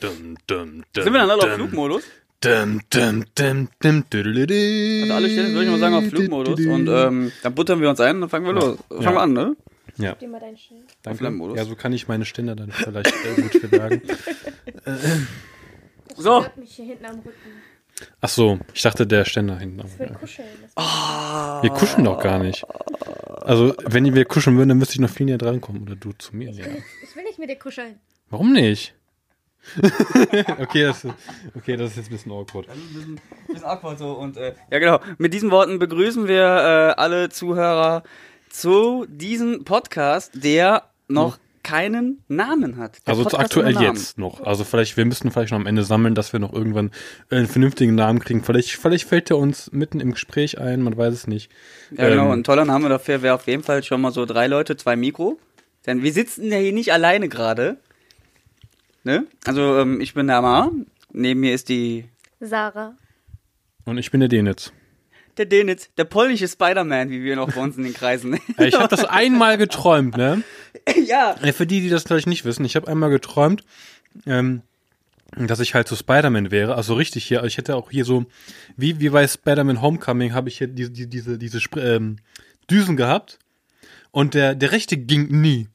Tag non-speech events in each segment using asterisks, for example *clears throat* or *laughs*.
Dum, dum, dum, Sind wir dann alle auf Flugmodus? Dum, dum, dum, dum. Also alle Stellen würde ich mal sagen auf Flugmodus und ähm, dann buttern wir uns ein und dann fangen wir los. Fangen Ja. wir an, ne? Ja, Gib mal deinen Schild. danke. Ja, so kann ich meine Ständer dann vielleicht äh, gut verbergen. *laughs* So. Mich hier hinten am Rücken. Ach so, ich dachte der Ständer hinten. Ich will kuscheln. Das Ah. Wir kuscheln doch gar nicht. Also, wenn wir kuscheln würden, dann müsste ich noch viel näher drankommen. Oder du zu mir, Lena. ich will nicht mit dir kuscheln. Warum nicht? *laughs* okay, das, ist- okay, das ist jetzt ein bisschen awkward. Bisschen awkward so und äh, ja genau. Mit diesen Worten begrüßen wir äh, alle Zuhörer zu diesem Podcast, der noch keinen Namen hat. Der Also Podcast aktuell jetzt noch. Also vielleicht, wir müssten vielleicht noch am Ende sammeln, dass wir noch irgendwann einen vernünftigen Namen kriegen. Vielleicht, vielleicht fällt der uns mitten im Gespräch ein, man weiß es nicht. Ja genau. Ähm, Ein toller Name dafür wäre auf jeden Fall schon mal so drei Leute, zwei Mikro. Denn wir sitzen ja hier nicht alleine gerade. Ne? Also ähm, ich bin der Amar. Neben mir ist die Sarah. Und ich bin der Denitz. der Denitz, der polnische Spider-Man, wie wir noch bei uns in den Kreisen. Äh, Ich habe das einmal geträumt, ne? *laughs* ja. Für die, die das vielleicht nicht wissen, ich habe einmal geträumt, ähm, dass ich halt so Spider-Man wäre. Also richtig hier, ich hätte auch hier so, wie, wie bei Spider-Man Homecoming, habe ich hier diese, diese, diese, diese Spr- ähm, Düsen gehabt. Und der, der rechte ging nie.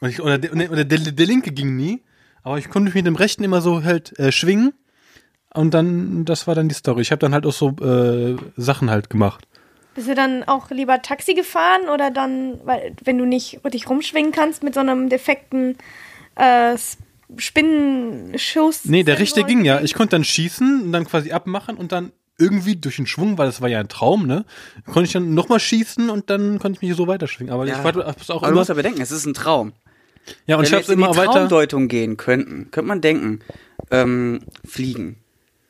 Und ich, oder der, oder der, der linke ging nie. Aber ich konnte mich mit dem rechten immer so halt äh, schwingen. Und dann, das war dann die Story. Ich habe dann halt auch so äh, Sachen halt gemacht. Bist du dann auch lieber Taxi gefahren oder dann, weil wenn du nicht dich rumschwingen kannst mit so einem defekten äh, Spinnenschuss? Nee, der rechte ging ja. Ich konnte dann schießen und dann quasi abmachen und dann irgendwie durch den Schwung, weil das war ja ein Traum, ne? Konnte ich dann nochmal schießen und dann konnte ich mich so weiterschwingen. Aber Ja. ich war auch Aber du immer. musst ja bedenken, es ist ein Traum. Ja, und Wenn ich hab's immer weiter. Traumdeutung gehen könnten, könnte man denken, ähm, fliegen.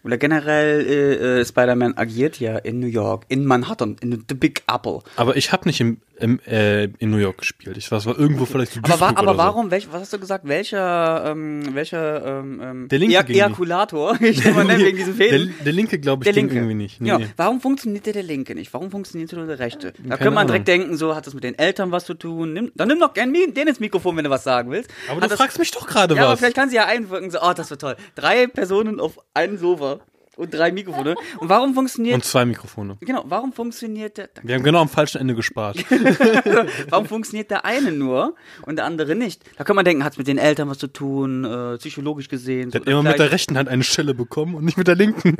Oder generell äh, äh, Spider-Man agiert ja in New York, in Manhattan, in the Big Apple. Aber ich habe nicht im, im, äh, in New York gespielt. Ich war, es war irgendwo vielleicht so Aber, wa Duisburg aber warum, welch, was hast du gesagt, welcher, ähm, welcher, ähm, ähm, Der linke nicht. Ejakulator, *laughs* ich will mal nennen, wegen diesem Der, Fäden. der linke, glaube ich, Der linke. irgendwie nicht. Nee, ja, nee. warum funktioniert der, der linke nicht? Warum funktioniert nur der rechte? Da Keine könnte man Ahnung. direkt denken, so hat das mit den Eltern was zu tun. Nimm, dann nimm doch gerne den ins Mikrofon, wenn du was sagen willst. Aber Hat du das, fragst mich doch gerade Ja, aber was. vielleicht kann sie ja einwirken, so, oh, das wird toll. Drei Personen auf einem Sofa und drei Mikrofone. Und warum funktioniert, Und zwei Mikrofone. genau, warum funktioniert der, Wir haben genau am falschen Ende gespart. *laughs* warum funktioniert der eine nur und der andere nicht? Da kann man denken, hat es mit den Eltern was zu tun, äh, psychologisch gesehen. Der so, hat immer mit der rechten Hand eine Schelle bekommen und nicht mit der linken.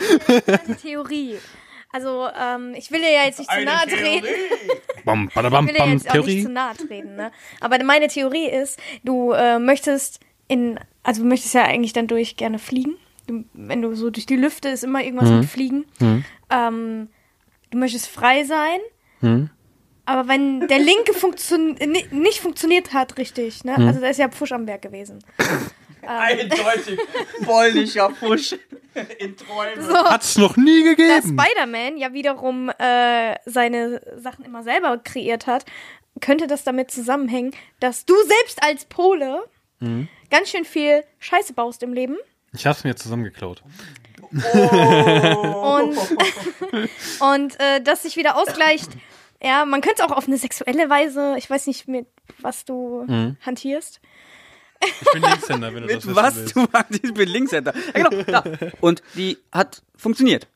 eine Theorie. Also, ähm, ich will dir ja jetzt nicht zu nahe treten. Bam, badabam, Ich will dir bam, jetzt auch nicht zu nahe treten, ne? Aber meine Theorie ist, du äh, möchtest in, also du möchtest ja eigentlich dann durch gerne fliegen. Du, wenn du so durch die Lüfte ist immer irgendwas Mhm. mit Fliegen. Ähm, du möchtest frei sein. Mhm. Aber wenn der linke Funktion ni- nicht funktioniert hat, richtig, ne? Mhm. Also da ist ja Pfusch am Werk gewesen. *laughs* Eindeutig polnischer Fusch *laughs* in Träumen. Hat's noch nie Da gegeben. Spider-Man ja wiederum äh, seine Sachen immer selber kreiert hat, könnte das damit zusammenhängen, dass du selbst als Pole Mhm. ganz schön viel Scheiße baust im Leben Ich hab's mir zusammengeklaut. und, *laughs* und äh, das sich wieder ausgleicht. Ja, man könnte es auch auf eine sexuelle Weise, ich weiß nicht, mit was du Mhm. hantierst. Ich bin Linkshänder, wenn du das Mit wissen was willst. du meinst, ich bin Linkshänder. Ja, genau, da. Und die hat funktioniert.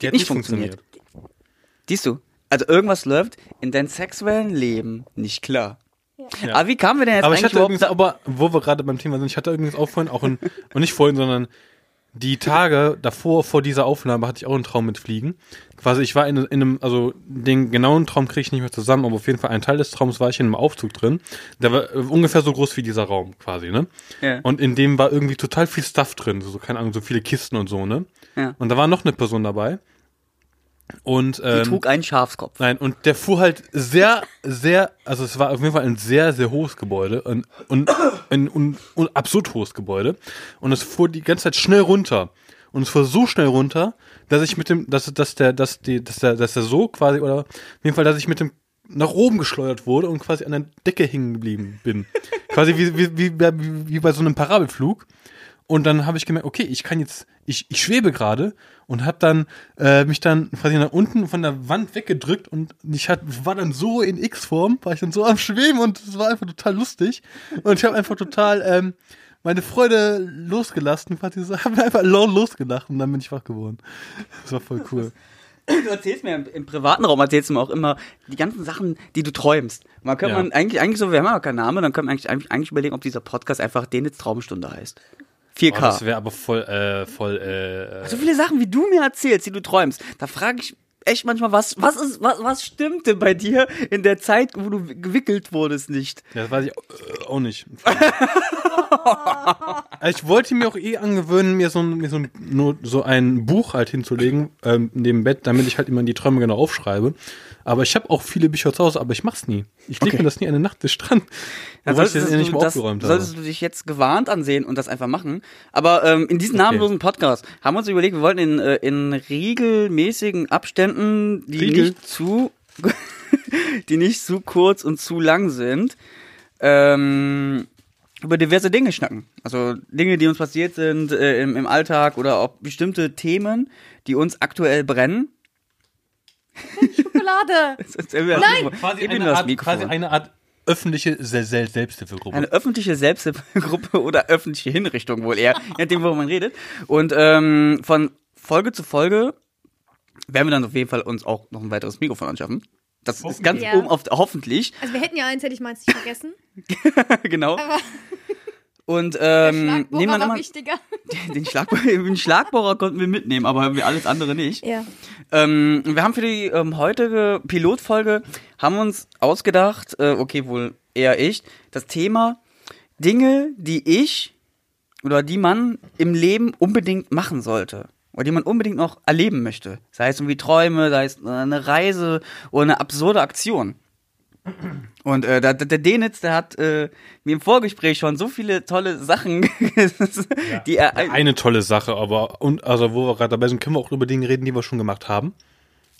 Die hat nicht nicht funktioniert. Siehst du? Also irgendwas läuft in deinem sexuellen Leben nicht klar. Ja. Aber wie kamen wir denn jetzt Aber ich eigentlich hatte überhaupt übrigens, aber wo wir gerade beim Thema sind, ich hatte übrigens auch vorhin, auch in, *laughs* und nicht vorhin, sondern die Tage davor, vor dieser Aufnahme, hatte ich auch einen Traum mit Fliegen. Quasi, ich war in, in einem, also den genauen Traum kriege ich nicht mehr zusammen, aber auf jeden Fall ein Teil des Traums war ich in einem Aufzug drin. Der war äh, ungefähr so groß wie dieser Raum, quasi, ne? Ja. Und in dem war irgendwie total viel Stuff drin, so, keine Ahnung, so viele Kisten und so, ne? Ja. Und da war noch eine Person dabei. Und, Die ähm, trug einen Schafskopf. Nein, und der fuhr halt sehr, sehr, also es war auf jeden Fall ein sehr, sehr hohes Gebäude und, und ein, un- un- absurd hohes Gebäude. Und es fuhr die ganze Zeit schnell runter. Und es fuhr so schnell runter, dass ich mit dem, dass, dass der, dass die, dass der, dass der so quasi, oder auf jeden Fall, dass ich mit dem nach oben geschleudert wurde und quasi an der Decke hängen geblieben bin. quasi wie, wie, wie, wie bei so einem Parabelflug. Und dann habe ich gemerkt, okay, ich kann jetzt, ich, ich schwebe gerade und habe dann äh, mich dann quasi nach unten von der Wand weggedrückt und ich hat, war dann so in X-Form, war ich dann so am Schweben und es war einfach total lustig. Und ich habe einfach total, ähm, meine Freude losgelassen, quasi so, *laughs* habe einfach losgelacht und dann bin ich wach geworden. Das war voll cool. Du erzählst mir im, im privaten Raum, erzählst du mir auch immer die ganzen Sachen, die du träumst. Man könnte Ja. man eigentlich, eigentlich so, wir haben ja keinen Namen, dann könnte man eigentlich, eigentlich, überlegen, ob dieser Podcast einfach Denits Traumstunde heißt. 4K. Oh, das wäre aber voll, äh, voll, äh, so viele Sachen, wie du mir erzählst, die du träumst, da frage ich echt manchmal, was, was ist, was, was stimmte bei dir in der Zeit, wo du gewickelt wurdest, nicht? Ja, das weiß ich äh, auch nicht. *laughs* Ich wollte mir auch eh angewöhnen, mir so, ein- mir so, ein- nur so ein Buch halt hinzulegen, ähm, neben Bett, damit ich halt immer die Träume genau aufschreibe. Aber ich habe auch viele Bücher zu Hause, aber ich mach's nie. Ich lege Okay. mir das nie an den Nachttisch dran. Dann solltest, du, mal das, aufgeräumt solltest du dich jetzt gewarnt ansehen und das einfach machen. Aber ähm, in diesem namenlosen Podcast haben wir uns überlegt, wir wollten in, äh, in regelmäßigen Abständen, die Riegel? nicht zu, *laughs* die nicht zu kurz und zu lang sind, ähm, über diverse Dinge schnacken. Also Dinge, die uns passiert sind äh, im, im Alltag oder auch bestimmte Themen, die uns aktuell brennen. Schokolade. *laughs* Nein! Quasi eine, Art, quasi eine Art öffentliche Sel Sel Selbsthilfegruppe. Eine öffentliche Selbsthilfegruppe *laughs* oder öffentliche Hinrichtung wohl eher, je nachdem, worüber man redet. Und ähm, von Folge zu Folge werden wir dann auf jeden Fall uns auch noch ein weiteres Mikrofon anschaffen. Das ist ganz Ja. oben auf hoffentlich, Also wir hätten ja eins, hätte ich meins nicht vergessen. *laughs* genau. Aber Und ähm, nehmen war immer wichtiger. *laughs* den, Schlagbohrer, den Schlagbohrer konnten wir mitnehmen, aber wir alles andere nicht. Ja. Ähm, wir haben für die ähm, heutige Pilotfolge haben uns ausgedacht, äh, okay, wohl eher ich, das Thema Dinge, die ich oder die man im Leben unbedingt machen sollte. Oder die man unbedingt noch erleben möchte. Sei es irgendwie Träume, sei es eine Reise oder eine absurde Aktion. Und äh, der, der Denitz, der hat äh, mir im Vorgespräch schon so viele tolle Sachen, *laughs* die er Eine tolle Sache, aber und also wo wir gerade dabei sind, können wir auch über Dinge reden, die wir schon gemacht haben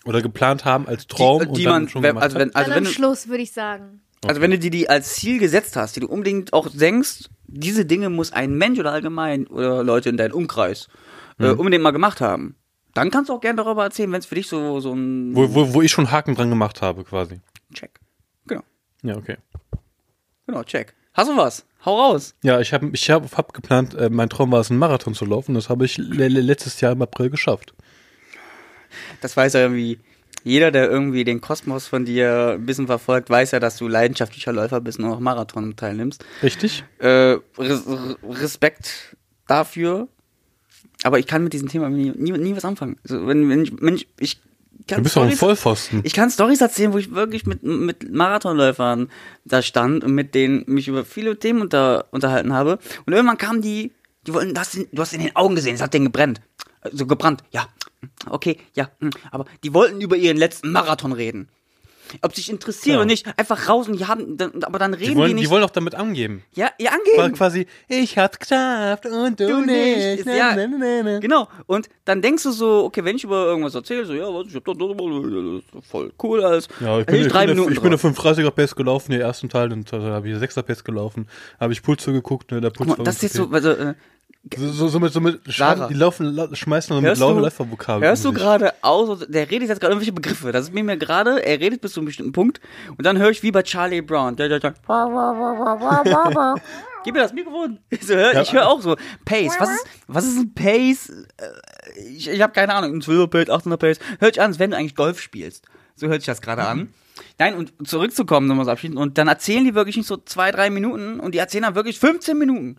oder geplant haben als Traum die, und die dann man, schon wenn, gemacht also wenn, also wenn du, Schluss, würde ich sagen. Also wenn du dir die als Ziel gesetzt hast, die du unbedingt auch denkst, diese Dinge muss ein Mensch oder allgemein oder Leute in deinem Umkreis äh, Mhm. unbedingt mal gemacht haben, dann kannst du auch gerne darüber erzählen, wenn es für dich so, so ein Wo, wo, wo ich schon Haken dran gemacht habe, quasi. Check. Ja, okay. genau, check. Hast du was? Hau raus. Ja, ich habe ich hab, hab geplant, äh, mein Traum war es, einen Marathon zu laufen. Das habe ich le- letztes Jahr im April geschafft. Das weiß ja irgendwie jeder, der irgendwie den Kosmos von dir ein bisschen verfolgt, weiß ja, dass du leidenschaftlicher Läufer bist und auch Marathon teilnimmst. Richtig? Äh, Res Respekt dafür. Aber ich kann mit diesem Thema nie, nie, nie was anfangen. Also wenn, wenn ich, wenn ich, ich kann Du bist doch ein Storys- Vollpfosten. Ich kann Stories erzählen, wo ich wirklich mit, mit Marathonläufern da stand und mit denen mich über viele Themen unter, unterhalten habe. Und irgendwann kamen die, die wollten, das, du hast in den Augen gesehen, es hat denen gebrannt. So gebrannt, ja. Okay, ja. hm. Aber die wollten über ihren letzten Marathon reden. Ob sich interessieren oder nicht, einfach raus und die haben, dann, aber dann reden Die die, wollen, nicht. die wollen auch damit angeben. ja, ja, War angeben. quasi, ich hab's geschafft und du, Du nicht. nicht. Ja- Na, na, na, na. Genau. Und dann denkst du so, okay, wenn ich über irgendwas erzähle, so, ja, was, ich hab ist voll cool alles. Ja, ich bin, ich drei bin, Minuten ich bin auf 35er Pace gelaufen, den ersten Teil, dann habe ich 6er Pace gelaufen, habe ich Puls zugeguckt, ne, der Puls Guck mal, das ist jetzt so, also, äh, So, so, so mit, so mit Sarah. die laufen, la- schmeißen mit du- Läufervokabeln. Hörst du gerade aus, der redet jetzt gerade irgendwelche Begriffe. Das ist mir mir gerade, er redet bis zu einem bestimmten Punkt und dann höre ich wie bei Charlie Brown. Der, der, der, Gib mir das Mikrofon. Ich, *laughs* so, hör, ich höre auch so. Pace. Was ist, was ist ein Pace? Äh, Ich, ich habe keine Ahnung. Ein 12er Pace, 800er Pace. Hört sich an, als wenn du eigentlich Golf spielst. So hört sich das gerade an. Nein, und zurückzukommen, nochmal so abschieden. Und dann erzählen die wirklich nicht so zwei, drei Minuten und die erzählen dann wirklich 15 Minuten.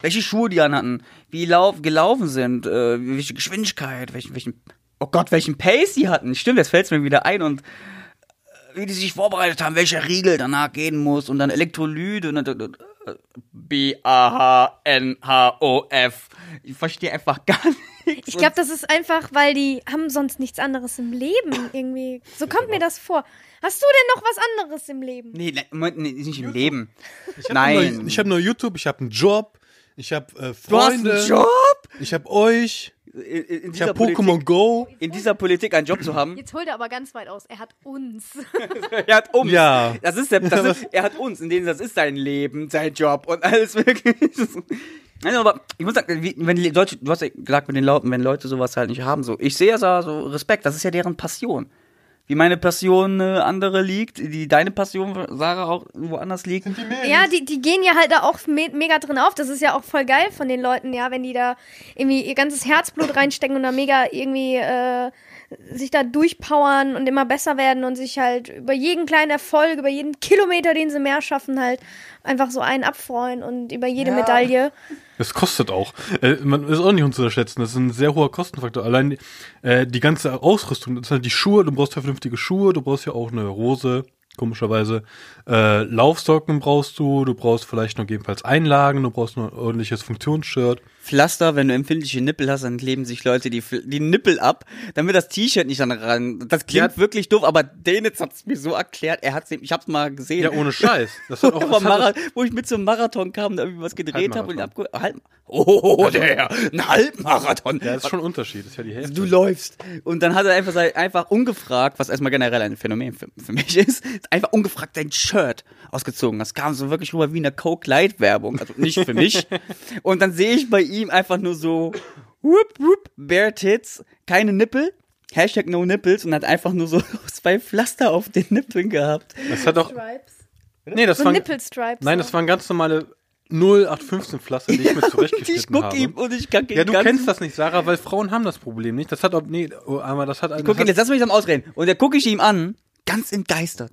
Welche Schuhe die anhatten, wie lauf, gelaufen sind, äh, welche Geschwindigkeit, welchen, welchen, oh Gott, welchen Pace die hatten. Stimmt, jetzt fällt's mir wieder ein und äh, wie die sich vorbereitet haben, welcher Riegel danach gehen muss und dann Elektrolyte und dann äh, B-A-H-N-H-O-F. Ich verstehe einfach *laughs* gar nichts. Ich glaube, das ist einfach, weil die haben sonst nichts anderes im Leben irgendwie. So kommt mir das vor. Hast du denn noch was anderes im Leben? Nee, ne, Moment, nee, nicht im Leben. Ich Nein. Nur, ich habe nur YouTube, ich habe einen Job, ich habe äh, du hast Freunde, einen Job? ich habe euch, In, in, ich dieser habe Pokémon Politik, Go. in dieser Politik einen Job zu haben. Jetzt holt er aber ganz weit aus. Er hat uns. *laughs* er hat uns. Ja. Das ist der, das ist, *laughs* er hat uns, in dem das ist sein Leben, sein Job und alles wirklich. *laughs* Nein, aber ich muss sagen, wie- wenn Leute, du hast ja gesagt mit den Leuten, wenn Leute sowas halt nicht haben, so, ich sehe ja so Respekt, das ist ja deren Passion. Wie meine Passion eine andere liegt, die deine Passion, Sarah, auch woanders liegt. Ja, die, die gehen ja halt da auch me mega drin auf. Das ist ja auch voll geil von den Leuten, ja, wenn die da irgendwie ihr ganzes Herzblut reinstecken und da mega irgendwie äh, sich da durchpowern und immer besser werden und sich halt über jeden kleinen Erfolg, über jeden Kilometer, den sie mehr schaffen, halt einfach so einen abfreuen und über jede Ja. Medaille. Das kostet auch. Äh, man ist auch nicht unterschätzen. Das ist ein sehr hoher Kostenfaktor. Allein äh, die ganze Ausrüstung, das sind halt die Schuhe, du brauchst ja vernünftige Schuhe, du brauchst ja auch eine Hose, komischerweise. Äh, Laufsocken brauchst du, du brauchst vielleicht noch jedenfalls Einlagen, du brauchst noch ein ordentliches Funktionsshirt. Pflaster, wenn du empfindliche Nippel hast, dann kleben sich Leute die, die Nippel ab, damit das T-Shirt nicht dann ran. Das klingt Ja. wirklich doof, aber Denitz hat es mir so erklärt. Er hat's, ich hab's mal gesehen. Ja, ohne Scheiß. *laughs* Das hat auch, das hat, wo ich mit zum Marathon kam, da irgendwie was gedreht habe und Halbmarathon. abge halb *laughs* Oh, der, ein Halbmarathon. ja, das ist schon ein Unterschied. Das ist ja die Hälfte. Du läufst. Und dann hat er einfach, einfach ungefragt, was erstmal generell ein Phänomen für, für mich ist, einfach ungefragt sein Shirt ausgezogen. Das kam so wirklich rüber wie eine Coke Light Werbung. Also nicht für mich. *laughs* Und dann sehe ich bei ihm einfach nur so, whoop, whoop, bare tits, keine Nippel. Hashtag no nipples und hat einfach nur so *laughs* zwei Pflaster auf den Nippeln gehabt. Das hat. Stripes. Nee, das So waren. Nippelstripes. Nein, das waren ganz normale 0815 Pflaster, die ich mir *laughs* Und ich zurechtgeschnitten guck habe. ihm und ich kacke Ja, du kennst das nicht, Sarah, weil Frauen haben das Problem nicht. Das hat auch, nee, oh, aber das hat, Guck das ihn, jetzt lass mich am Ausreden. Und da gucke ich ihm an, ganz entgeistert.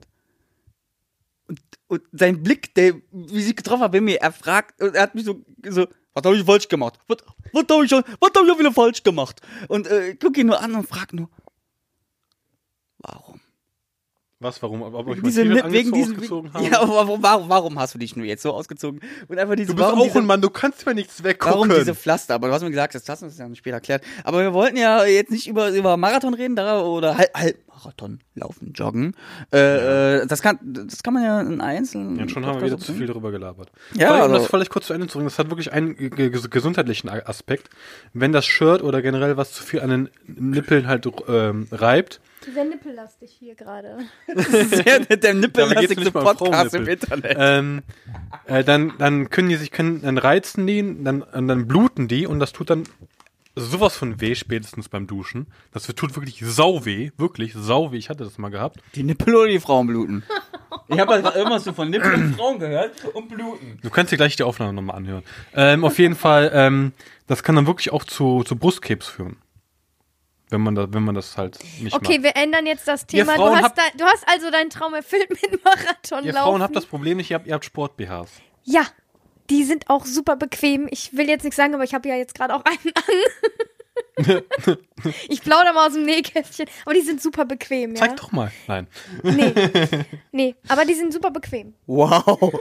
Und, sein Blick, der, wie sich getroffen hat bei mir, er fragt, und er hat mich so, so, was habe ich falsch gemacht? Was, was habe ich, was hab ich wieder falsch gemacht? Und äh, guck ihn nur an und frag nur, warum? Was, warum, ob, ich Diese, mein wegen habe? ja, aber warum, warum, warum hast du dich nur jetzt so ausgezogen? Und einfach diese, du bist auch diese, ein Mann, du kannst mir nichts weggucken. Warum diese Pflaster? Aber du hast mir gesagt, das hast du uns ja später erklärt. Aber wir wollten ja jetzt nicht über, über Marathon reden da, oder halt, Marathon, laufen, joggen. Äh, äh, das, kann, das kann man ja in einzelnen. Ja, schon haben wir wieder zu viel darüber gelabert. Ja, um also- das vielleicht kurz zu Ende zu bringen, das hat wirklich einen ge- ge- gesundheitlichen Aspekt. Wenn das Shirt oder generell was zu viel an den Nippeln halt ähm, reibt, Sehr nippellastig hier gerade. *laughs* Sehr der nippellastigste nicht mal Podcast im. Internet. ähm, äh, dann, dann können die sich, können, dann reizen die, dann, und dann bluten die und das tut dann sowas von weh, spätestens beim Duschen. Das tut wirklich sau weh, wirklich sau weh. Ich hatte das mal gehabt. Die Nippel oder die Frauen bluten? Ich habe halt irgendwas so von Nippel und Frauen gehört und bluten. Du kannst dir gleich die Aufnahme nochmal anhören. Ähm, auf jeden Fall, ähm, das kann dann wirklich auch zu, zu Brustkrebs führen. Wenn man, da, wenn man das halt nicht Okay, macht. wir ändern jetzt das Thema. Du hast, habt- dein, du hast also deinen Traum erfüllt mit Marathon Ihr. Frauen habt das Problem nicht, ihr habt, ihr habt Sport-BHs. Ja, die sind auch super bequem. Ich will jetzt nichts sagen, aber ich habe ja jetzt gerade auch einen an. *laughs* ich plaudere mal aus dem Nähkästchen, aber die sind super bequem, ja. Zeig doch mal. Nein. Nee. *laughs* nee, aber die sind super bequem. Wow. *laughs*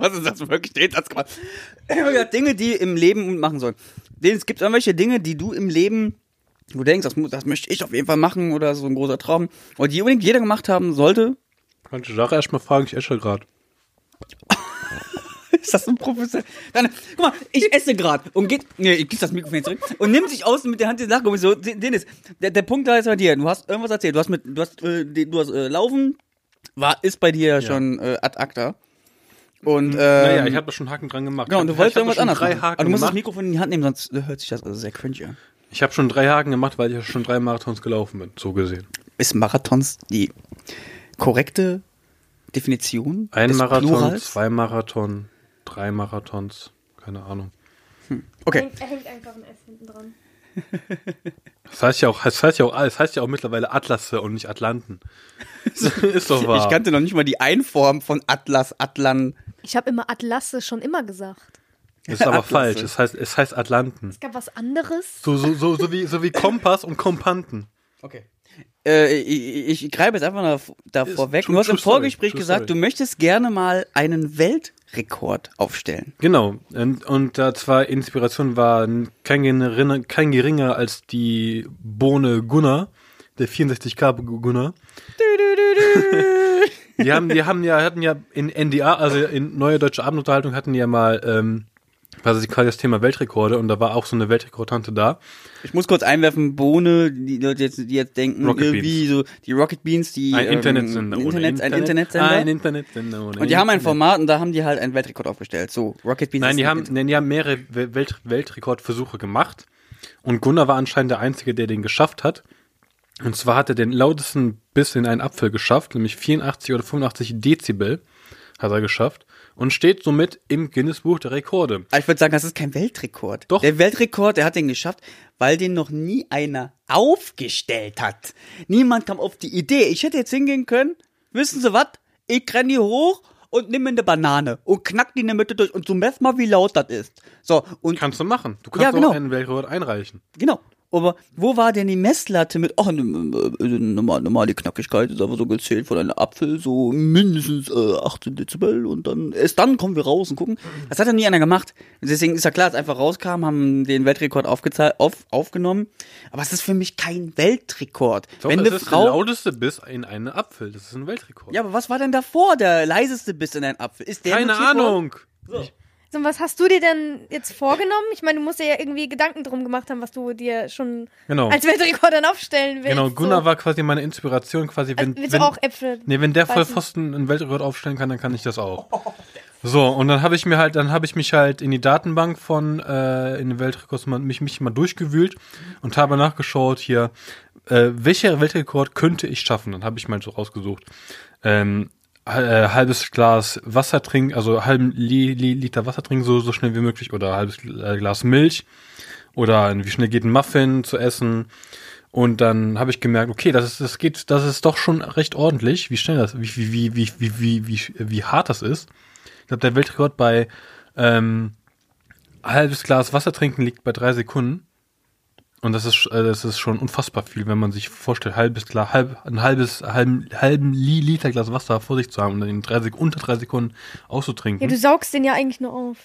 Was ist das wirklich? Steht das gerade? Ja, Dinge, die im Leben machen sollen. Es gibt irgendwelche Dinge, die du im Leben, du denkst, das, das möchte ich auf jeden Fall machen oder so ein großer Traum. Oder die unbedingt jeder gemacht haben sollte. Manche Sache erstmal fragen, ich esse gerade. *laughs* Ist das ein Professor? Dann, guck mal, ich esse gerade und geht, nee, ich gib das Mikrofon jetzt zurück und nimmt sich außen mit der Hand die Sache so, Dennis, der, der Punkt da ist bei dir, du hast irgendwas erzählt, du hast mit, du hast, äh, du hast äh, Laufen, war, ist bei dir schon äh, ad acta. Und, ähm, Naja, ich habe da schon Haken dran gemacht. Genau, und du wolltest irgendwas anderes drei machen. Haken Aber du musst das gemacht. Mikrofon in die Hand nehmen, sonst hört sich das also sehr cringy an. Ich habe schon drei Haken gemacht, weil ich ja schon drei Marathons gelaufen bin, so gesehen. Ist Marathons die korrekte Definition Ein des Marathon, Plurals? zwei Marathon, drei Marathons, keine Ahnung. Okay. Er hängt einfach ein S hinten dran. *laughs* Das heißt ja auch, das heißt ja auch, es heißt ja auch mittlerweile Atlasse und nicht Atlanten. *laughs* ist doch wahr. Ich kannte noch nicht mal die Einform von Atlas, Atlan. Ich habe immer Atlasse schon immer gesagt. Ist aber *laughs* Atlasse. falsch. Es heißt, es heißt Atlanten. Es gab was anderes. So, so, so, so wie, so wie Kompass und Kompanten. Okay. Äh, ich, ich greife jetzt einfach da, davor Ist weg. true- Du hast im story, Vorgespräch true gesagt, story. du möchtest gerne mal einen Weltrekord aufstellen. Genau. Und, und da zwar Inspiration war kein geringer, kein geringer als die Bohne Gunnar, der 64k Gunnar. *laughs* Die haben, die haben ja, hatten ja in NDA, also in Neue Deutsche Abendunterhaltung hatten die ja mal, ähm, quasi quasi das Thema Weltrekorde und da war auch so eine Weltrekordtante da. Ich muss kurz einwerfen, Bohne, die Leute jetzt, die jetzt denken, Rocket irgendwie so die Rocket Beans, die Ein ähm, Internetsender. ohne Internet, ein Internetsender. Ein Internetsender. ohne und die haben ein Internet. Format und da haben die halt einen Weltrekord aufgestellt. So, Rocket Beans. Nein, die haben, Internet- nein, die haben mehrere Wel- Welt, Weltrekordversuche gemacht. Und Gunnar war anscheinend der Einzige, der den geschafft hat. Und zwar hat er den lautesten Biss in einen Apfel geschafft, nämlich 84 oder 85 Dezibel hat er geschafft und steht somit im Guinness-Buch der Rekorde. Aber Ah, ich würde sagen, das ist kein Weltrekord. Doch. Der Weltrekord, der hat den geschafft, weil den noch nie einer aufgestellt hat. Niemand kam auf die Idee. Ich hätte jetzt hingehen können, wissen Sie was? Ich renn die hoch und nimm mir eine Banane und knack die in der Mitte durch und so mess mal, wie laut das ist. So, und Kannst du machen. Du kannst Ja, genau. auch einen Weltrekord einreichen. Genau. Aber wo war denn die Messlatte mit, ach, ne, äh, normal, normal die Knackigkeit ist aber so gezählt von einem Apfel, so mindestens äh, 18 Dezibel und dann, erst dann kommen wir raus und gucken. Das hat ja nie einer gemacht. Deswegen ist ja klar, als einfach rauskam, haben den Weltrekord aufgezahlt, auf, aufgenommen. Aber es ist für mich kein Weltrekord. Doch, Wenn eine ist der Frau, lauteste Biss in einen Apfel. Das ist ein Weltrekord. ja, aber was war denn davor der leiseste Biss in einen Apfel? Ist der Keine halt notiert worden? So, was hast du dir denn jetzt vorgenommen? Ich meine, du musst dir ja irgendwie Gedanken drum gemacht haben, was du dir schon Genau. als Weltrekord dann aufstellen willst. Genau, Gunnar so. war quasi meine Inspiration, quasi, wenn, Also, willst wenn, du auch Äpfel? nee, wenn der? Vollpfosten einen Weltrekord aufstellen kann, dann kann ich das auch. So, und dann habe ich mir halt, dann habe ich mich halt in die Datenbank von, äh, in den Weltrekords mal, mich, mich mal durchgewühlt und habe nachgeschaut hier, äh, welcher Weltrekord könnte ich schaffen? Dann habe ich mal so rausgesucht. Ähm, äh, äh, halbes Glas Wasser trinken, also halben Liter Wasser trinken, so, so schnell wie möglich, oder halbes äh, Glas Milch, oder wie schnell geht ein Muffin zu essen. Und dann habe ich gemerkt, okay, das ist, das geht, das ist doch schon recht ordentlich, wie schnell das, wie, wie, wie, wie, wie, wie, wie hart das ist. Ich glaube, der Weltrekord bei ähm, halbes Glas Wasser trinken liegt bei drei Sekunden. Und das ist, äh, das ist schon unfassbar viel, wenn man sich vorstellt, halbes Glas, halb, ein halbes, halben, halben Li- Liter Glas Wasser vor sich zu haben und dann in drei Sek unter drei Sekunden auszutrinken. Ja, du saugst den ja eigentlich nur auf.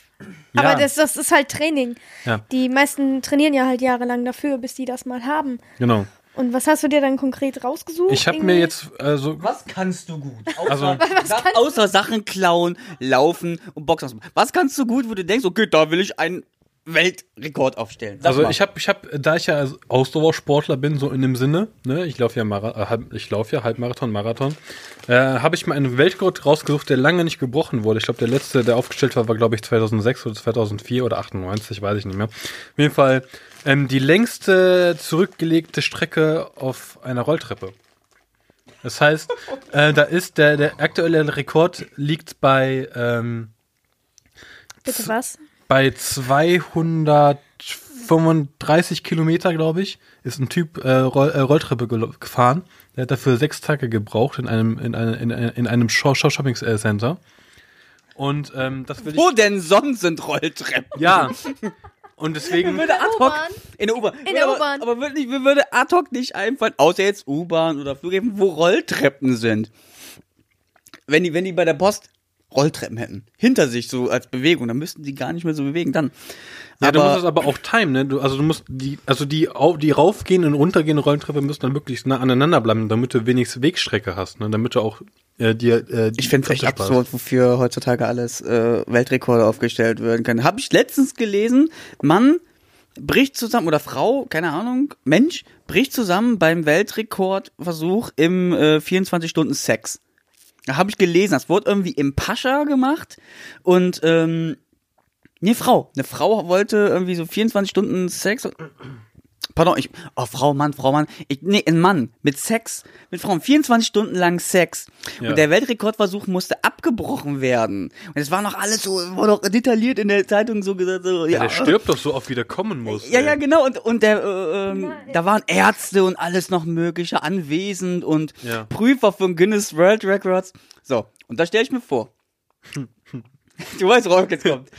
Ja. Aber das, das ist halt Training. Ja. Die meisten trainieren ja halt jahrelang dafür, bis die das mal haben. genau. Und was hast du dir dann konkret rausgesucht? Ich habe mir jetzt äh, so Was kannst du gut? Außer, Also- *laughs* außer Sachen klauen, laufen und Boxen. Was kannst du gut, wo du denkst, okay, da will ich einen Weltrekord aufstellen? Sag Also mal. ich habe, ich habe, da ich ja Ausdauersportler bin, so in dem Sinne, ne, ich laufe ja Mara äh, halb- ich laufe ja Halbmarathon, Marathon, äh, habe ich mir einen Weltrekord rausgesucht, der lange nicht gebrochen wurde. Ich glaube, der letzte, der aufgestellt war, war glaube ich 2006 oder 2004 oder 98, weiß ich nicht mehr. Auf jeden Fall ähm, die längste zurückgelegte Strecke auf einer Rolltreppe. Das heißt, äh, da ist der, der aktuelle Rekord liegt bei ähm, Bitte was? Bei 235 Kilometer, glaube ich, ist ein Typ äh, Roll, äh, Rolltreppe gefahren. Der hat dafür sechs Tage gebraucht in einem in, eine, in, in einem Show, Show Shopping äh, Center. Und ähm, das will ich Wo denn sonst sind Rolltreppen? ja. Und deswegen Würde ad hoc in der U-Bahn. In der aber, U-Bahn. Aber wirklich, mir würde ad hoc nicht einfallen, außer jetzt U-Bahn oder Flughäfen, wo Rolltreppen sind. Wenn die, wenn die bei der Post Rolltreppen hätten, hinter sich so als Bewegung, dann müssten die gar nicht mehr so bewegen. Dann. ja, du musst es aber aber auch timen, ne? Du, also du musst die, also die, die raufgehen und runtergehende Rolltreppe müssen dann wirklich nah aneinander bleiben, damit du wenigstens Wegstrecke hast, ne? Damit du auch äh, dir äh, ich finde es echt sparst. absurd, wofür heutzutage alles äh, Weltrekorde aufgestellt werden können. Habe ich letztens gelesen, Mann bricht zusammen, oder Frau, keine Ahnung, Mensch, bricht zusammen beim Weltrekordversuch im äh, 24 Stunden Sex. Habe ich gelesen, das wurde irgendwie im Pascha gemacht und ähm, nee, Frau. Eine Frau wollte irgendwie so 24 Stunden Sex. Pardon, ich. Oh, Frau, Mann, Frau, Mann. Ich, nee, ein Mann mit Sex, mit Frauen. 24 Stunden lang Sex. Ja. Und der Weltrekordversuch musste abgebrochen werden. Und es war noch alles so, wurde noch detailliert in der Zeitung so gesagt, so, Ja, der stirbt doch so oft, wie der kommen muss. ja, ey. ja, genau. Und, und der, äh, ähm, da waren Ärzte und alles noch Mögliche anwesend und Ja. Prüfer von Guinness World Records. So, und da stelle ich mir vor. *laughs* du weißt, worauf jetzt kommt.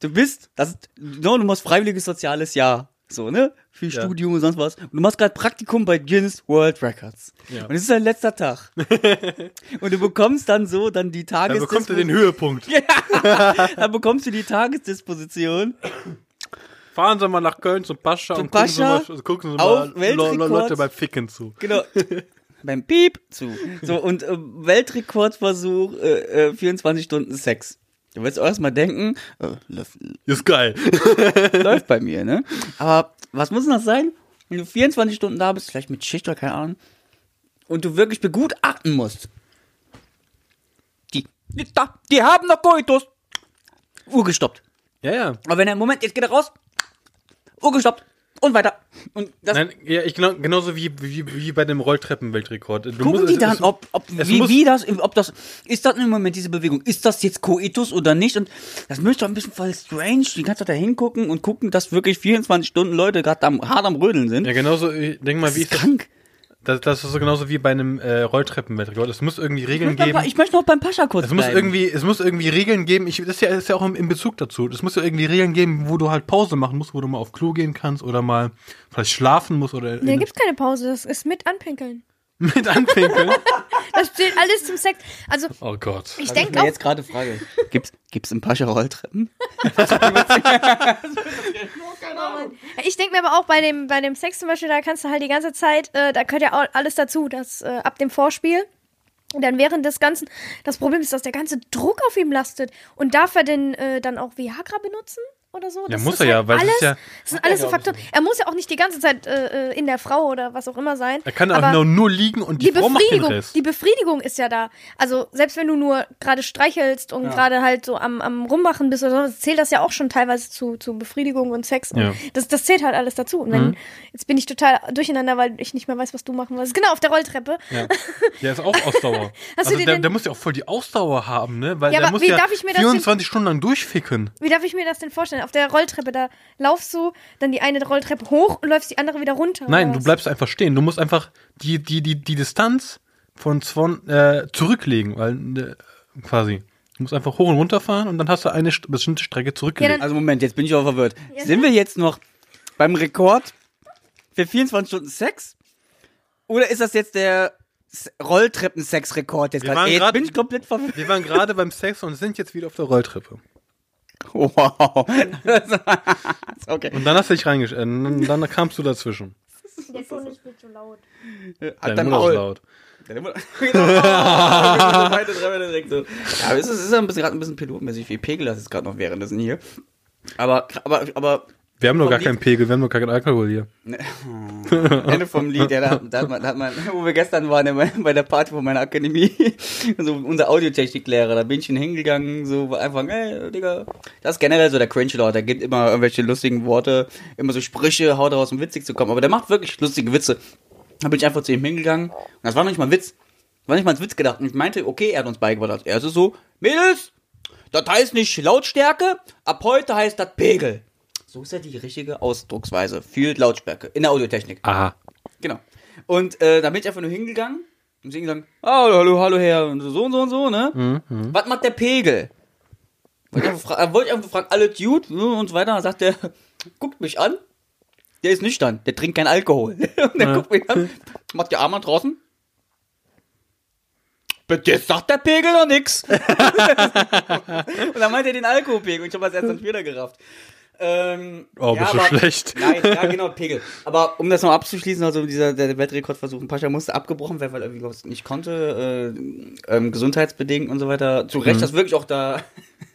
Du bist, das ist, no, du machst freiwilliges soziales Jahr. So, ne? Für Ja. Studium und sonst was. Und du machst gerade Praktikum bei Guinness World Records. Ja. Und es ist dein letzter Tag. *laughs* und du bekommst dann so dann die Dann Tages bekommt er den Höhepunkt. *laughs* dann bekommst du die Tagesdisposition Fahren Sie mal nach Köln zum Pascha Zum und gucken Sie mal, gucken Sie auf mal Weltrekord. Leute beim Ficken zu. Genau. *laughs* Beim Piep zu. So, und äh, Weltrekordversuch, äh, äh, 24 Stunden Sex. Du willst auch erstmal denken, äh, läuft, Ist geil. *laughs* läuft bei mir, ne? Aber was muss denn das sein? Wenn du 24 Stunden da bist, vielleicht mit Schicht oder keine Ahnung, und du wirklich begutachten musst. Die, die, da, die haben noch Koitus. Uhr gestoppt. Ja, ja. Aber wenn er, Moment, jetzt geht er raus. Uhr gestoppt. Und weiter. Und das Nein, ja, ich genau, genauso wie, wie, wie bei dem Rolltreppenweltrekord. Du gucken musst- die es- dann, es- ob, ob wie, wie das, ob das, ist das im Moment diese Bewegung, ist das jetzt Koitus oder nicht? Und das müsste doch ein bisschen voll strange, die ganze Zeit da hingucken und gucken, dass wirklich 24 Stunden Leute gerade hart am Rödeln sind. Ja, genauso, ich denk mal, das wie ist krank. Das, das ist so genauso wie bei einem äh, Rolltreppenweltrekord. Es muss irgendwie Ich Regeln möchte, geben. ich möchte noch beim Pascha kurz Es muss bleiben. irgendwie, es muss irgendwie Regeln geben. Ich, das ist ja, das ist ja auch im, in Bezug dazu. Es muss ja irgendwie Regeln geben, wo du halt Pause machen musst, wo du mal auf Klo gehen kannst oder mal vielleicht schlafen musst oder Nee, da gibt's keine Pause, das ist mit anpinkeln. *laughs* mit anpinkeln. Das zählt alles zum Sex. Also, Oh Gott. ich denke mir auch, jetzt gerade frage, gibt's, gibt's im Pascha Rolltreppen? ich denke mir aber auch bei dem, bei dem Sex zum Beispiel, da kannst du halt die ganze Zeit, äh, da gehört ja auch alles dazu, dass äh, ab dem Vorspiel, und dann während des Ganzen, das Problem ist, dass der ganze Druck auf ihm lastet. Und darf er denn äh, dann auch Viagra benutzen? Oder so? Ja, Das muss ist er ja, halt weil es alles, ist ja- Das sind alles so Faktoren. Er muss ja auch nicht die ganze Zeit äh, äh, in der Frau oder was auch immer sein. Er kann auch aber nur, nur liegen und die, die Frau macht den Befriedigung, Rest. die Befriedigung ist ja da. Also selbst wenn du nur gerade streichelst und gerade halt so am, am rummachen bist oder so, zählt das ja auch schon teilweise zu, zu Befriedigung und Sex. Und Ja. das, das zählt halt alles dazu. Und wenn, jetzt bin ich total durcheinander, weil ich nicht mehr weiß, was du machen willst. Genau, auf der Rolltreppe. Ja. *laughs* Der ist auch Ausdauer. Also der, denn- der muss ja auch voll die Ausdauer haben, ne? Weil Ja, der aber muss wie ja darf ich mir das 24 Stunden lang durchficken. Wie darf ich mir das denn vorstellen? Auf der Rolltreppe, da laufst du dann die eine Rolltreppe hoch und läufst die andere wieder runter. Nein, du bleibst einfach stehen. Du musst einfach die, die, die, die Distanz von zwei, äh, zurücklegen, weil äh, quasi. Du musst einfach hoch und runter fahren und dann hast du eine st- bestimmte Strecke zurückgelegt. Also Moment, jetzt bin ich auch verwirrt. Ja. Sind wir jetzt noch beim Rekord für 24 Stunden Sex? Oder ist das jetzt der Rolltreppen-Sex-Rekord? Jetzt, grad- bin ich komplett verwirrt. Wir waren gerade beim Sex und sind jetzt wieder auf der Rolltreppe. Wow. *laughs* okay. Und dann hast du dich reingesch... Äh, dann, dann kamst du dazwischen. Der Ton ist viel zu laut. Hat Deine dein Mutter Maul. ist laut. Deine Mutter- *laughs* Genau. *laughs* Ja, aber es ist, es ist ja ein bisschen, gerade ein bisschen pilotmäßig, wie Pegel das ist gerade noch währenddessen hier. Aber, aber, aber Wir haben noch gar Lied- keinen Pegel, wir haben noch gar keinen Alkohol hier. Ne. *laughs* Ende vom Lied, ja, da, da, hat man, da hat man, wo wir gestern waren bei der Party von meiner Akademie, *laughs* so unser Audiotechniklehrer, da bin ich hingegangen, so war einfach, ey, Digga, das ist generell so der Cringe-Lord, der gibt immer irgendwelche lustigen Worte, immer so Sprüche, haut raus, um witzig zu kommen, aber der macht wirklich lustige Witze. Da bin ich einfach zu ihm hingegangen, und das war noch nicht mal ein Witz, war nicht mal ein Witz gedacht, und ich meinte, okay, er hat uns beigebracht, als erstes so, Mädels, das heißt nicht Lautstärke, ab heute heißt das Pegel. So ist ja die richtige Ausdrucksweise für Lautstärke in der Audiotechnik. Aha. Genau. Und äh, da bin ich einfach nur hingegangen und sie gesagt, oh, hallo, hallo Herr, und so und so und so, ne? Was macht der Pegel? Wollte ich einfach, äh, wollte ich einfach fragen, alle Dude und so weiter. Dann sagt der, guckt mich an, der ist nüchtern, der trinkt keinen Alkohol. *laughs* und der guckt mich an, macht die Arme draußen. Bitte, Jetzt sagt der Pegel noch nix. *laughs* und dann meint er den Alkoholpegel und ich habe das erst dann später gerafft. Ähm, Oh, bist du aber- schlecht. *laughs* Nein, ja, genau, Pegel. Aber um das noch abzuschließen, also dieser der Weltrekordversuch in Pascha musste abgebrochen werden, weil er irgendwie nicht konnte, äh, ähm, gesundheitsbedingt und so weiter. Zu Mhm. Recht, das wirklich auch da. *laughs*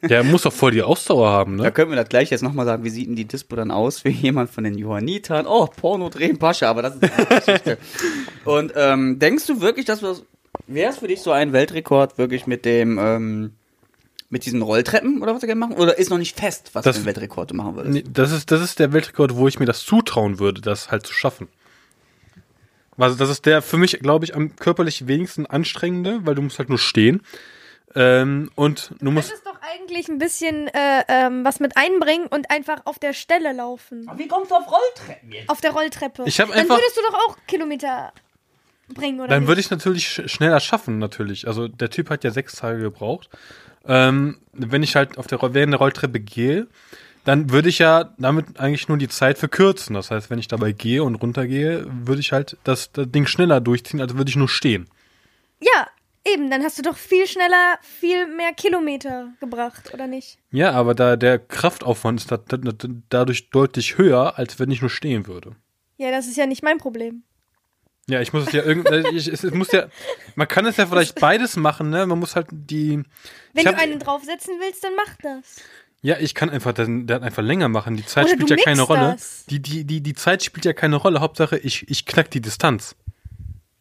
Der muss doch voll die Ausdauer haben, Da ne? können wir das gleich jetzt nochmal sagen, wie sieht denn die Dispo dann aus für jemand von den Johannitern? Oh, Porno drehen Pascha, aber das ist eine Geschichte. Und ähm, denkst du wirklich, dass wir wäre es für dich so ein Weltrekord wirklich mit dem ähm, mit diesen Rolltreppen oder was du gerne machen? Oder ist noch nicht fest, was Das- für ein Weltrekord du machen würdest? Nee, Das ist, das ist der Weltrekord, wo ich mir das zutrauen würde, das halt zu schaffen. Also das ist der für mich, glaube ich, am körperlich wenigsten anstrengende, weil du musst halt nur stehen. Ähm, und du Du musst. müsstest doch eigentlich ein bisschen äh, ähm, was mit einbringen und einfach auf der Stelle laufen. Wie kommst du auf Rolltreppen jetzt? Auf der Rolltreppe. Ich hab Dann einfach- würdest du doch auch Kilometer bringen, oder? Dann nicht? würde ich natürlich sch schneller schaffen, natürlich. Also der Typ hat ja sechs Tage gebraucht. Ähm, wenn ich halt auf der während der Rolltreppe gehe, dann würde ich ja damit eigentlich nur die Zeit verkürzen. Das heißt, wenn ich dabei gehe und runtergehe, würde ich halt das, das Ding schneller durchziehen, als würde ich nur stehen. Ja, eben, dann hast du doch viel schneller, viel mehr Kilometer gebracht, oder nicht? Ja, aber da der Kraftaufwand ist da, da, da, dadurch deutlich höher, als wenn ich nur stehen würde. Ja, das ist ja nicht mein Problem. Ja, ich muss es ja irgendwie, ich, es, es muss ja, man kann es ja vielleicht beides machen, ne? Man muss halt die. Wenn ich du hab- einen draufsetzen willst, dann mach das. Ja, ich kann einfach dann, dann einfach länger machen. Die Zeit Oder spielt du ja keine Rolle. das. Die, die, die, die Zeit spielt ja keine Rolle. Hauptsache, ich, ich knack die Distanz.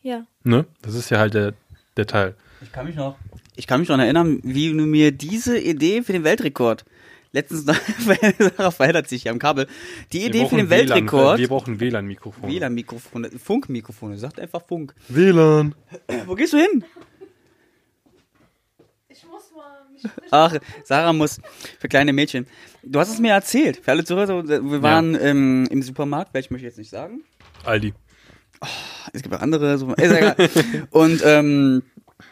Ja. Ne? Das ist ja halt der, der Teil. Ich kann mich noch. Ich kann mich noch erinnern, wie du mir diese Idee für den Weltrekord letztens noch, *laughs* Sarah verheddert sich hier am Kabel, die Idee für den WLAN, Weltrekord. Wir brauchen WLAN-Mikrofon. WLAN-Mikrofone, Funkmikrofone, sagt einfach Funk. WLAN. *clears throat* Wo gehst du hin? Ich muss mal mich *laughs* Ach, Sarah muss für kleine Mädchen. Du hast es mir erzählt. Für alle Zuhörer, wir waren ähm, im Supermarkt, welchen möchte ich jetzt nicht sagen. Aldi. Es gibt auch andere. So, ist ja egal. *laughs* Und ähm,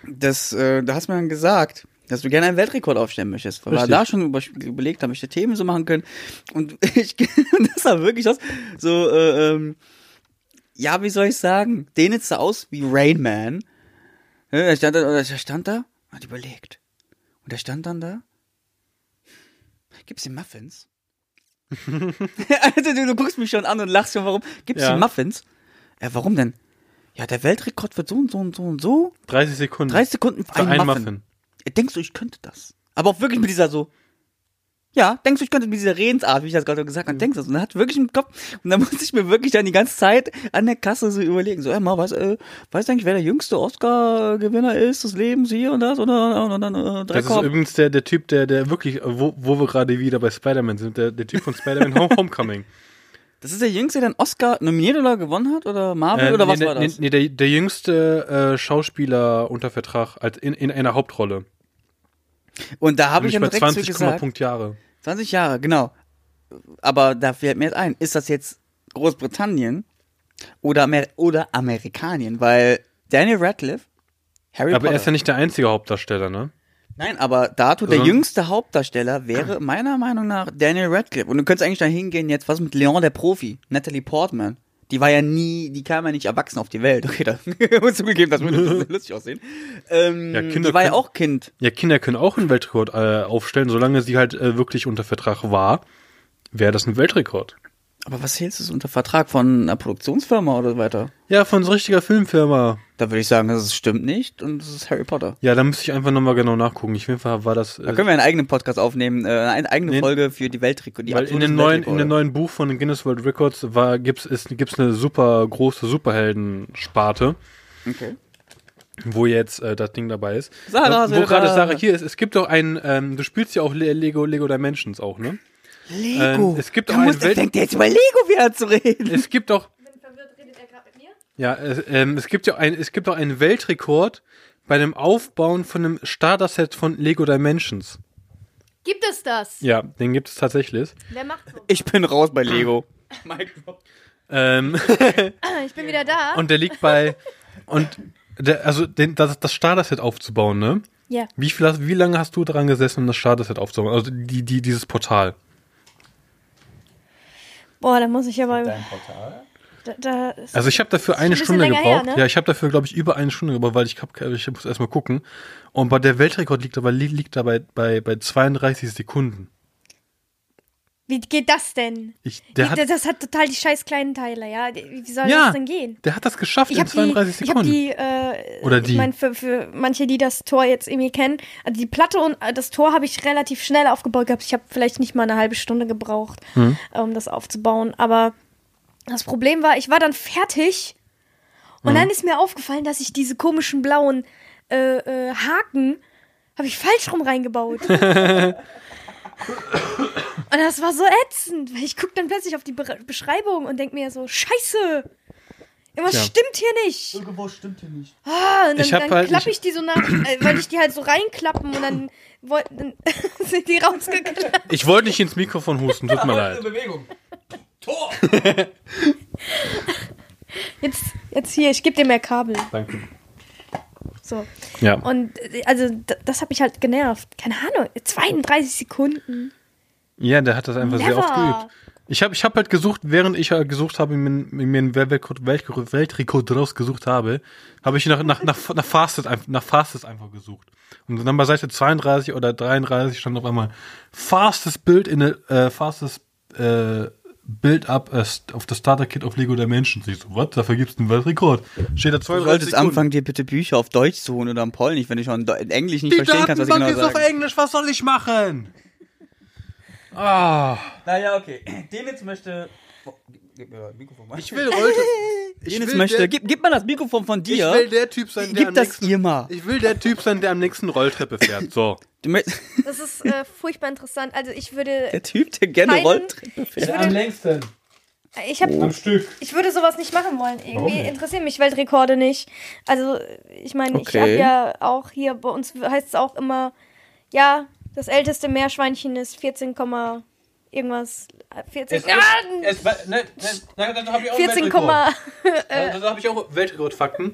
das, äh, da hast du mir dann gesagt, dass du gerne einen Weltrekord aufstellen möchtest. Weil wir Richtig. da schon über, überlegt haben, welche Themen so machen können. Und *laughs* ich, das war wirklich das, so, äh, ähm, ja, wie soll ich sagen? Den jetzt sah aus wie Rain Man. Ja, Er stand da, oder er stand da, hat überlegt. Und er stand dann da. Gibt's die Muffins? *laughs* *laughs* also, du, du guckst mich schon an und lachst schon, warum? Gibt's Ja. die Muffins? Ja, warum denn? Ja, der Weltrekord wird so und so und so und so. 30 Sekunden. 30 Sekunden für Für einen einen Muffin. Muffin. Ja, Denkst du, ich könnte das? Aber auch wirklich mit dieser so. Ja, denkst du, ich könnte mit dieser Redensart, wie ich das gerade gesagt habe, denkst du das? Und er hat wirklich im Kopf, und da *laughs* musste ich mir wirklich dann die ganze Zeit an der Kasse so überlegen, so, Emma, was, äh, weißt du eigentlich, wer der jüngste Oscar-Gewinner ist des Lebens hier und das, oder, und dann, äh, Das ist übrigens der, der Typ, der, der wirklich, wo, wo wir gerade wieder bei Spider-Man sind, der, der Typ von Spider-Man Home- *laughs* Homecoming. Das ist der jüngste, der einen Oscar nominiert oder gewonnen hat, oder Marvel, Äh, oder nee, was nee, war das? Nee, der, der jüngste äh, Schauspieler unter Vertrag als in, in einer Hauptrolle. Und da habe ich dann bei direkt 20, zu gesagt, Punkt Jahre. 20 Jahre, genau. Aber da fällt mir jetzt ein, ist das jetzt Großbritannien oder, Amer oder Amerikanien? Weil Daniel Radcliffe, Harry Aber Potter. er ist ja nicht der einzige Hauptdarsteller, ne? Nein, aber dato der jüngste Hauptdarsteller wäre meiner Meinung nach Daniel Radcliffe. Und du könntest eigentlich da hingehen jetzt, was mit Leon der Profi, Natalie Portman. Die war ja nie, die kam ja nicht erwachsen auf die Welt. *laughs* Okay, da *laughs* muss zugegeben, das würde *laughs* lustig aussehen. Ähm, Ja, Kinder die war ja können- auch Kind. Ja, Kinder können auch einen Weltrekord äh, aufstellen, solange sie halt äh, wirklich unter Vertrag war, wäre das ein Weltrekord. Aber was hältst du unter Vertrag von einer Produktionsfirma oder so weiter? Ja, von so richtiger Filmfirma. Da würde ich sagen, das stimmt nicht und das ist Harry Potter. Ja, da müsste ich einfach nochmal genau nachgucken. Ich jeden Fall war das. Da Äh, können wir einen eigenen Podcast aufnehmen, äh, eine eigene Nee. Folge für die Weltrekord. Die weil in dem neuen, in Weltrekorde. dem neuen Buch von Guinness World Records war, gibt's, ist, gibt's eine super große Superhelden-Sparte, Okay. wo jetzt äh, das Ding dabei ist. Sarah, wo Sarah. gerade Sarah hier ist, es gibt doch ein, ähm, du spielst ja auch Le Lego, Lego Dimensions auch, ne? Lego. Ähm, es gibt auch einen muss, Welt- fängt der jetzt über Lego wieder zu reden. Es gibt doch, bin verwirrt, redet er gerade mit mir? ja, es, ähm, es gibt ja ein, es gibt auch einen Weltrekord bei dem Aufbauen von einem Starter-Set von Lego Dimensions. Gibt es das? Ja, den gibt es tatsächlich. Wer macht so? Ich bin raus bei Lego. *laughs* Ähm, *laughs* *laughs* Ich bin wieder da. und der liegt bei, und der, also den, das, das Starter-Set aufzubauen, ne? ja. Wie, viel, hast- wie lange hast du dran gesessen, um das Starter-Set aufzubauen? Also die, die, dieses Portal. Boah, da muss ich aber. Portal? Da, da ist Also ich habe dafür ein eine bisschen Stunde gebraucht. her, ne? Ja, ich habe dafür, glaube ich, über eine Stunde gebraucht, weil ich, hab, ich muss erstmal gucken. Und bei der Weltrekord liegt aber li- liegt dabei bei, bei 32 Sekunden. Wie geht das denn? Ich, der, Wie- hat, das hat total die scheiß kleinen Teile, ja. Wie soll Ja. das denn gehen? der hat das geschafft Ich in habe die, 32 ich hab Sekunden. die, äh, Oder die. Ich meine, für, für manche, die das Tor jetzt irgendwie kennen, also die Platte und äh, das Tor habe ich relativ schnell aufgebaut gehabt. Ich habe vielleicht nicht mal eine halbe Stunde gebraucht, Hm. äh, um das aufzubauen. Aber das Problem war, ich war dann fertig und dann ist mir aufgefallen, dass ich diese komischen blauen äh, äh, Haken habe ich falsch rum reingebaut. *laughs* *laughs* *coughs* Und das war so ätzend, weil ich gucke dann plötzlich auf die Be Beschreibung und denk mir so, scheiße, irgendwas Tja. stimmt hier nicht. Irgendwo stimmt hier nicht. Ah, und dann, dann halt- klappe ich- die so nach, äh, wollte ich die halt so reinklappen und dann, *coughs* wollten, dann *laughs* sind die rausgeklappt. Ich wollte nicht ins Mikrofon husten, tut mir *laughs* leid. Bewegung. Tor! *laughs* Jetzt, jetzt hier, ich gebe dir mehr Kabel. Danke. So. Ja. Und also das hat mich halt genervt. Keine Ahnung, 32 Sekunden. ja, der hat das einfach sehr oft Never. geübt. Ich habe ich hab halt gesucht, während ich halt gesucht habe, mir, mir einen Weltrekord, Weltrekord, rausgesucht habe, habe ich nach, nach, nach, nach, Fastest, einfach- nach Fastest einfach gesucht. Und dann bei Seite 32 oder 33 stand auf einmal Fastest Build in a, äh, Fastest äh, Build up äh, st- auf das Starter Kit of Lego Dimensions. Ich so, what? Dafür gibt's einen Weltrekord. Steht da Du 32 solltest Sekunden. anfangen, dir bitte Bücher auf Deutsch zu holen oder am Polnisch, wenn du schon in Englisch nicht Die verstehen kannst, was ich Datenbank genau ist auf sage. Englisch, was soll ich machen? Ah, Naja, okay. *clears throat* Denitz möchte... Gib mir das Mikrofon mal. ich will Rolte. *laughs* Ich Denitz will möchte... der- Gib, gib mal das Mikrofon von Ich dir. will der Typ sein, der Gib am das nächsten, ihr mal. Ich will der Typ sein, der am nächsten Rolltreppe fährt. So. *laughs* Das ist äh, furchtbar interessant. Also ich würde, Der Typ, der gerne Keinen- Rolltreppe ich fährt. würde, längsten. ich habe Am Stück. Ich würde sowas nicht machen wollen. Irgendwie interessieren mich Weltrekorde nicht. Also, ich meine, ich Okay. habe ja auch hier, bei uns heißt es auch immer, ja, das älteste Meerschweinchen ist 14, Komma irgendwas. äh, 14, ja, es, ne, ne, ne, habe ich auch 14, Komma- *laughs* Da habe ich auch Weltrekordfakten.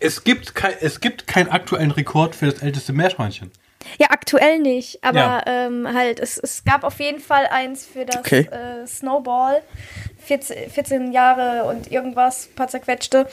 Es gibt, kein, es gibt keinen aktuellen Rekord für das älteste Meerschweinchen. ja, aktuell nicht, aber Ja. ähm, halt, es, es gab auf jeden Fall eins für das Okay. äh, Snowball. 14, 14 Jahre und irgendwas, paar zerquetschte.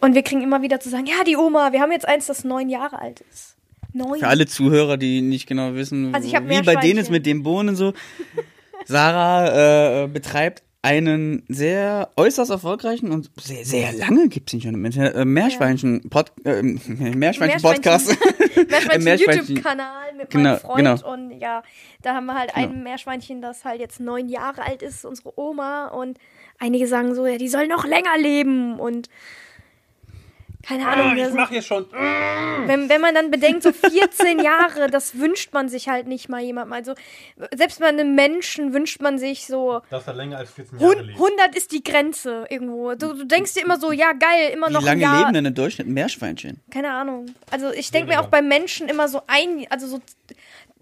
Und wir kriegen immer wieder zu sagen, ja, die Oma, wir haben jetzt eins, das neun Jahre alt ist. Neun. Für alle Zuhörer, die nicht genau wissen, Also wie bei denen ist mit dem Bohnen so. *laughs* Sarah äh, betreibt einen sehr äußerst erfolgreichen und sehr, sehr lange gibt es ihn schon im Internet, äh, Meerschweinchen, Pod, äh, *laughs* Meerschweinchen *laughs* Podcast. Meerschweinchen Meerschweinchen. YouTube-Kanal mit Genau, meinem Freund genau. und ja, da haben wir halt ein Meerschweinchen, das halt jetzt neun Jahre alt ist, unsere Oma und einige sagen so, ja, die soll noch länger leben und keine Ahnung, das- hier schon. wenn, wenn man dann bedenkt, so 14 Jahre, das wünscht man sich halt nicht mal jemandem. Also selbst bei einem Menschen wünscht man sich so, Dass er länger als 14 hun- 100 ist die Grenze irgendwo. Du, du denkst dir immer so, ja geil, immer Wie noch ein lange Jahr. leben denn im Durchschnitt ein Meerschweinchen? Keine Ahnung. Also ich denke mir auch bei Menschen immer so ein, also so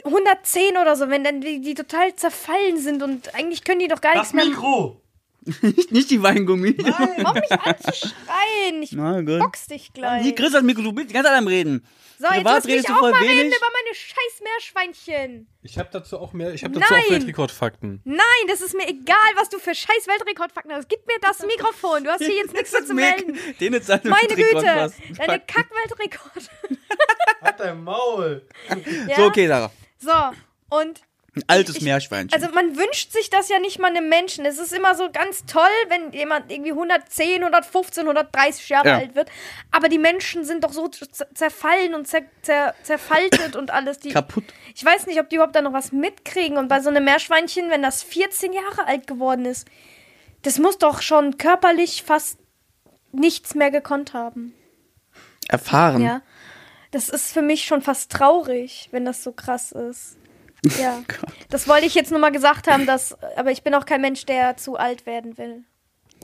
110 oder so, wenn dann die, die total zerfallen sind und eigentlich können die doch gar nichts mehr. Mikro! Nicht, nicht die Weingummi. Warum mich anzuschreien? Ich Na gut. box dich gleich. Hier, Chris, das Mikro, du bist die ganze Zeit am Reden. so, jetzt Privat mich redest du auch mal reden wenig. über meine scheiß Meerschweinchen. Ich habe dazu auch mehr, ich habe dazu auch Nein. Weltrekordfakten. Nein, das ist mir egal, was du für scheiß Weltrekordfakten hast. Gib mir das Mikrofon. Du hast hier jetzt nichts mehr zu melden. Den jetzt seine Meine Güte, deine Kack-Weltrekord. Hat dein Maul! *laughs* Ja? So, okay, Sarah. So, und Ein altes Ich- Meerschweinchen. Also man wünscht sich das ja nicht mal einem Menschen. Es ist immer so ganz toll, wenn jemand irgendwie 110, 115, 130 Jahre Ja. alt wird. Aber die Menschen sind doch so zerfallen und zer zer zerfaltet *coughs* und alles. Die, Kaputt. ich weiß nicht, ob die überhaupt da noch was mitkriegen. Und bei so einem Meerschweinchen, wenn das 14 Jahre alt geworden ist, das muss doch schon körperlich fast nichts mehr gekonnt haben. Erfahren. Ja. Das ist für mich schon fast traurig, wenn das so krass ist. *laughs* Ja. Das wollte ich jetzt nur mal gesagt haben, dass, aber ich bin auch kein Mensch, der zu alt werden will.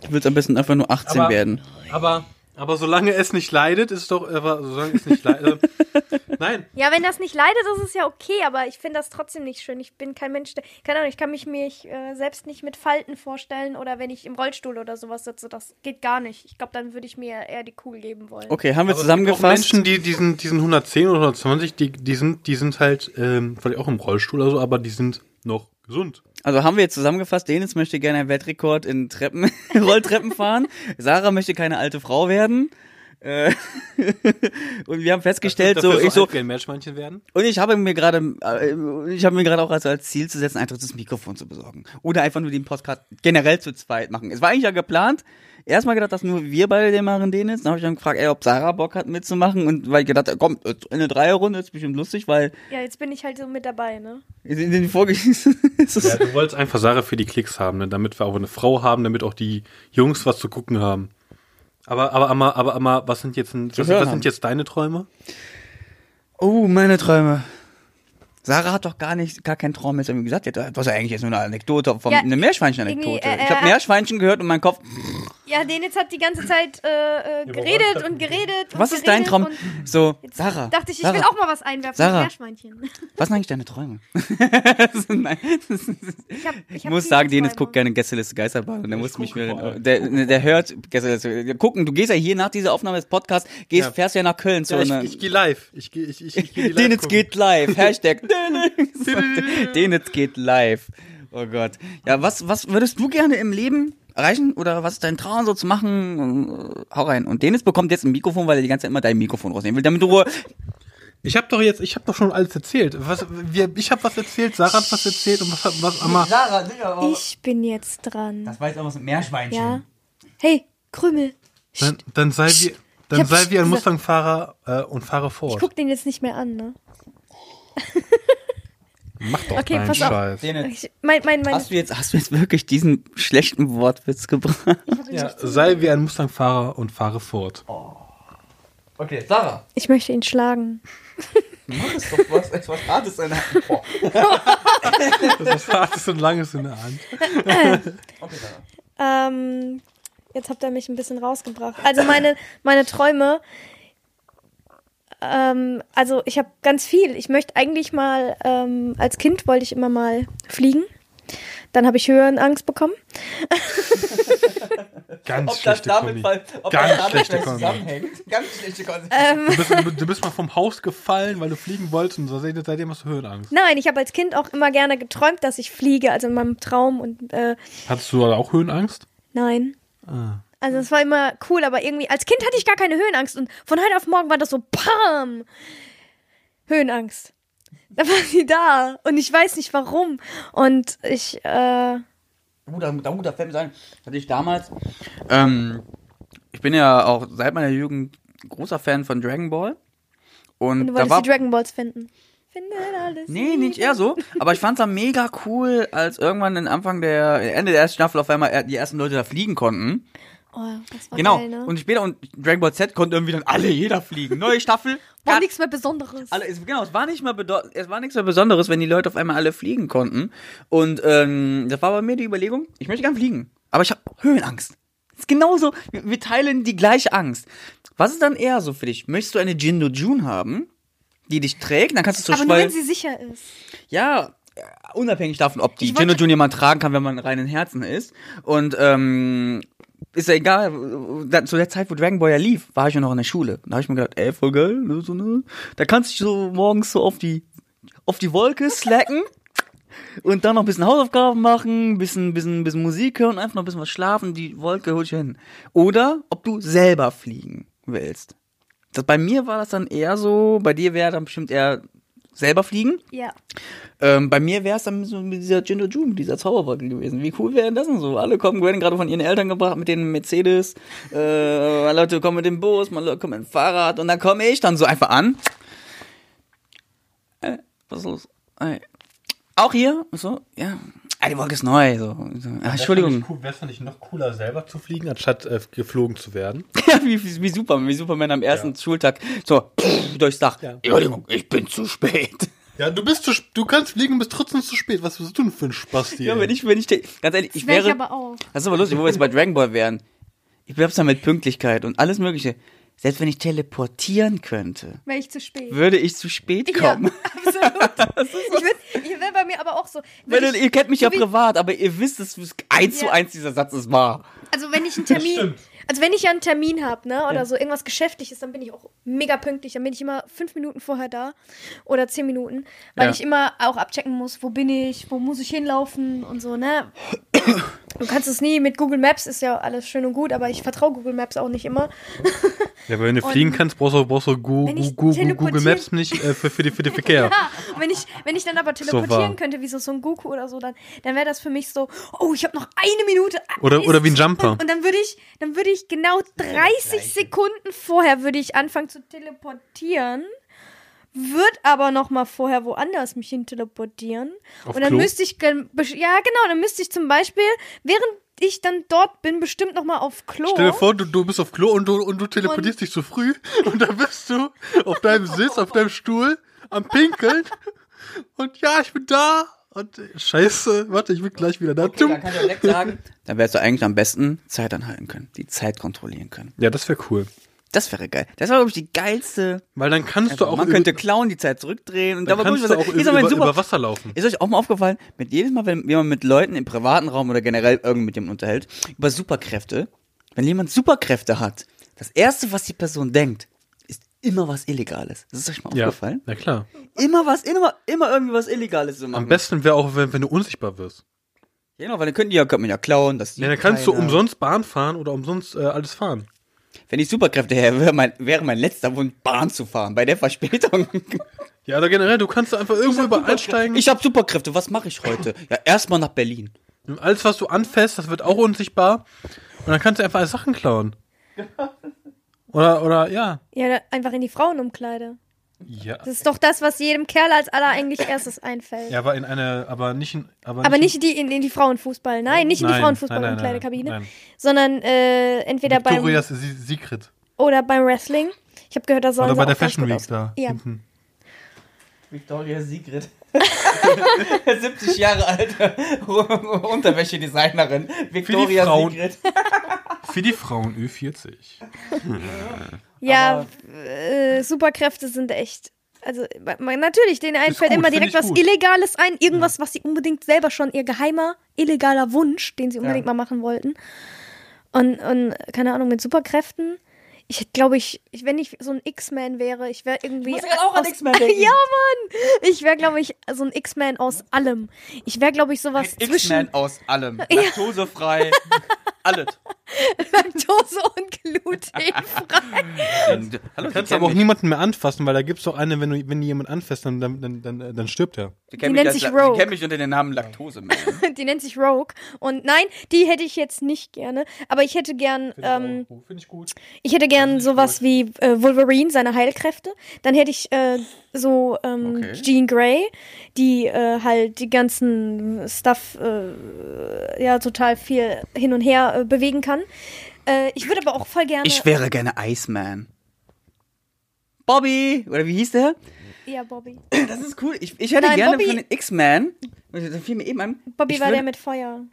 Du willst am besten einfach nur 18 Aber- werden. Aber, aber solange es nicht leidet, ist doch, aber solange es nicht leidet. *laughs* Nein, Ja, wenn das nicht leidet, ist es ja okay, aber ich finde das trotzdem nicht schön. Ich bin kein Mensch, der, keine Ahnung, ich kann mich mir äh, selbst nicht mit Falten vorstellen oder wenn ich im Rollstuhl oder sowas sitze, das geht gar nicht. Ich glaube, dann würde ich mir eher die Kugel geben wollen. Okay, haben wir Aber es gibt auch zusammengefasst. Menschen, die diesen, diesen 110 oder 120, die, die sind, die sind halt, ähm, vielleicht auch im Rollstuhl oder so, aber die sind noch gesund. Also haben wir jetzt zusammengefasst, Denis möchte gerne einen Weltrekord in Treppen, *laughs* Rolltreppen fahren. Sarah möchte keine alte Frau werden. Äh, *laughs* und wir haben festgestellt, so, ich so, ein Meerschweinchen werden. und ich habe mir gerade, äh, ich habe mir gerade auch als, als Ziel zu setzen, ein drittes Mikrofon zu besorgen. Oder einfach nur den Podcast generell zu zweit machen. Es war eigentlich ja geplant. Erstmal gedacht, dass nur wir beide den machen, Denis. Dann habe ich dann gefragt, ey, ob Sarah Bock hat mitzumachen. Und weil ich gedacht, komm, jetzt in eine Dreierrunde ist bestimmt lustig, weil Ja, jetzt bin ich halt so mit dabei, ne? in den Folge *laughs* Ja, du wolltest einfach Sarah für die Klicks haben, ne? damit wir auch eine Frau haben, damit auch die Jungs was zu gucken haben. Aber, aber, aber, aber, aber was sind jetzt, was, was sind jetzt deine Träume? Oh, meine Träume. Sarah hat doch gar nicht, gar keinen Traum jetzt irgendwie gesagt. Ist ja eigentlich jetzt nur eine Anekdote, von, Ja, eine Meerschweinchen-Anekdote. äh, ich habe äh, Meerschweinchen gehört und mein Kopf, Ja, Denitz hat die ganze Zeit äh, äh, geredet und geredet. Und was ist dein geredet Traum? und So, Jetzt Sarah. Dachte ich, ich Sarah, will auch mal was einwerfen Sarah. mit Meerschweinchen. *laughs* Was sind eigentlich deine Träume? Das sind Nein, das ist- Ich, hab, ich, ich hab muss sagen, Dennis guckt gerne Gästeliste Geisterbahn und der muss mich, allem. der, der hört Gästeliste. Gucken, du gehst ja hier nach dieser Aufnahme des Podcasts, gehst, Ja. fährst ja nach Köln zu Ja, ich, einer- ich gehe live. Ich gehe ich, ich, ich geh live Denitz gucken. geht live. Hashtag *laughs* Denitz. *laughs* Denitz geht live. Oh Gott. Ja, was, was würdest du gerne im Leben erreichen? Oder was ist dein Traum so zu machen? Äh, Hau rein. Und Denitz bekommt jetzt ein Mikrofon, weil er die ganze Zeit immer dein Mikrofon rausnehmen will, damit du Ich habe doch jetzt, ich habe doch schon alles erzählt. Was, wir, ich habe was erzählt, Sarah hat was erzählt und was, was Sarah, Digga, Ich bin jetzt dran. Das war jetzt auch was mit Meerschweinchen. Ja. Hey, Krümel. dann, dann sei wie, dann sei wie ein Mustang-Fahrer äh, und fahre Ich fort. guck den jetzt nicht mehr an, ne? Mach doch Okay, deinen. Scheiß. Ich, mein, mein, mein, hast du jetzt, hast du jetzt wirklich diesen schlechten Wortwitz gebracht? Ja, sei wie ein Mustang-Fahrer und fahre fort. Okay, Sarah. Ich möchte ihn schlagen. Mach es doch was, etwas Hartes in der Hand. Boah. *laughs* Das ist hartes und langes in der Hand. *laughs* Okay, Sarah. Ähm, jetzt habt ihr mich ein bisschen rausgebracht. Also meine, meine Träume. Ähm, also ich habe ganz viel. Ich möchte eigentlich mal, ähm, als Kind wollte ich immer mal fliegen. Dann habe ich Höhenangst bekommen. *laughs* Ganz Ob das schlechte damit, Kombi. weil, ob Ganz das damit schlechte zusammenhängt. Ganz schlechte. Ähm, Du bist, du bist mal vom Haus gefallen, weil du fliegen wolltest und seitdem seitdem hast du Höhenangst. nein, ich habe als Kind auch immer gerne geträumt, dass ich fliege, also in meinem Traum und äh, Hattest du auch Höhenangst? nein. Ah. Also es war immer cool, aber irgendwie als Kind hatte ich gar keine Höhenangst und von heute auf morgen war das so PAM! Höhenangst. Da war sie da und ich weiß nicht warum. Und ich, äh, Oh, da, da, da fällt mir ein, hatte ich damals, ähm, ich bin ja auch seit meiner Jugend großer Fan von Dragon Ball. Und du da wolltest war, die Dragon Balls finden. Findet alles. nee, nicht eher so, aber ich fand's dann mega cool, als irgendwann den Anfang der, Ende der ersten Staffel auf einmal die ersten Leute da fliegen konnten. Oh, das war Genau. geil, ne? Und später, und Dragon Ball Z konnte irgendwie dann alle, jeder fliegen. Neue Staffel. *laughs* war nichts mehr Besonderes. alle, es, genau, es war nicht mehr es war nichts mehr Besonderes, wenn die Leute auf einmal alle fliegen konnten. Und ähm, das war bei mir die Überlegung, ich möchte gern fliegen, aber ich habe Höhenangst. Das ist genauso, wir, wir teilen die gleiche Angst. Was ist dann eher so für dich? Möchtest du eine Jindo June haben, die dich trägt? Dann kannst du zur aber nur wenn sie sicher ist. Ja, äh, unabhängig davon, ob die Jindo June jemand tragen kann, wenn man reinen Herzen ist. Und ähm, ist ja egal, zu der Zeit, wo Dragon Ball ja lief, war ich ja noch in der Schule. Da habe ich mir gedacht, ey, voll geil, ne, so, ne? Da kannst du dich so morgens so auf die, auf die Wolke slacken und dann noch ein bisschen Hausaufgaben machen, ein bisschen, bisschen, bisschen Musik hören, einfach noch ein bisschen was schlafen, die Wolke holt dich hin. Oder ob du selber fliegen willst. Das, bei mir war das dann eher so, bei dir wäre dann bestimmt eher selber fliegen. Ja. Ähm, bei mir wäre es dann so mit dieser Jindo June, mit dieser Zauberwolke gewesen. Wie cool wäre das denn so? Alle kommen, werden gerade von ihren Eltern gebracht mit den Mercedes, äh, Leute kommen mit dem Bus, mal Leute kommen mit dem Fahrrad und dann komme ich dann so einfach an. Äh, was ist los? Äh, auch hier? So, ja. Ah, die Wolke ist neu. So. Ah, Entschuldigung. Wäre es nicht noch cooler, selber zu fliegen, anstatt äh, geflogen zu werden? *laughs* Ja, wie, wie, wie Superman, wie Superman am ersten Schultag. So, pff, durchs Dach. Ja. Entschuldigung, ich bin zu spät. Ja, du bist zu, du kannst fliegen und bist trotzdem zu spät. Was bist du denn für ein Spaß hier? Ja, wenn ich, wenn ich, ganz ehrlich, ich Das wäre ich aber auch. Das ist aber lustig, wo wir jetzt bei Dragon Ball wären. Ich hab's ja mit Pünktlichkeit und alles Mögliche. Selbst wenn ich teleportieren könnte, Wäre ich zu spät. würde ich zu spät kommen. Ja, *laughs* absolut. ich würde mir aber auch so. Wenn ich, ihr kennt mich so ja privat, aber ihr wisst, dass es eins zu Ja. eins dieser Satz ist wahr. Also wenn ich einen Termin. Also wenn ich ja einen Termin habe, ne, oder so irgendwas Geschäftliches, dann bin ich auch mega pünktlich. Dann bin ich immer fünf Minuten vorher da oder zehn Minuten, weil Ja. ich immer auch abchecken muss, wo bin ich, wo muss ich hinlaufen und so, ne. Du kannst es nie mit Google Maps, ist ja alles schön und gut, aber ich vertraue Google Maps auch nicht immer. *laughs* Ja, aber wenn du fliegen kannst, brauchst du, brauchst du Gu Gu Google Maps nicht äh, für, für, die, für den Verkehr. *laughs* Ja, und wenn ich, wenn ich dann aber teleportieren wahr. könnte, wie so Son Goku oder so, dann, dann wäre das für mich so, oh, ich habe noch eine Minute. Oder- Ist- oder wie ein Jumper. Und, und dann würde ich, dann würde ich genau 30 Sekunden vorher würde ich anfangen zu teleportieren. Würde aber noch mal vorher woanders mich hin teleportieren. Auf und dann Klo? müsste ich, ja genau, dann müsste ich zum Beispiel, während ich dann dort bin, bestimmt noch mal auf Klo. Stell dir vor, du, du bist auf Klo und du, und du teleportierst dich zu früh *laughs* und dann bist du auf deinem Sitz, auf deinem Stuhl, am Pinkeln *laughs* und ja, ich bin da und äh, scheiße, warte, ich bin gleich wieder da. Okay, dann kann ich direkt sagen, *laughs* dann wärst du eigentlich am besten Zeit anhalten können, die Zeit kontrollieren können. ja, das wäre cool. Das wäre geil. Das war, glaube ich, die geilste. Weil dann kannst du auch man könnte klauen, die Zeit zurückdrehen und dann aber kannst du auch ist über, über, super, über Wasser laufen. Ist euch auch mal aufgefallen, mit jedes Mal, wenn man mit Leuten im privaten Raum oder generell irgendwie mit jemandem unterhält, über Superkräfte, wenn jemand Superkräfte hat, das erste, was die Person denkt, immer was Illegales. Das ist euch mal Ja, aufgefallen? na klar. Immer was, immer, immer irgendwie was Illegales zu machen. Am besten wäre auch, wenn, wenn du unsichtbar wirst. Genau, weil dann könnten die ja, könnte man ja klauen, das Ja, dann kannst du umsonst Bahn fahren oder umsonst äh, alles fahren. Wenn ich Superkräfte hätte, wäre mein, wäre mein letzter Wunsch, Bahn zu fahren, bei der Verspätung. *laughs* Ja, oder generell, du kannst einfach irgendwo über einsteigen. Ich habe Superkräfte, was mache ich heute? Ja, erstmal nach Berlin. Und alles, was du anfasst, das wird auch unsichtbar. Und dann kannst du einfach alle Sachen klauen. *laughs* Oder, oder, ja. Ja, einfach in die Frauenumkleide. Ja. Das ist doch das, was jedem Kerl als aller eigentlich erstes einfällt. Ja, aber in eine, aber nicht in, aber, Aber in- nicht die in, in die Frauenfußball, nein, nicht in die Nein, Frauenfußball-Umkleidekabine, nein, nein, sondern äh, entweder beim Victoria's Secret. oder beim Wrestling. Ich habe gehört, da sollen Oder bei der Fashion Week da. Ja. hinten. Victoria *laughs* Sigrid. 70 Jahre alte *laughs* Unterwäschedesignerin. Victoria Frauen. Sigrid. Für die Frauen *laughs* Ü40. Ja, äh, Superkräfte sind echt. Also man, natürlich, denen einen fällt gut, immer direkt was gut. Illegales ein, irgendwas, was sie unbedingt selber schon, ihr geheimer, illegaler Wunsch, den sie unbedingt Ja. mal machen wollten. Und, und keine Ahnung, mit Superkräften. Ich glaube, ich, ich, wenn ich so ein X-Man wäre, ich wäre irgendwie. musste gerade auch an X-Men denken. *laughs* Ja, Mann! Ich wäre, glaube ich, so ein X-Man aus allem. Ich wäre, glaube ich, sowas Ein zwischen X-Man aus allem. Laktosefrei. *laughs* Alles. Laktose und glutenfrei. Hallo, Du kannst aber auch niemanden mehr anfassen, weil da gibt's doch eine, wenn du, wenn du jemanden anfasst, dann, dann, dann, dann, dann stirbt er. Die mich nennt sich La- Rogue. Sie kennen mich unter dem Namen Laktose. *laughs* Die nennt sich Rogue. Und nein, die hätte ich jetzt nicht gerne. Aber ich hätte gern, ähm, Finde ich gut. ich hätte gern sowas wie äh, Wolverine, seine Heilkräfte. Dann hätte ich äh, so ähm, Okay. Jean Grey, die äh, halt die ganzen Stuff äh, ja total viel hin und her äh, bewegen kann. Äh, ich würde aber auch voll gerne. Ich wäre gerne Iceman. Bobby! Oder wie hieß der? ja, Bobby. Das ist cool. Ich, ich hätte Nein, gerne Bobby- von den X-Men. Da fiel mir eben ein. Bobby ich war würde, der mit Feuer.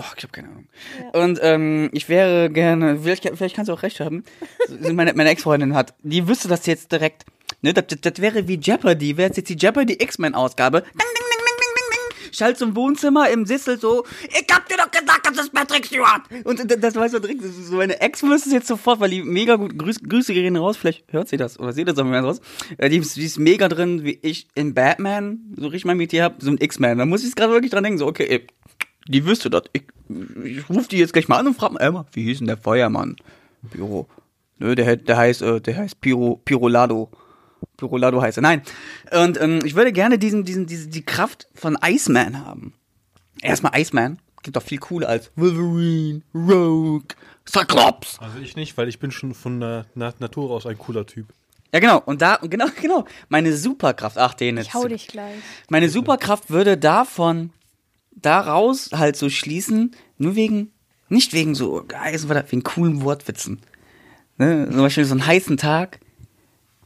Oh, ich habe keine Ahnung. Ja. Und ähm, ich wäre gerne, vielleicht, vielleicht kannst du auch recht haben. *laughs* Meine, meine Ex-Freundin hat, die wüsste das jetzt direkt. Ne, das, das, das wäre wie Jeopardy. Wäre jetzt die Jeopardy X-Men-Ausgabe. Ding, ding, ding, ding, ding, ding, ding. Schalt zum Wohnzimmer im Sessel so, ich hab dir doch gesagt, das ist Patrick Stewart. Und das, das weiß man direkt, so meine Ex wüsste es jetzt sofort, weil die mega gut, Grüß, Grüße gehen raus, vielleicht hört sie das oder sieht das auch mal raus. Die, ist- die ist mega drin, wie ich in Batman, so richtig mit dir hab, so ein X-Men. Da muss ich gerade wirklich dran denken, so, okay, ey, die wüsste das. Ich, ich rufe die jetzt gleich mal an und frage mal, Emma, wie hieß denn der Feuermann? Pyro. Nö, der, der heißt, äh, der heißt Piro, Pirolado. Pirolado heißt er. Nein. Und ähm, ich würde gerne diesen, diesen, diese, die Kraft von Iceman haben. Erstmal Iceman. Gibt doch viel cooler als Wolverine, Rogue, Cyclops. Also ich nicht, weil ich bin schon von der Na Natur aus ein cooler Typ. Ja, genau. Und da, genau, *laughs* genau. Meine Superkraft, ach, den Ich jetzt. hau dich gleich. Meine Superkraft würde davon, daraus halt so schließen, nur wegen, nicht wegen so, Eisen, wegen coolen Wortwitzen. Ne? Zum Beispiel so einen heißen Tag,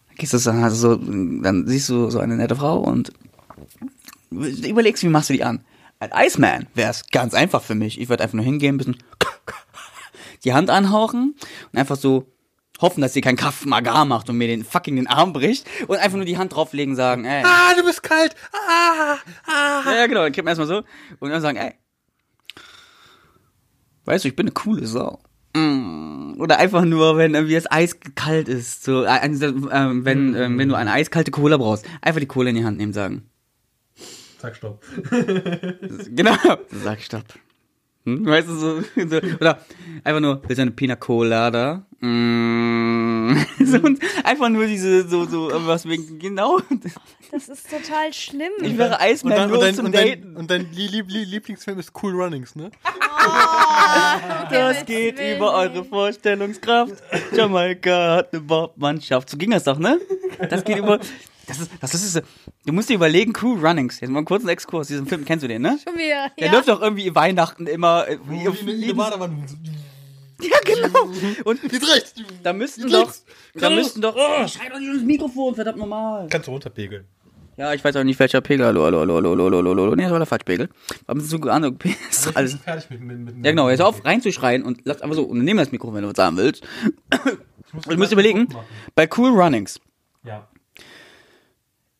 dann gehst du so, also so, dann siehst du so eine nette Frau und überlegst, wie machst du die an. Als Iceman wäre es ganz einfach für mich. Ich würde einfach nur hingehen, ein bisschen *laughs* die Hand anhauchen und einfach so hoffen, dass sie kein Kraft Magar macht und mir den fucking den Arm bricht und einfach nur die Hand drauflegen, sagen, ey. Ah, du bist kalt. Ah, ah. Ja, ja, genau, dann kippen wir erstmal so und dann sagen, ey, weißt du, ich bin eine coole Sau. Mm. Oder einfach nur, wenn irgendwie das Eis kalt ist, so, äh, äh, wenn, äh, wenn du eine eiskalte Cola brauchst, einfach die Cola in die Hand nehmen, sagen. Sag stopp. Genau, sag stopp. Hm? Weißt du, so, *laughs* so, oder einfach nur, willst du eine Pina Colada? Mm. *laughs* so, und einfach nur diese, so, so, was wegen, genau. Das ist total schlimm. Ich wäre Und, Eisman dann, und, dein, zum und, Daten. und dein Lie- Lie- Lie- Lieblingsfilm ist Cool Runnings, ne? *laughs* Das geht über eure Vorstellungskraft. Jamaika hat eine Bobmannschaft. So ging das doch, ne? Das geht über. Das ist, das ist, so- du musst dir überlegen, Cool Runnings. Jetzt mal einen kurzen Exkurs. Diesen Film kennst du den, ne? Schon wieder. Der ja. läuft doch irgendwie Weihnachten immer. äh, auf Lebens- *laughs* ja, genau. Und Jetzt rechts. da müssten Jetzt doch, da müssten doch, oh, schrei doch nicht ins Mikrofon, verdammt normal. Kannst du runterpegeln. Ja, ich weiß auch nicht, welcher Pegel. Hallo, hallo, hallo, hallo, hallo, hallo, hallo. Nee, das war der Falschpegel. Aber so an, *laughs* ist doch alles. fertig mit, mit, mit Ja, genau, jetzt auf reinzuschreien und lass einfach so, und nimm das Mikrofon, wenn du was sagen willst. Du musst überlegen, bei Cool Runnings, Ja.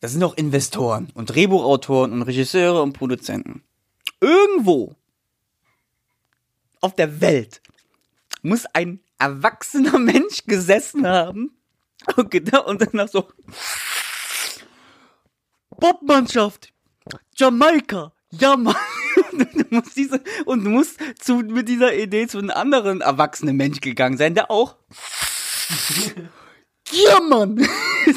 Da sind auch Investoren und Drehbuchautoren und Regisseure und Produzenten. Irgendwo auf der Welt muss ein erwachsener *laughs* Mensch gesessen haben und, danach so Bobmannschaft, Jamaika, ja Mann. *laughs* Du musst diese, und du musst zu, mit dieser Idee zu einem anderen erwachsenen Mensch gegangen sein, der auch ja Mann, *laughs*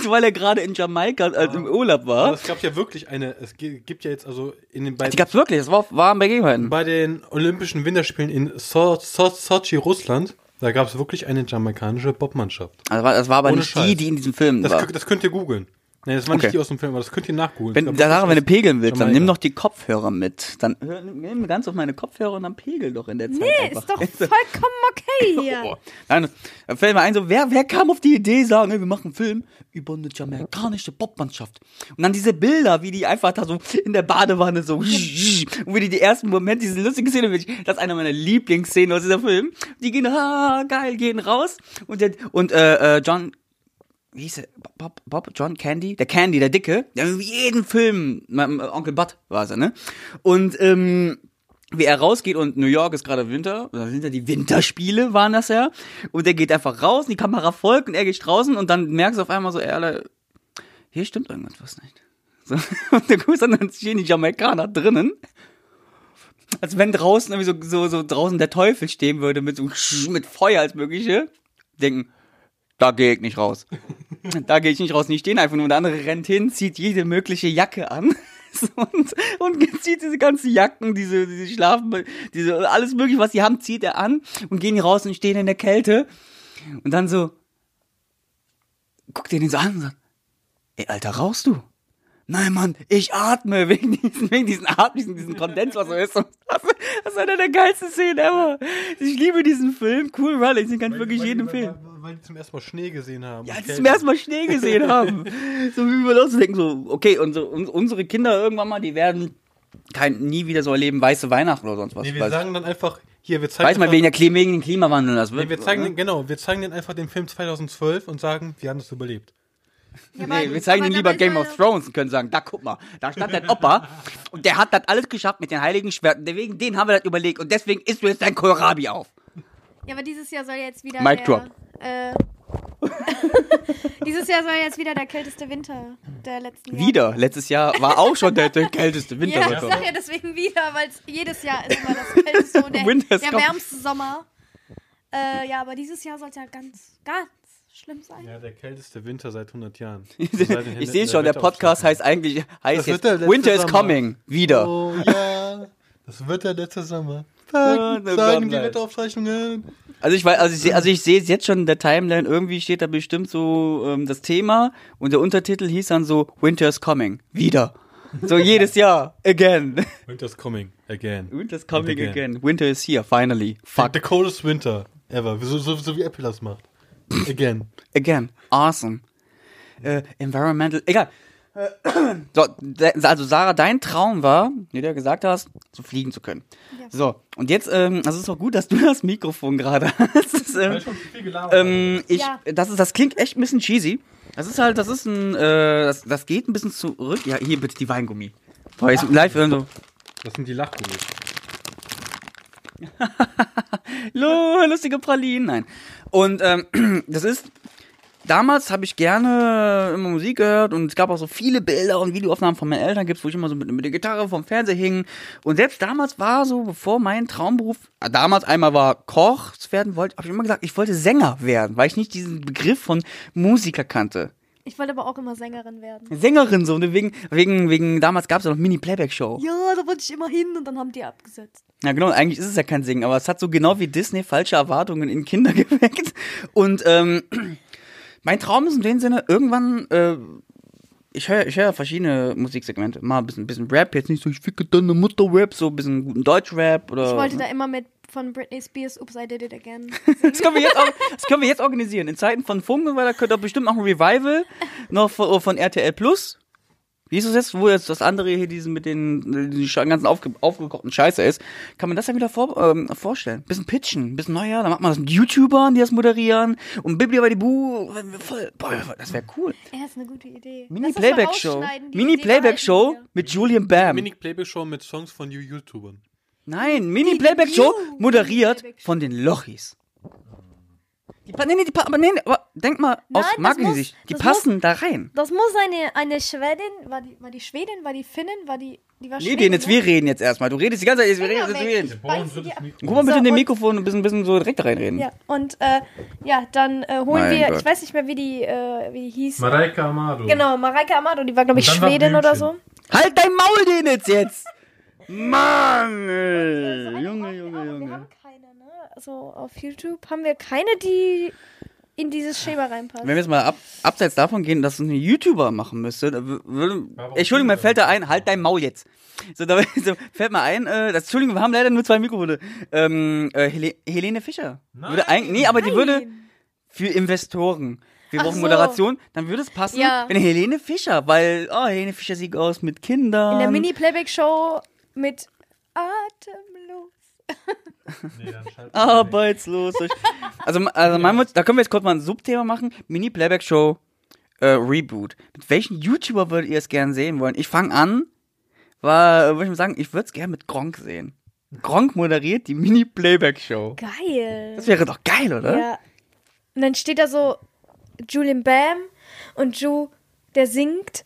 weil er gerade in Jamaika also im Urlaub Aber war. es gab ja wirklich eine, es gi- gibt ja jetzt also in den beiden Die gab's wirklich, das war, war bei Gegebenheiten. Bei den Olympischen Winterspielen in so so Sochi, Russland, da gab es wirklich eine jamaikanische Bobmannschaft. Also das war aber Ohne nicht die, Scheiß. die in diesem Film Das, war. das könnt ihr googeln. Nee, das war nicht Okay. die aus dem Film, aber das könnt ihr nachgoogeln. Wenn, das wenn du pegeln willst, dann nimm doch die Kopfhörer mit. Dann hör, nimm ganz auf meine Kopfhörer und dann pegel doch in der Zeit. Nee, einfach. ist doch *laughs* vollkommen okay *laughs* hier. Oh. Nein, da fällt mir ein, so, wer, wer kam auf die Idee, sagen, ey, wir machen einen Film über eine jamaikanische Popmannschaft. Und dann diese Bilder, wie die einfach da so in der Badewanne so, *laughs* und wie die die ersten Momente, diese lustige Szene, das ist einer meiner Lieblingsszenen aus dieser Film. Die gehen, ah, geil, gehen raus. Und, der, und äh, äh, John, wie hieß er? Bob, Bob, John Candy? Der Candy, der Dicke, der in jedem Film, mein, Onkel Bud war es, ne? Und, ähm, wie er rausgeht und New York ist gerade Winter, da sind ja die Winterspiele, waren das ja. Und er geht einfach raus, und die Kamera folgt und er geht draußen und dann merkst du auf einmal so, ey, Alter, hier stimmt irgendwas nicht. So, *laughs* und der guckst dann, dann stehen die Jamaikaner drinnen. Als wenn draußen irgendwie so, so, so draußen der Teufel stehen würde mit so mit Feuer als mögliche. Denken, da gehe ich nicht raus. *laughs* Da gehe ich nicht raus. Und stehen einfach nur. Und der andere rennt hin, zieht jede mögliche Jacke an. *laughs* Und, und zieht diese ganzen Jacken, diese, diese Schlafen, diese, alles mögliche, was sie haben, zieht er an und gehen die raus und stehen in der Kälte. Und dann so, guckt ihr den so an und sagt, ey, Alter, rauchst du? Nein, Mann, ich atme wegen diesen, wegen diesen Atmen, diesen, diesen Kondenswasser. Das, das ist einer der geilsten Szenen ever. Ich liebe diesen Film. Cool Runnings, den kann ich wirklich jedem empfehlen. Weil, weil die zum ersten Mal Schnee gesehen haben. Ja, Kälte. zum ersten Mal Schnee gesehen *laughs* haben. so wie wir denken, so, okay, unsere, uns- unsere Kinder irgendwann mal, die werden kein, nie wieder so erleben, weiße Weihnachten oder sonst was. Nee, wir sagen dann einfach, hier, wir zeigen weiß man wegen, der Klima, wegen dem Klimawandel das wird. Nee, wir zeigen ne? den, genau, wir zeigen den einfach den Film 2012 und sagen, wir haben es überlebt. Ja, Nee, wir zeigen ihnen lieber Game of Thrones und können sagen, da guck mal, da stand dein Opa und der hat das alles geschafft mit den heiligen Schwerten. Deswegen, den haben wir das überlegt und deswegen isst du jetzt dein Kohlrabi auf. Ja, aber dieses Jahr soll jetzt wieder Mic der, drop. Äh, *laughs* dieses Jahr soll jetzt wieder der kälteste Winter der letzten Jahre. Wieder, letztes Jahr war auch schon der, der kälteste Winter. Ja, ich sag ja deswegen wieder, weil es jedes Jahr ist immer das kälteste und *laughs* der, der wärmste Sommer. Äh, ja, aber dieses Jahr sollte ja ganz, ganz schlimm sein. Ja, der kälteste Winter seit 100 Jahren. *laughs* Ich sehe schon, der Podcast heißt eigentlich, heißt Das jetzt wird der letzte Winter is Sommer. coming, wieder. Oh *laughs* ja, das wird der letzte Sommer. Ja, Sagen, sagen die. Wetteraufzeichnungen. Also ich weiß, also ich sehe, also ich sehe es jetzt schon in der Timeline, irgendwie steht da bestimmt so ähm, das Thema und der Untertitel hieß dann so Winter is coming, wieder. So jedes Jahr, again. *laughs* Winter's coming again. Winter is coming again. again. Winter is here, finally. Fuck. Fuck, The coldest winter ever. So, so, so wie Apple das macht. Again. again. Awesome. Äh, environmental, egal. Äh, So, also Sarah, dein Traum war, wie du ja gesagt hast, so fliegen zu können. Ja. So, und jetzt, ähm, also es ist auch gut, dass du das Mikrofon gerade hast. Das ist, ähm, Ähm, ich, Ja. das ist, das klingt echt ein bisschen cheesy. Das ist halt, das ist ein, äh, das, das geht ein bisschen zurück. Ja, hier bitte die Weingummi. Boah, jetzt live irgendwo. Das sind die Lachgummis. *laughs* Lustige Pralinen, nein. Und ähm, *clears throat* das ist, damals habe ich gerne immer Musik gehört und es gab auch so viele Bilder und Videoaufnahmen von meinen Eltern gibt's, wo ich immer so mit, mit der Gitarre vom Fernseher hing. Und selbst damals war so, bevor mein Traumberuf, äh, damals einmal war Koch werden wollte, habe ich immer gesagt, ich wollte Sänger werden, weil ich nicht diesen Begriff von Musiker kannte. Ich wollte aber auch immer Sängerin werden. Sängerin so, und wegen, wegen, wegen, damals gab es ja noch Mini-Playback-Show. Ja, da wollte ich immer hin und dann haben die abgesetzt. Ja, genau, eigentlich ist es ja kein Singen, aber es hat so genau wie Disney falsche Erwartungen in Kinder *laughs* geweckt. Und ähm, *clears throat* mein Traum ist in dem Sinne, irgendwann, äh, ich höre ich hör verschiedene Musiksegmente. Mal ein bisschen, bisschen Rap, jetzt nicht so, ich ficke deine Mutter Rap, so ein bisschen guten Deutsch-Rap oder. Ich wollte da immer mit von Britney Spears Oops, I Did It Again. *laughs* das, können wir jetzt auch, das können wir jetzt organisieren. In Zeiten von Funk und weiter könnte doch bestimmt auch ein Revival noch von, von RTL Plus. Wie ist es jetzt, wo jetzt das andere hier diesen mit den, die ganzen aufge, aufgekochten Scheiße ist, kann man das ja wieder vor, ähm, vorstellen. Bisschen pitchen, bisschen neuer, dann macht man das mit YouTubern, die das moderieren und Bibli bei die Bu, voll, boah, das wäre cool. Ja, ist eine gute Idee. Mini-Playback-Show. Mini-Playback-Show mit Julian Bam. Mini-Playback-Show mit Songs von you YouTubern. Nein, Mini-Playback-Show moderiert von den Lochis. Die, pa- nee, nee, die, pa- aber nee, nee, aber denk mal Nein, aus das Marketing-Sicht. muss- Die das passen da rein. Das muss eine, eine Schwedin, war die, war die Schwedin, war die Finnin, war die, die war Nee, Schwedin, den jetzt, ne? wir reden jetzt erstmal. Du redest die ganze Zeit, jetzt, wir reden, jetzt, wir reden. Guck mal bitte So, in den und- Mikrofon ein bisschen, bisschen so direkt reinreden. Ja, und äh, ja, dann äh, holen Mein wir, Gott. ich weiß nicht mehr, wie die, äh, wie die hieß. Mareike Amado. Genau, Mareike Amado, die war, glaube ich, Und dann war Schwedin oder so. Blümchen. Halt dein Maul, den jetzt jetzt! Mann, ey. Also, Junge, aber Junge, Wir Junge. haben keine, ne? Also auf YouTube haben wir keine, die in dieses Schema reinpasst. Wenn wir jetzt mal ab, abseits davon gehen, dass es ein YouTuber machen müsste, würde, Entschuldigung, mir fällt da ein, halt dein Maul jetzt. So, da *laughs* so, fällt mir ein, äh, das, Entschuldigung, wir haben leider nur zwei Mikrofone. Ähm, äh, Hele, Helene Fischer. Würde eigentlich, nee, aber die würde Nein. für Investoren. Wir brauchen so. Moderation, dann würde es passen, Ja. wenn Helene Fischer, weil, oh, Helene Fischer sieht aus mit Kindern. In der Mini-Playback-Show mit Atemlos. *laughs* Nee, dann Arbeitslos. Also, also mein Wunsch- da können wir jetzt kurz mal ein Subthema machen. Mini-Playback-Show äh, Reboot. Mit welchen YouTuber würdet ihr es gern sehen wollen? Ich fange an, war, würde ich mal sagen, ich würde es gern mit Gronk sehen. Gronk moderiert die Mini-Playback-Show. Geil. Das wäre doch geil, oder? Ja. Und dann steht da so Julian Bam und Ju, der singt.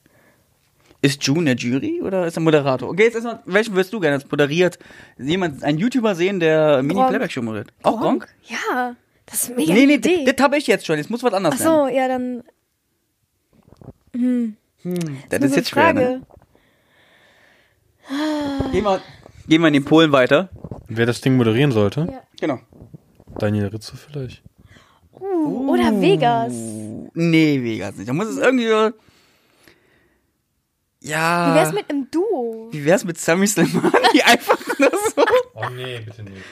Ist June der Jury oder ist er Moderator? Okay, jetzt erstmal, welchen würdest du gerne als moderiert? Jemand, einen YouTuber sehen, der Mini-Playback-Show moderiert? Auch Gronk? Ja, das ist mega Nee, nee, Idee. das, das habe ich jetzt schon. Jetzt muss was anderes Ach so, ja, dann sein. Das nur ist jetzt schwer, ne? Frage. Gehen wir, gehen wir in den Polen weiter. Wer das Ding moderieren sollte? Ja. Genau. Daniel Ritze vielleicht. Uh, oder Vegas. Nee, Vegas nicht. Da muss es irgendwie so. Ja. Wie wär's mit einem Duo? Wie wär's mit Sammy Slimani? *laughs* Einfach nur so. Oh nee, bitte nicht.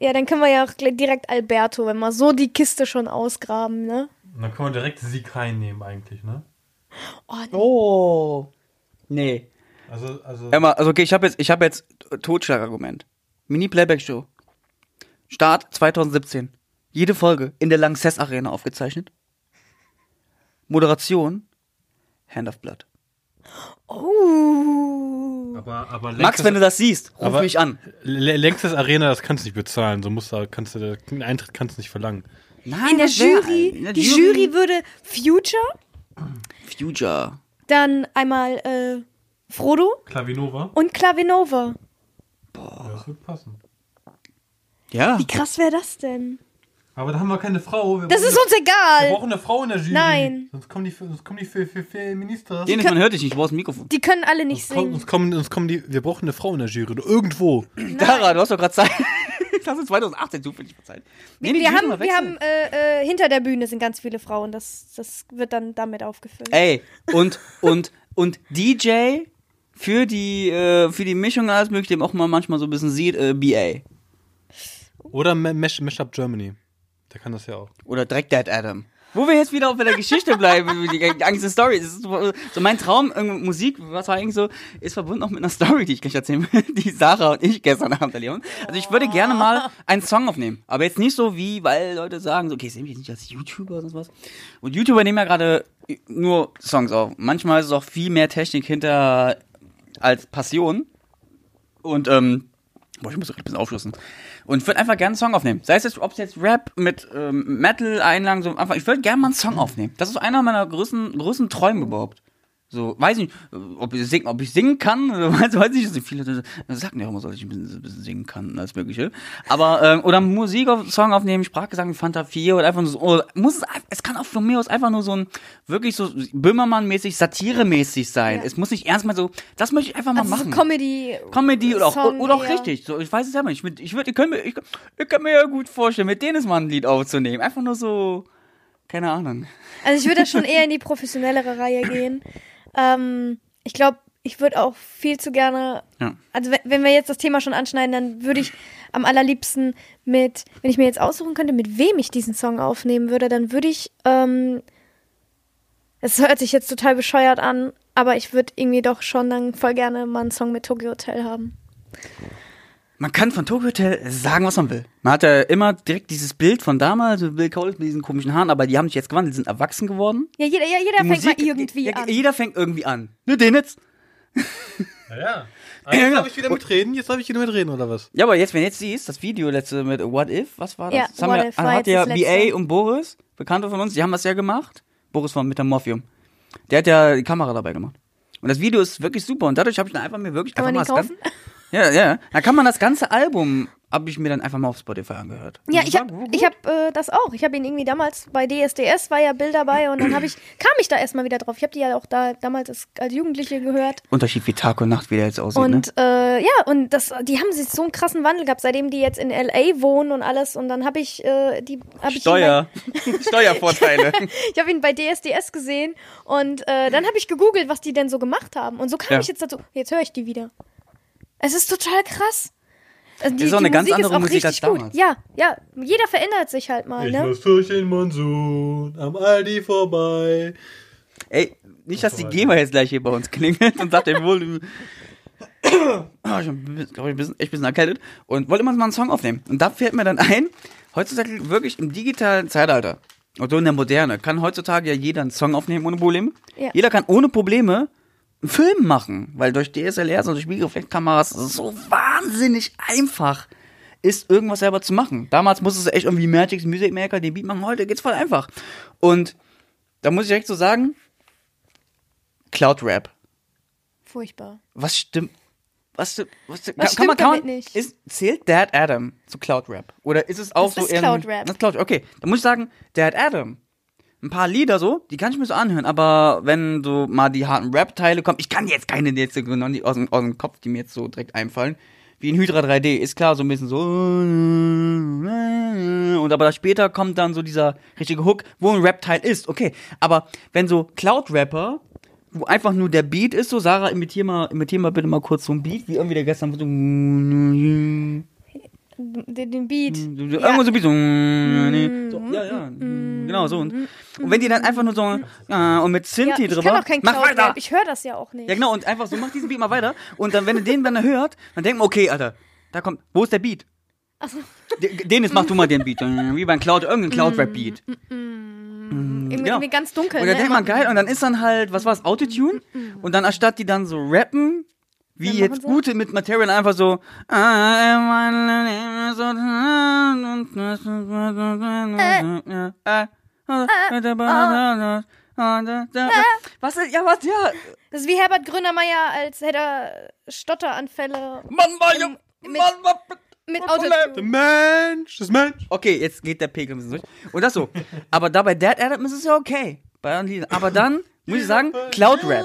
Ja, dann können wir ja auch direkt Alberto, wenn wir so die Kiste schon ausgraben, ne? Und dann können wir direkt Sieg reinnehmen eigentlich, ne? Oh, nee. Oh. Nee. Also, also. Emma, also okay, ich habe jetzt, ich habe jetzt Totschlagargument. Mini-Playback-Show. Start 2017. Jede Folge in der Lanxess Arena aufgezeichnet. Moderation. Hand of Blood. Oh. aber, aber Max, wenn du das siehst, ruf aber- mich an. Längstes Arena, das kannst du nicht bezahlen. So musst du, kannst du, den Eintritt kannst du nicht verlangen. Nein, In der wär- Jury, in der die Jury würde Future, Future. dann einmal äh, Frodo Klavinova? und Klavinova. Ja, das wird passen. Ja. Wie krass wäre das denn? Aber da haben wir keine Frau. Wir Das ist uns eine, wir egal. brauchen eine Frau in der Jury. Nein. Sonst kommen die, sonst kommen die für, für, für Minister. Den man hört dich nicht, du brauchst ein Mikrofon. Die können alle nicht Sonst kommen, singen. uns kommen, uns kommen die, wir brauchen eine Frau in der Jury. Oder irgendwo. *clears throat* Dara, du hast doch gerade Zeit. *laughs* Das ist 2018 zufällig verzeiht. Nee, wir haben, wir haben äh, äh, hinter der Bühne sind ganz viele Frauen. Das, das wird dann damit aufgefüllt. Ey, und, und, und DJ für die, äh, für die Mischung und alles mögliche, dem auch mal manchmal so ein bisschen sieht, äh, BA. Oder Ma- Mash, Mash Up Germany. Der kann das ja auch. Oder Dreck Dead Adam. Wo wir jetzt wieder auf der Geschichte bleiben, die ganze Story. So, mein Traum, Musik, was war eigentlich so, ist verbunden auch mit einer Story, die ich gleich erzählen will, *laughs* die Sarah und ich gestern Abend erleben. Also ich würde gerne mal einen Song aufnehmen. Aber jetzt nicht so wie, weil Leute sagen, so, okay, wir jetzt nicht als YouTuber oder sowas. Und YouTuber nehmen ja gerade nur Songs auf. Manchmal ist es auch viel mehr Technik hinter als Passion. Und, ähm, boah, ich muss gerade ein bisschen aufschlüssen. Und ich würde einfach gerne einen Song aufnehmen. Sei es jetzt, ob es jetzt Rap mit ähm, Metal-Einlagen, so einfach, ich würde gerne mal einen Song aufnehmen. Das ist einer meiner größten, größten Träume überhaupt. So, weiß nicht, ob ich singen, ob ich singen kann, *laughs* weiß, weiß ich nicht. Viele Leute sagen ja immer, dass ich ein bisschen, ein bisschen singen kann, alles Mögliche. Aber, ähm, oder Musik auf, Song aufnehmen, Sprachgesang, Fanta 4 oder einfach nur so, oder muss es, es kann auch von mir aus einfach nur so ein, wirklich so Böhmermann-mäßig, Satire-mäßig sein. Ja. Es muss nicht ernst mal so, das möchte ich einfach mal also machen. so Comedy. Comedy oder auch, Song oder auch richtig. So, ich weiß es ja nicht. Ich, ich, würd, ich, kann mir, ich, ich kann mir ja gut vorstellen, mit denen mal ein Lied aufzunehmen. Einfach nur so, keine Ahnung. Also ich würde da schon *laughs* eher in die professionellere Reihe gehen. Ähm, ich glaube, ich würde auch viel zu gerne, Ja. also wenn, wir jetzt das Thema schon anschneiden, dann würde ich am allerliebsten mit, wenn ich mir jetzt aussuchen könnte, mit wem ich diesen Song aufnehmen würde, dann würde ich, ähm, es hört sich jetzt total bescheuert an, aber ich würde irgendwie doch schon dann voll gerne mal einen Song mit Tokyo Hotel haben. Man kann von Tokyo Hotel sagen, was man will. Man hat ja immer direkt dieses Bild von damals, mit Bill Cole mit diesen komischen Haaren, aber die haben sich jetzt gewandelt, die sind erwachsen geworden. Ja, jeder, ja, jeder Die fängt Musik- mal irgendwie ja, an. Jeder fängt irgendwie an. Nur den jetzt. Ja, ja. *laughs* Ah, jetzt darf ich wieder mitreden? Jetzt darf ich wieder mitreden, oder was? Ja, aber jetzt, wenn jetzt siehst, das Video letzte mit What If, was war das? Ja, das haben What wir, If hat ja. BA und Boris, Bekannte von uns, die haben das ja gemacht. Boris von Metamorphium. Der hat ja die Kamera dabei gemacht. Und das Video ist wirklich super und dadurch habe ich dann einfach mir wirklich Kann einfach mal das Ja, ja. Da kann man das ganze Album habe ich mir dann einfach mal auf Spotify angehört. Ja, ich habe ich hab, äh, das auch. Ich habe ihn irgendwie damals bei DSDS war ja Bill dabei und dann habe ich kam ich da erstmal wieder drauf. Ich habe die ja auch da damals als, als Jugendliche gehört Unterschied wie Tag und Nacht, wie der jetzt aussieht. ne? und äh, ja und das die haben sich so einen krassen Wandel gehabt, seitdem die jetzt in LA wohnen und alles und dann habe ich äh, die hab ich Steuer. *laughs* *laughs* Steuervorteile. ich habe ihn bei DSDS gesehen und äh, dann habe ich gegoogelt, was die denn so gemacht haben und so kam Ja. ich jetzt dazu. Jetzt höre ich die wieder. Es ist total krass. Also die, ist auch die eine ganz Musik andere ist auch Musik als richtig gut. damals. Ja, ja, jeder verändert sich halt mal, Ich ne? muss durch den Monsun am Aldi vorbei. Ey, nicht, dass die GEMA jetzt gleich hier bei uns klingelt und sagt, ey, wohl. Ah, ich bin, glaub ich, ein bisschen, echt ein bisschen erkältet und wollte immer mal einen Song aufnehmen. Und da fällt mir dann ein, heutzutage wirklich im digitalen Zeitalter, und so in der Moderne, kann heutzutage ja jeder einen Song aufnehmen ohne Probleme. Ja. Jeder kann ohne Probleme Film machen, weil durch DSLRs und durch Spiegelreflexkameras es so wahnsinnig einfach ist, irgendwas selber zu machen. Damals musstest du echt irgendwie Magic's Music Maker den Beat machen, heute geht's voll einfach. Und da muss ich direkt so sagen, Cloud Rap. Furchtbar. Was stimmt? Was, was, stimmt- Was kann, man, stimmt kann man, damit nicht? Ist, zählt Dad Adam zu Cloud Rap? Oder ist es auch Das so ist eher. Cloud Rap. Das ist Cloud, okay, dann muss ich sagen, Dad Adam. Ein paar Lieder so, die kann ich mir so anhören, aber wenn so mal die harten Rap-Teile kommen, ich kann jetzt keine jetzt die aus dem, aus dem Kopf, die mir jetzt so direkt einfallen, wie in Hydra 3D, ist klar, so ein bisschen so. Und aber später kommt dann so dieser richtige Hook, wo ein Rap-Teil ist, okay. Aber wenn so Cloud-Rapper, wo einfach nur der Beat ist, so, Sarah, imitier mal, imitier mal bitte mal kurz so ein Beat, wie irgendwie der gestern so. Den, den Beat. Irgendwo so ein bisschen so. so. Ja, ja. Genau so. Und, und wenn die dann einfach nur so. Und mit Ja, Sinti ich drüber. kann auch kein mach Cloud weiter! Ich höre das ja auch nicht. Ja, genau. Und einfach so, mach diesen Beat mal weiter. Und dann, wenn du den dann hört, dann denkt man, okay, Alter, da kommt. Wo ist der Beat? Achso. Den mach du mal den Beat. *laughs* Wie beim Cloud, irgendein Cloud-Rap-Beat. Irgendwie, genau. irgendwie ganz dunkel. Und dann ne? denkt man, geil, und dann ist dann halt, was war's, Autotune? Und dann anstatt die dann so rappen, wie Dann jetzt gute mit Material einfach so. Was ist, ja, was, ja. Das ist wie Herbert Grönemeyer, als hätte er Stotteranfälle Mann, Mann, Mit- Mann, Mann. mit Autotune. Mensch, das Mensch. Okay, jetzt geht der Pegel ein bisschen durch. Und das so. Aber da bei Dead Adam ist es ja okay. Bei anderen Liedern. Aber dann, muss ich sagen, Cloud Rap.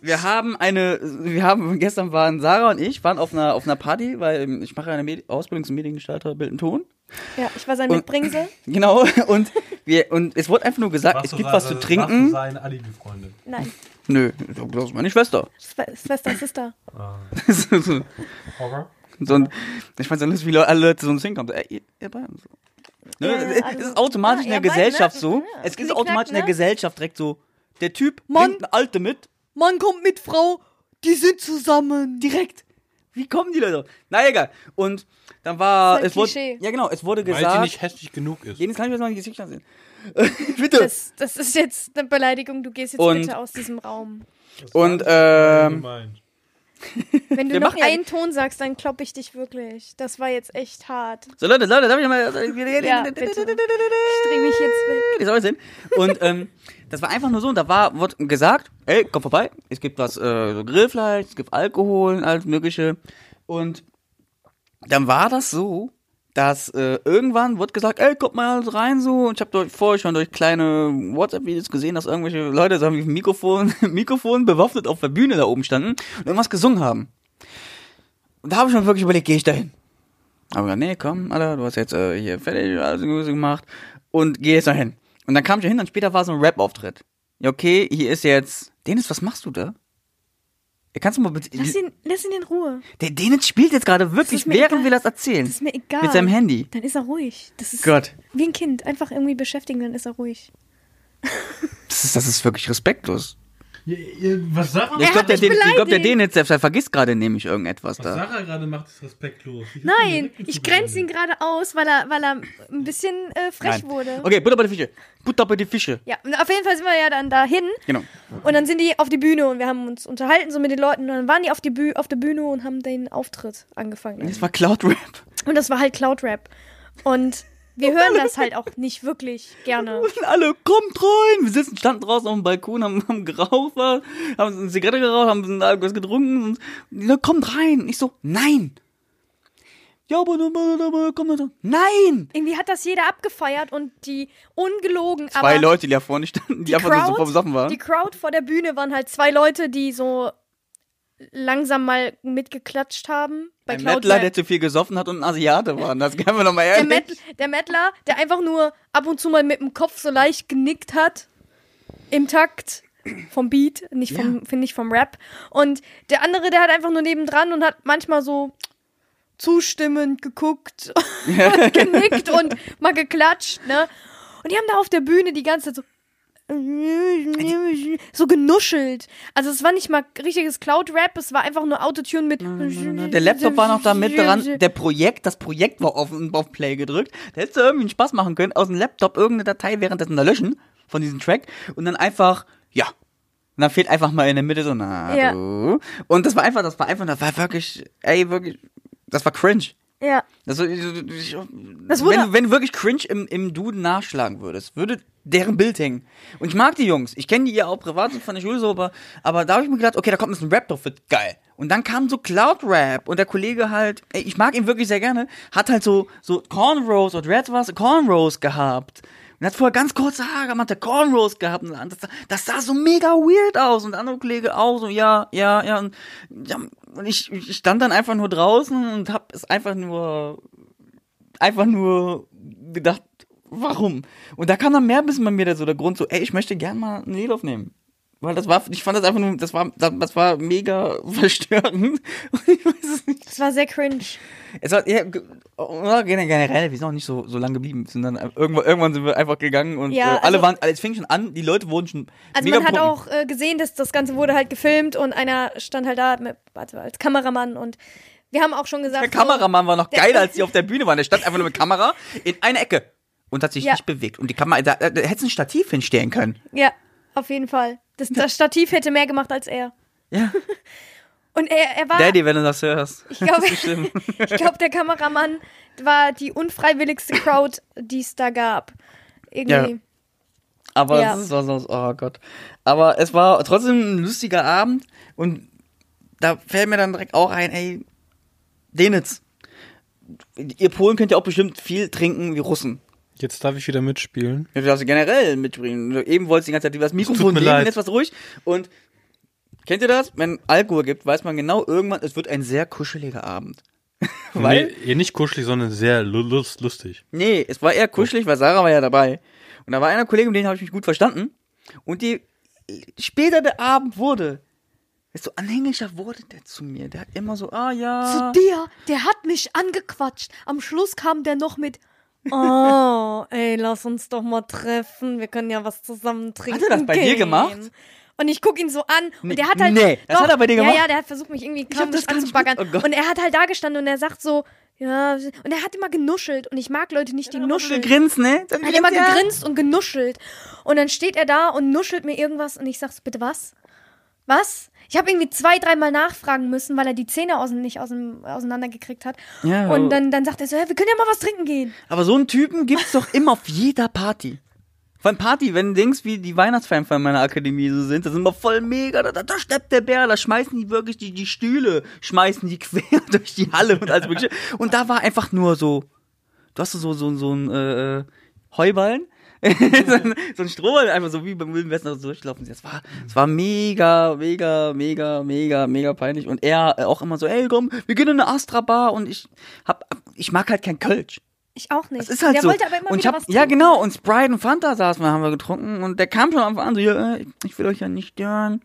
Wir haben eine, wir haben, gestern waren Sarah und ich, waren auf einer, auf einer Party, weil ich mache eine Medi Ausbildung zum Mediengestalter, Bild und Ton. Ja, ich war sein Und- Mitbringsel. *laughs* Genau, und wir, und es wurde einfach nur gesagt, es gibt was zu trinken. seine Alibi-Freundin. Nein, Nö, das ist meine Schwester. Schwe- Schwester, Sister. so, *laughs* so, so ein, ich fand es lustig, wie alle Leute so ein haben. So, ey, ihr, ihr beiden. So. Ne? Ja, es, also- es ist automatisch ja, in der Gesellschaft ne? so. Ja, es ist automatisch in der ne? Gesellschaft direkt so. Der Typ Mann. bringt eine Alte mit. Mann kommt mit Frau, die sind zusammen. Direkt. Wie kommen die Leute? Na egal. Und dann war Voll es wurde, Klischee. ja genau, es wurde Weil sie gesagt, nicht hässlich genug ist. jedes kann ich mir noch nicht Gesicht ansehen. *laughs* Bitte. Das, das ist jetzt eine Beleidigung. Du gehst jetzt Und- bitte aus diesem Raum. Und ähm. Wenn du Wir noch machen einen Ton sagst, dann klopp ich dich wirklich. Das war jetzt echt hart. so Leute, Leute, darf ich mal Ja, bitte. Ich dreh mich jetzt weg. Wie soll sehen? Und ähm, das war einfach nur so, und da war, wurde gesagt, ey, komm vorbei, es gibt was, äh, so Grillfleisch, es gibt Alkohol und alles mögliche. Und dann war das so, dass äh, irgendwann wurde gesagt, ey, kommt mal rein so. Und ich habe durch, vorher schon durch kleine WhatsApp-Videos gesehen, dass irgendwelche Leute so mit Mikrofon, *laughs* Mikrofon bewaffnet auf der Bühne da oben standen und irgendwas gesungen haben. Und da habe ich mir wirklich überlegt, gehe ich da hin? Aber nee, komm, Alter, du hast jetzt äh, hier fertig alles gemacht und geh jetzt da hin. Und dann kam ich da hin und später war so ein Rap-Auftritt. Ja, okay, hier ist jetzt. Dennis, was machst du da? Kannst du mal bitte. Lass ihn, lass ihn in Ruhe. Der Dennis spielt jetzt gerade wirklich, während egal. wir das erzählen. Das ist mir egal. Mit seinem Handy. Dann ist er ruhig. Das ist Gott. wie ein Kind. Einfach irgendwie beschäftigen, dann ist er ruhig. Das ist, das ist wirklich respektlos. Was Sarah, Ich glaube, der, mich Den- ich glaub, der. Dennis, der, der vergisst gerade nämlich irgendetwas was da. Sarah gerade macht, ist respektlos. Ich Nein, ich grenze ihn gerade aus, weil er, weil er ein bisschen äh, frech Nein. wurde. Okay, Butter bei die Fische. Butter bei die Fische. Ja, und auf jeden Fall sind wir ja dann dahin Genau. und dann sind die auf die Bühne und wir haben uns unterhalten so mit den Leuten und dann waren die auf, die Büh auf der Bühne und haben den Auftritt angefangen. Das war Cloud Rap. Und das war halt Cloud Rap. Und wir hören das halt auch nicht wirklich gerne. Und alle, kommt rein! Wir sitzen, standen draußen auf dem Balkon, haben, haben geraucht, haben eine Zigarette geraucht, haben was getrunken und die so, kommt rein. Ich so, nein! ja, aber, komm. Nein! Irgendwie hat das jeder abgefeiert und die ungelogen, Zwei aber Leute, die da vorne standen, die, die einfach so Crowd, super besoffen waren. die Crowd vor der Bühne waren halt zwei Leute, die so langsam mal mitgeklatscht haben. Bei ein Cloud Mettler, der zu viel gesoffen hat und ein Asiate war. Das können wir doch mal der, ehrlich. Met der Mettler, der einfach nur ab und zu mal mit dem Kopf so leicht genickt hat. Im Takt vom Beat, nicht vom, finde ich, vom Rap. Und der andere, der hat einfach nur nebendran und hat manchmal so zustimmend geguckt, *laughs* *laughs* genickt und mal geklatscht, ne? Und die haben da auf der Bühne die ganze Zeit so so genuschelt. Also es war nicht mal richtiges Cloud-Rap, es war einfach nur Autotune mit Der Laptop war noch da mit dran. Der Projekt, das Projekt war auf, auf Play gedrückt. Da hättest du irgendwie einen Spaß machen können, aus dem Laptop irgendeine Datei währenddessen da löschen von diesem Track und dann einfach, ja. Und dann fehlt einfach mal in der Mitte so, na Ja. du. Und das war einfach, das war einfach, das war wirklich, ey, wirklich, das war cringe. Ja. Das, war- ich, Das wurde- wenn, wenn du wirklich cringe im, im Duden nachschlagen würdest, würde deren Bild hängen. Und ich mag die Jungs. Ich kenne die ja auch privat von der Schule so, aber, aber da habe ich mir gedacht, okay, da kommt ein Rap drauf, wird geil. Und dann kam so Cloud Rap und der Kollege halt, ey, ich mag ihn wirklich sehr gerne, hat halt so, so Cornrows oder Red was, Cornrows gehabt. Und hat vorher ganz kurze Haare gemacht, der Cornrows gehabt. Und das, das sah so mega weird aus. Und der andere Kollege auch so, ja, ja, ja. Und, ja, und ich, ich stand dann einfach nur draußen und hab es einfach nur, einfach nur gedacht, warum? Und da kam dann mehr ein bisschen bei mir der, so der Grund, so, ey, ich möchte gern mal ein Lied aufnehmen. Weil das war, ich fand das einfach nur, das war, das, das war mega *laughs* verstörend. Ich weiß es nicht. Das war sehr cringe. Es war, ja, oder generell, wir sind auch nicht so, so lange geblieben, sind dann irgendwann, irgendwann sind wir einfach gegangen und Ja, äh, alle also- waren, es fing schon an, die Leute wurden schon Also man hat auch äh, gesehen, dass das Ganze wurde halt gefilmt und einer stand halt da mit, warte, als Kameramann und wir haben auch schon gesagt, Der Kameramann war noch geiler, als *laughs* die auf der Bühne waren. Der stand einfach nur mit Kamera in einer Ecke und hat sich Ja. nicht bewegt. Und die Kamera, da, da, da hätte ein Stativ hinstellen können. Ja, auf jeden Fall. Das, das Stativ hätte mehr gemacht als er. Ja. *laughs* Und er, er war, Daddy, wenn du das hörst. ich glaube, *laughs* Das ist schlimm. *laughs* ich glaube, der Kameramann war die unfreiwilligste Crowd, die es da gab. Irgendwie. Ja. Aber Ja. es war so, oh Gott. Aber es war trotzdem ein lustiger Abend und da fällt mir dann direkt auch ein, ey, Denitz. Ihr Polen könnt ja auch bestimmt viel trinken wie Russen. Jetzt darf ich wieder mitspielen. Ja, Du darfst generell mitbringen. Eben wolltest du die ganze Zeit über das Mikrofon reden, leid. jetzt was ruhig. Und kennt ihr das? Wenn Alkohol gibt, weiß man genau irgendwann, es wird ein sehr kuscheliger Abend. *laughs* Weil, Nee, nicht kuschelig, sondern sehr lu- lust, lustig. nee, es war eher kuschelig, weil Sarah war ja dabei. Und da war einer Kollege, mit dem habe ich mich gut verstanden. Und die später der Abend wurde, desto anhänglicher wurde der zu mir. Der hat immer so, ah ja. Zu dir, der hat mich angequatscht. Am Schluss kam der noch mit, oh, ey, lass uns doch mal treffen. Wir können ja was zusammen trinken. Hat er das bei dir gehen. gemacht? Und ich guck ihn so an und Nee, der hat halt. nee, das hat er bei dir gemacht? Ja, ja, der hat versucht, mich irgendwie nicht anzubaggern. oh und er hat halt da gestanden und er sagt so, ja, und er hat immer genuschelt und ich mag Leute nicht, die nuscheln. gegrinst, ne? Er hat immer gegrinst und genuschelt. Und dann steht er da und nuschelt mir irgendwas und ich sag so, bitte was? Was? Ich habe irgendwie zwei, dreimal nachfragen müssen, weil er die Zähne außen, nicht außen, auseinandergekriegt hat. Ja, und dann, dann sagt er so, ja, wir können ja mal was trinken gehen. Aber so einen Typen gibt's doch immer auf jeder Party. Von Party, wenn Dings wie die Weihnachtsfeiern von meiner Akademie so sind, das ist immer voll mega, da, da, da steppt der Bär, da schmeißen die wirklich die, die Stühle, schmeißen die *laughs* quer durch die Halle und alles mögliche. Und da war einfach nur so, du hast so, so, so ein äh, Heuballen, *laughs* so, ein, Strohball, einfach so wie beim Wilden Westen so durchlaufen. Das war, das war mega, mega, mega, mega, mega peinlich. Und er auch immer so, ey komm, wir gehen in eine Astra-Bar und ich hab, ich mag halt kein Kölsch. Ich auch nicht. Das ist halt der so. wollte aber immer und ich hab, was ja, genau. Und Sprite und Fanta saßen wir, haben wir getrunken. Und der kam schon am Anfang an, so, ja, äh, ich will euch ja nicht stören.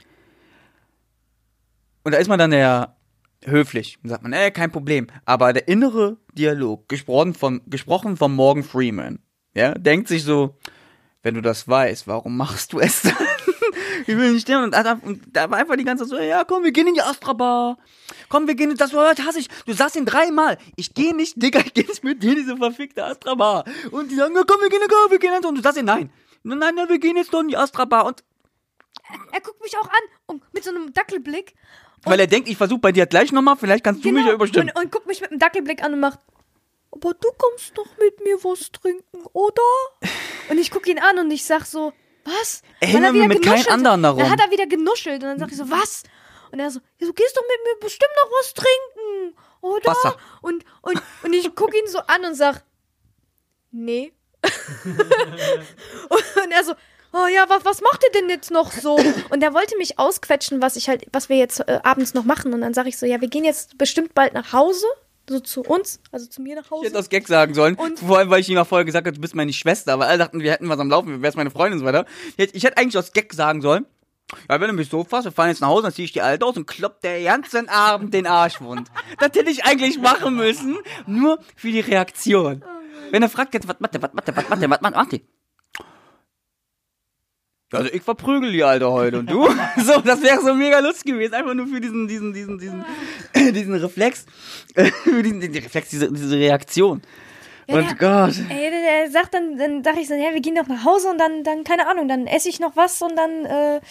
Und da ist man dann ja höflich. Und sagt man, ey, kein Problem. Aber der innere Dialog, gesprochen von, gesprochen von Morgan Freeman, ja, denkt sich so, wenn du das weißt, warum machst du es dann? *laughs* ich will nicht sterben. Und da, war einfach die ganze Zeit so, ja, komm, wir gehen in die Astra Bar. Komm, wir gehen in das Wort hasse ich. Du sagst ihn dreimal. Ich gehe nicht, Digga, ich geh nicht mit dir in diese verfickte Astra Bar. Und die sagen, ja, komm, wir gehen, komm, wir gehen. Und du sagst ihm, nein. Nein, nein, wir gehen jetzt doch in die Astra Bar. Und Er guckt mich auch an und mit so einem Dackelblick. weil er denkt, ich versuche bei dir gleich nochmal, vielleicht kannst du mich ja überstimmen. Genau. und, und guckt mich mit einem Dackelblick an und macht, aber du kommst doch mit mir was trinken, oder? Und ich guck ihn an und ich sag so, was? Er hängen wir mit keinem anderen darum. Dann hat er wieder genuschelt und dann sag ich so, was? Und er so, ja, du gehst doch mit mir bestimmt noch was trinken. da. Wasser. Und, und, und ich gucke ihn so an und sag, nee. *laughs* und er so, oh ja, was, was macht ihr denn jetzt noch so? Und er wollte mich ausquetschen, was ich halt, was wir jetzt äh, abends noch machen. Und dann sage ich so, ja, wir gehen jetzt bestimmt bald nach Hause, so zu uns, also zu mir nach Ich Hause. hätte aus Gag sagen sollen. Und- Vor allem, weil ich ihm mal vorher gesagt habe, du bist meine Schwester, weil alle dachten, wir hätten was am Laufen, wer ist meine Freundin und so weiter. Ich hätte, ich hätte eigentlich aus Gag sagen sollen, ja, wenn du mich so fasst, wir fahren jetzt nach Hause, dann ziehe ich die Alte aus und klopp der ganzen Abend den Arsch wund. Das hätte ich eigentlich machen müssen, nur für die Reaktion. Wenn er fragt jetzt, was macht der, was macht der, was macht der, was macht? Ja, Also ich verprügel die Alte heute und du? *laughs* *laughs* So, das wäre so mega lustig gewesen, einfach nur für diesen, diesen, diesen, diesen, *laughs* diesen Reflex, für diesen, den Reflex, diese, diese Reaktion. Und ja. Gott. Ey, der, der sagt dann, dann sag ich so, ja, wir gehen doch nach Hause und dann, dann, keine Ahnung, dann esse ich noch was und dann äh,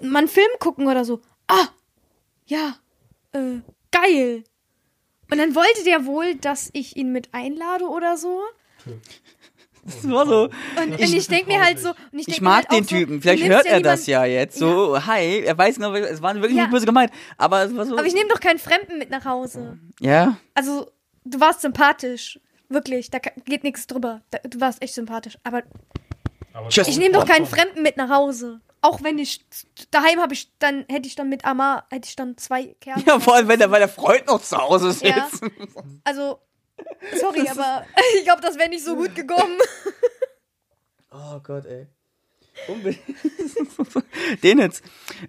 mal einen Film gucken oder so. Ah, ja, äh, geil. Und dann wollte der wohl, dass ich ihn mit einlade oder so. Das war so. Und ich, und ich denke mir halt so, und ich, Ich mag halt den so, Typen. du Vielleicht hört er niemand- das ja jetzt. So, hi. Er weiß genau, es war wirklich Ja. nicht böse gemeint. Aber es war so. Aber ich nehme doch keinen Fremden mit nach Hause. ja. Also, du warst sympathisch. Wirklich, da geht nichts drüber. Da, du warst echt sympathisch. Aber Tschüss. ich nehme doch keinen Fremden mit nach Hause. Auch wenn ich daheim habe ich dann hätte ich dann mit Amar hätte ich dann zwei Kerle. Ja, vor allem, wenn der, weil der Freund noch zu Hause sitzt. Ja. Also sorry, aber *laughs* ich glaube, das wäre nicht so gut gekommen. *laughs* Oh Gott, ey. Unbedingt. *laughs* Den jetzt,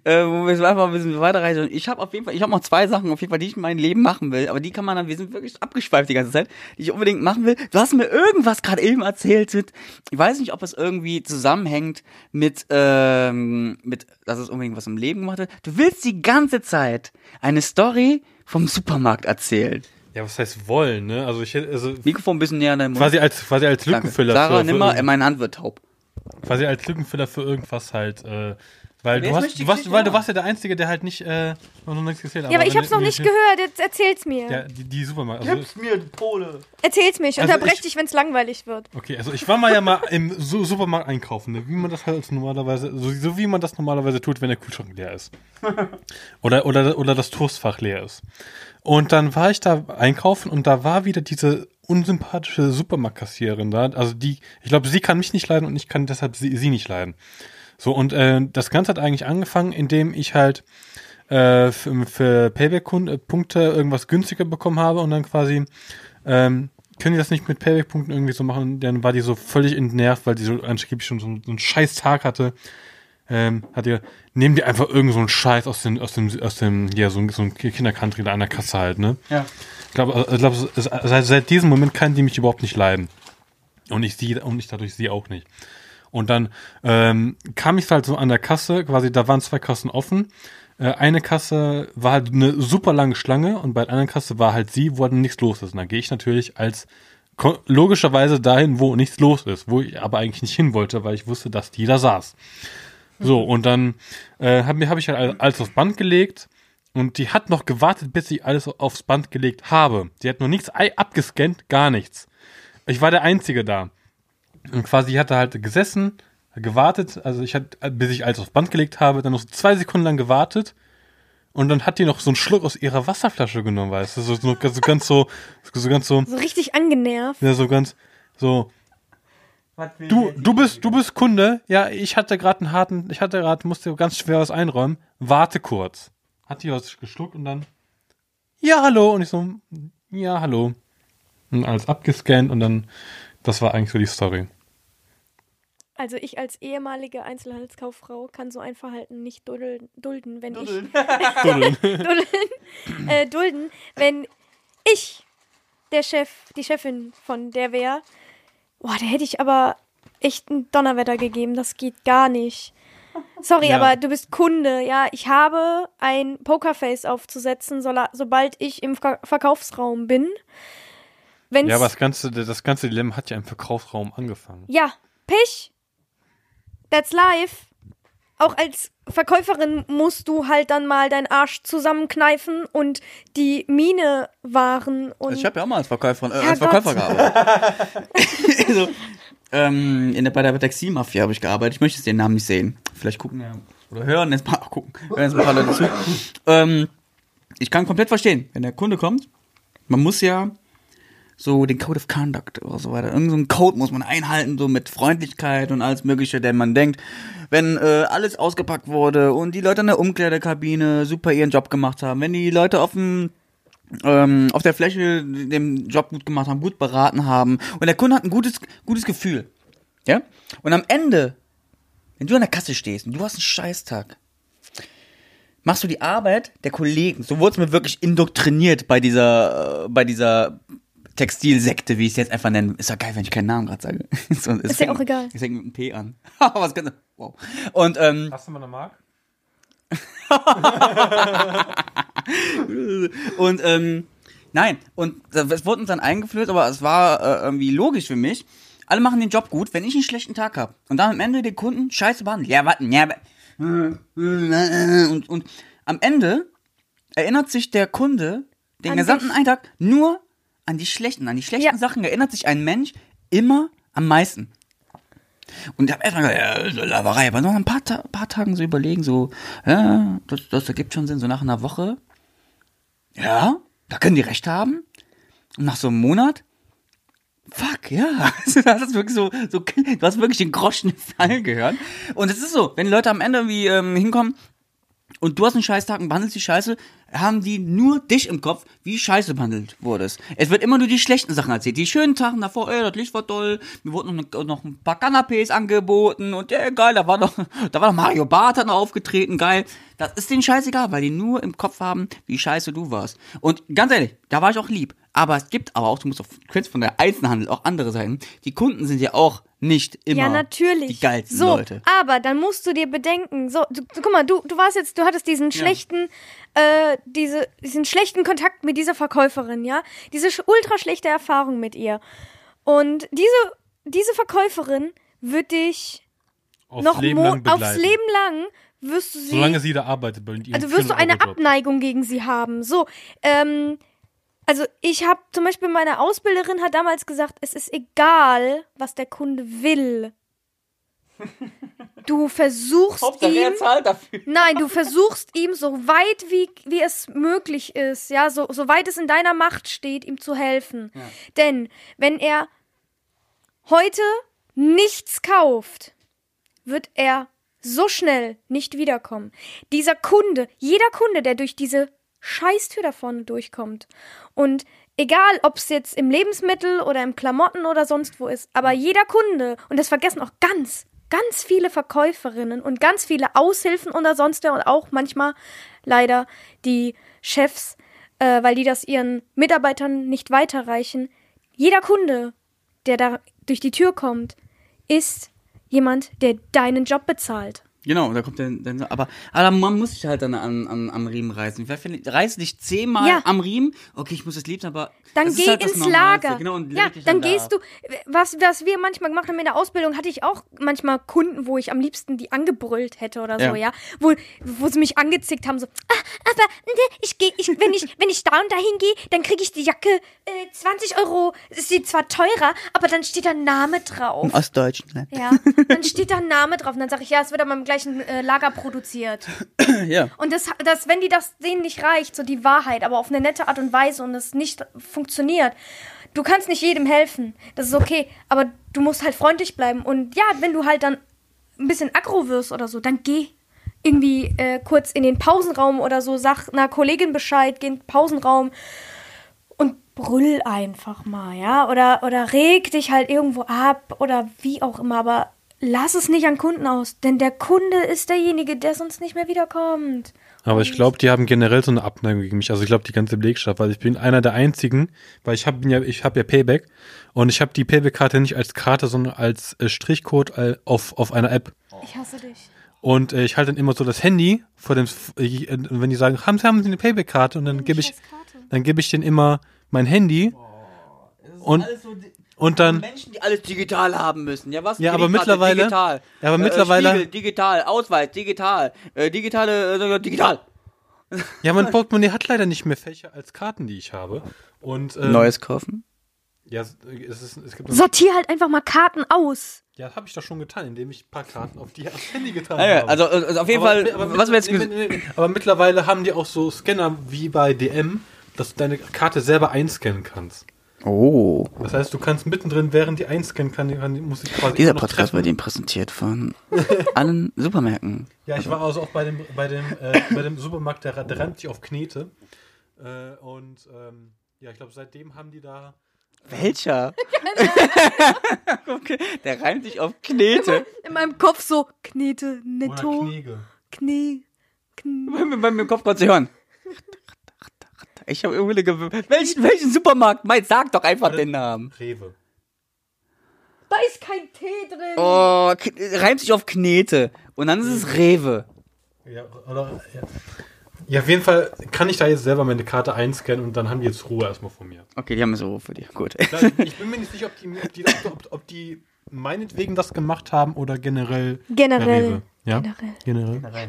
äh, wo wir jetzt einfach ein bisschen weiterreisen. Ich habe auf jeden Fall, ich habe noch zwei Sachen auf jeden Fall, die ich in meinem Leben machen will, aber die kann man dann, wir sind wirklich abgeschweift die ganze Zeit, die ich unbedingt machen will. Du hast mir irgendwas gerade eben erzählt mit, ich weiß nicht, ob es irgendwie zusammenhängt mit, ähm, mit, dass es unbedingt was im Leben gemacht hat. Du willst die ganze Zeit eine Story vom Supermarkt erzählen. Ja, was heißt wollen, ne? Also ich hätte, also Mikrofon ein bisschen näher an deinem Mund. quasi als quasi als Danke. Lückenfüller Sarah, für, nimm mal, meine Hand wird taub. quasi als Lückenfüller für irgendwas halt, äh, weil du hast, du warst, weil du warst ja der Einzige, der halt nicht, äh, noch nichts gezählt hat. Ja, aber ich hab's noch nicht gehört. Jetzt erzähl's mir. Ja, die, die Supermarkt. Also, mir, Pole. Erzähl's mir. Ich Also unterbrech ich- dich, wenn's langweilig wird. okay, also ich war mal ja mal im Su Supermarkt einkaufen, ne? wie man das halt normalerweise, so, so wie man das normalerweise tut, wenn der Kühlschrank leer ist. *laughs* oder, oder, oder das Toastfach leer ist. Und dann war ich da einkaufen und da war wieder diese unsympathische Supermarktkassiererin da. Also die, ich glaube, sie kann mich nicht leiden und ich kann deshalb sie, sie nicht leiden. So, und äh, das Ganze hat eigentlich angefangen, indem ich halt äh, für, für Payback-Punkte irgendwas günstiger bekommen habe und dann quasi ähm, können die das nicht mit Payback-Punkten irgendwie so machen? Dann war die so völlig entnervt, weil die so angeblich schon so, so einen scheiß Tag hatte. Ähm, hat ihr, nehmen die einfach irgend so einen Scheiß aus dem, aus dem, aus dem, ja, so, ein- so ein Kindercountry da an der Kasse halt, ne? Ja. Ich glaube, ich glaube, es- seit, seit diesem Moment kann die mich überhaupt nicht leiden. Und ich sie, und ich dadurch sie auch nicht. Und dann ähm, kam ich halt so an der Kasse, quasi, da waren zwei Kassen offen. Äh, eine Kasse war halt eine super lange Schlange und bei der anderen Kasse war halt sie, wo halt nichts los ist. Und dann gehe ich natürlich als logischerweise dahin, wo nichts los ist, wo ich aber eigentlich nicht hin wollte, weil ich wusste, dass die da saß. So, und dann äh, habe hab ich halt all- alles aufs Band gelegt und die hat noch gewartet, bis ich alles aufs Band gelegt habe. Die hat noch nichts abgescannt, gar nichts. Ich war der Einzige da. Und quasi ich hatte halt gesessen, gewartet, also ich hatte, bis ich alles aufs Band gelegt habe, dann noch so zwei Sekunden lang gewartet und dann hat die noch so einen Schluck aus ihrer Wasserflasche genommen, weißt du, so, so, so ganz so, so ganz so, So richtig angenervt. ja, so ganz, so, Du, du bist, du bist Kunde. Ja, ich hatte gerade einen harten, ich hatte gerade, musste ganz schwer was einräumen. Warte kurz. Hat die was geschluckt und dann, ja, hallo. Und ich so, ja, hallo. Und alles abgescannt und dann, das war eigentlich so die Story. Also ich als ehemalige Einzelhandelskauffrau kann so ein Verhalten nicht dulden, dulden wenn Dulden. ich dulden, *laughs* äh, dulden, wenn ich der Chef, die Chefin von der wäre. Boah, da hätte ich aber echt ein Donnerwetter gegeben. Das geht gar nicht. Sorry, Ja. aber du bist Kunde. Ja, ich habe ein Pokerface aufzusetzen, sola- sobald ich im Ver Verkaufsraum bin. Wenn's, Ja, aber das ganze, das ganze Dilemma hat ja im Verkaufsraum angefangen. Ja, Pech. That's life. Auch als Verkäuferin musst du halt dann mal deinen Arsch zusammenkneifen und die Miene wahren und Also ich habe ja auch mal als Verkäufer, äh, als. Verkäufer gearbeitet. *laughs* also, ähm, in der, bei der Textilmafia habe ich gearbeitet. Ich möchte jetzt den Namen nicht sehen. Vielleicht gucken ja, oder hören jetzt mal, *laughs* gucken, hören jetzt ein paar Leute zu. Ähm, ich kann komplett verstehen, wenn der Kunde kommt man muss ja so den Code of Conduct oder so weiter. Irgend so einen Code muss man einhalten, so mit Freundlichkeit und alles Mögliche, denn man denkt, wenn äh, alles ausgepackt wurde und die Leute in der Umkleidekabine super ihren Job gemacht haben, wenn die Leute auf dem ähm, auf der Fläche den Job gut gemacht haben, gut beraten haben und der Kunde hat ein gutes gutes Gefühl, ja? Und am Ende, wenn du an der Kasse stehst und du hast einen Scheißtag, machst du die Arbeit der Kollegen. So wurde es mir wirklich indoktriniert bei dieser, äh, bei dieser Textilsekte, wie ich es jetzt einfach nenne. Ist ja geil, wenn ich keinen Namen gerade sage. *laughs* so, es Ist ja auch egal. Es fängt mit einem P an. *laughs* Was ganz, wow. Und, ähm, Hast du mal eine Mark? *laughs* und, ähm, nein. Und es wurde uns dann eingeführt, aber es war äh, irgendwie logisch für mich. Alle machen den Job gut, wenn ich einen schlechten Tag habe. Und dann am Ende den Kunden scheiße behandeln. Ja, warten, ja, und, und am Ende erinnert sich der Kunde den An gesamten dich. Eintag nur an die schlechten, an die schlechten Ja. Sachen erinnert sich ein Mensch immer am meisten. Und ich habe erstmal gesagt, ja, so Laberei, aber noch ein paar, Ta paar Tagen so überlegen, so, ja, das, das ergibt schon Sinn, so nach einer Woche, ja, da können die recht haben. Und nach so einem Monat, fuck, ja, *laughs* also das ist wirklich so, so, du hast wirklich den Groschen Fall gehört. Und es ist so, wenn die Leute am Ende irgendwie ähm, hinkommen und du hast einen Scheißtag und behandelst die Scheiße, haben die nur dich im Kopf, wie scheiße behandelt wurdest. Es wird immer nur die schlechten Sachen erzählt. Die schönen Tagen davor, ey, das Licht war toll, mir wurden noch, noch ein paar Canapés angeboten und ja, geil, da war noch, *laughs* da war noch Mario Barth hat noch aufgetreten, geil. Das ist denen scheißegal, weil die nur im Kopf haben, wie scheiße du warst. Und ganz ehrlich, da war ich auch lieb. Aber es gibt aber auch, du musst auf, du kennst von der Einzelhandel auch andere Seiten. Die Kunden sind ja auch nicht immer ja, natürlich. die geilsten so, Leute. Aber dann musst du dir bedenken, so, du, du, guck mal, du, du warst jetzt, du hattest diesen schlechten, äh, diese, diesen schlechten Kontakt mit dieser Verkäuferin, ja? Diese ultra schlechte Erfahrung mit ihr. Und diese, diese Verkäuferin wird dich Aufs noch Leben lang begleiten. aufs Leben lang wirst du sie Solange sie da arbeitet bei ihrem also wirst du eine 400-Euro-Job. Abneigung gegen sie haben. So, ähm, also ich habe zum Beispiel meine Ausbilderin hat damals gesagt, es ist egal, was der Kunde will. *laughs* Du versuchst ihm, zahlt dafür. nein, du *laughs* versuchst ihm so weit wie, wie es möglich ist, ja, so, so weit es in deiner Macht steht, ihm zu helfen. Denn wenn er heute nichts kauft, wird er so schnell nicht wiederkommen. Dieser Kunde, jeder Kunde, der durch diese Scheißtür da vorne durchkommt und egal, ob es jetzt im Lebensmittel oder im Klamotten oder sonst wo ist, aber jeder Kunde, und das vergessen auch ganz, ganz viele Verkäuferinnen und ganz viele Aushilfen oder sonst wer und auch manchmal leider die Chefs, äh, weil die das ihren Mitarbeitern nicht weiterreichen. Jeder Kunde, der da durch die Tür kommt, ist jemand, der deinen Job bezahlt. Genau, da kommt dann, dann aber, aber man muss sich halt dann an, an, am Riemen reißen. Wer findet- Reiß dich zehnmal Ja. am Riemen, okay, ich muss es lieben, aber Dann das ist geh halt ins. Lager. Genau, und ja, dann da gehst ab. du. Was, was wir manchmal gemacht haben in der Ausbildung, hatte ich auch manchmal Kunden, wo ich am liebsten die angebrüllt hätte oder so, Ja. ja. Wo, wo sie mich angezickt haben, so, ah, aber ne, ich gehe, ich, wenn ich, wenn ich da und dahin gehe, dann kriege ich die Jacke äh, 20 Euro. Ist die zwar teurer, aber dann steht da ein Name drauf. Im Ostdeutschen, ne? Ja, dann steht da ein Name drauf und dann sage ich, ja, es wird aber im gleichen äh, Lager produziert. *clears throat* Ja. Und das, das, wenn die das denen nicht reicht, so die Wahrheit, aber auf eine nette Art und Weise und es nicht funktioniert, du kannst nicht jedem helfen. Das ist okay, aber du musst halt freundlich bleiben. Und ja, wenn du halt dann ein bisschen aggro wirst oder so, dann geh irgendwie äh, kurz in den Pausenraum oder so, sag einer Kollegin Bescheid, geh in den Pausenraum und brüll einfach mal, ja? Oder, oder reg dich halt irgendwo ab oder wie auch immer, aber lass es nicht an Kunden aus, denn der Kunde ist derjenige, der sonst nicht mehr wiederkommt. Aber ich glaube, die haben generell so eine Abneigung gegen mich. Also ich glaube, die ganze Belegschaft, weil ich bin einer der einzigen, weil ich habe ja, ich habe ja Payback und ich habe die Payback-Karte nicht als Karte, sondern als äh, Strichcode äh, auf, auf einer App. Ich hasse dich. Und äh, ich halte dann immer so das Handy vor dem, äh, wenn die sagen, haben Sie, haben Sie eine Payback-Karte? Und dann gebe ich, dann gebe ich denen immer mein Handy und, Alles so und dann, Menschen, die alles digital haben müssen. Ja, was? Ja, aber mittlerweile- Digital. Ja, aber Äh, mittlerweile- Spiegel, digital. Ausweis, digital. Äh, digitale, äh, digital. ja, mein Portemonnaie hat leider nicht mehr Fächer als Karten, die ich habe. Und, ähm, Neues kaufen? Ja, es, ist, es gibt Sortier halt einfach mal Karten aus. Ja, das habe ich doch schon getan, indem ich ein paar Karten auf die aufs Handy getan Ja, ja, habe. also, also auf jeden aber, Fall, aber was wir jetzt nee, nee, nee, aber mittlerweile haben die auch so Scanner wie bei DM, dass du deine Karte selber einscannen kannst. Oh. Das heißt, du kannst mittendrin, während die einscannen kann, die, kann, muss ich quasi Dieser Podcast treffen. wird Ihnen präsentiert von *laughs* allen Supermärkten. Ja, ich war also auch bei dem, bei dem, äh, bei dem Supermarkt, der, der reimt sich auf Knete. Äh, und ähm, ja, ich glaube, seitdem haben die da. Welcher? *laughs* okay, der reimt sich auf Knete. In meinem Kopf so Knete, Oder Netto, Knege. Knie, Knie. Bei mir- bei mir im Kopf gerade zu hören. *laughs* Ich habe irgendwie eine welchen, welchen Supermarkt? Meinst, sag doch einfach den Namen. Rewe. Da ist kein Tee drin. Oh, reimt sich auf Knete. Und dann ist es Rewe. Ja, oder, ja. ja, auf jeden Fall kann ich da jetzt selber meine Karte einscannen und dann haben die jetzt Ruhe erstmal von mir. Okay, die haben wir so für dich. Gut. *laughs* Ich- bin mir nicht sicher, ob die, ob die, ob, ob die meinetwegen das gemacht haben oder generell. Generell. Rewe. Ja? Generell. Generell. Generell.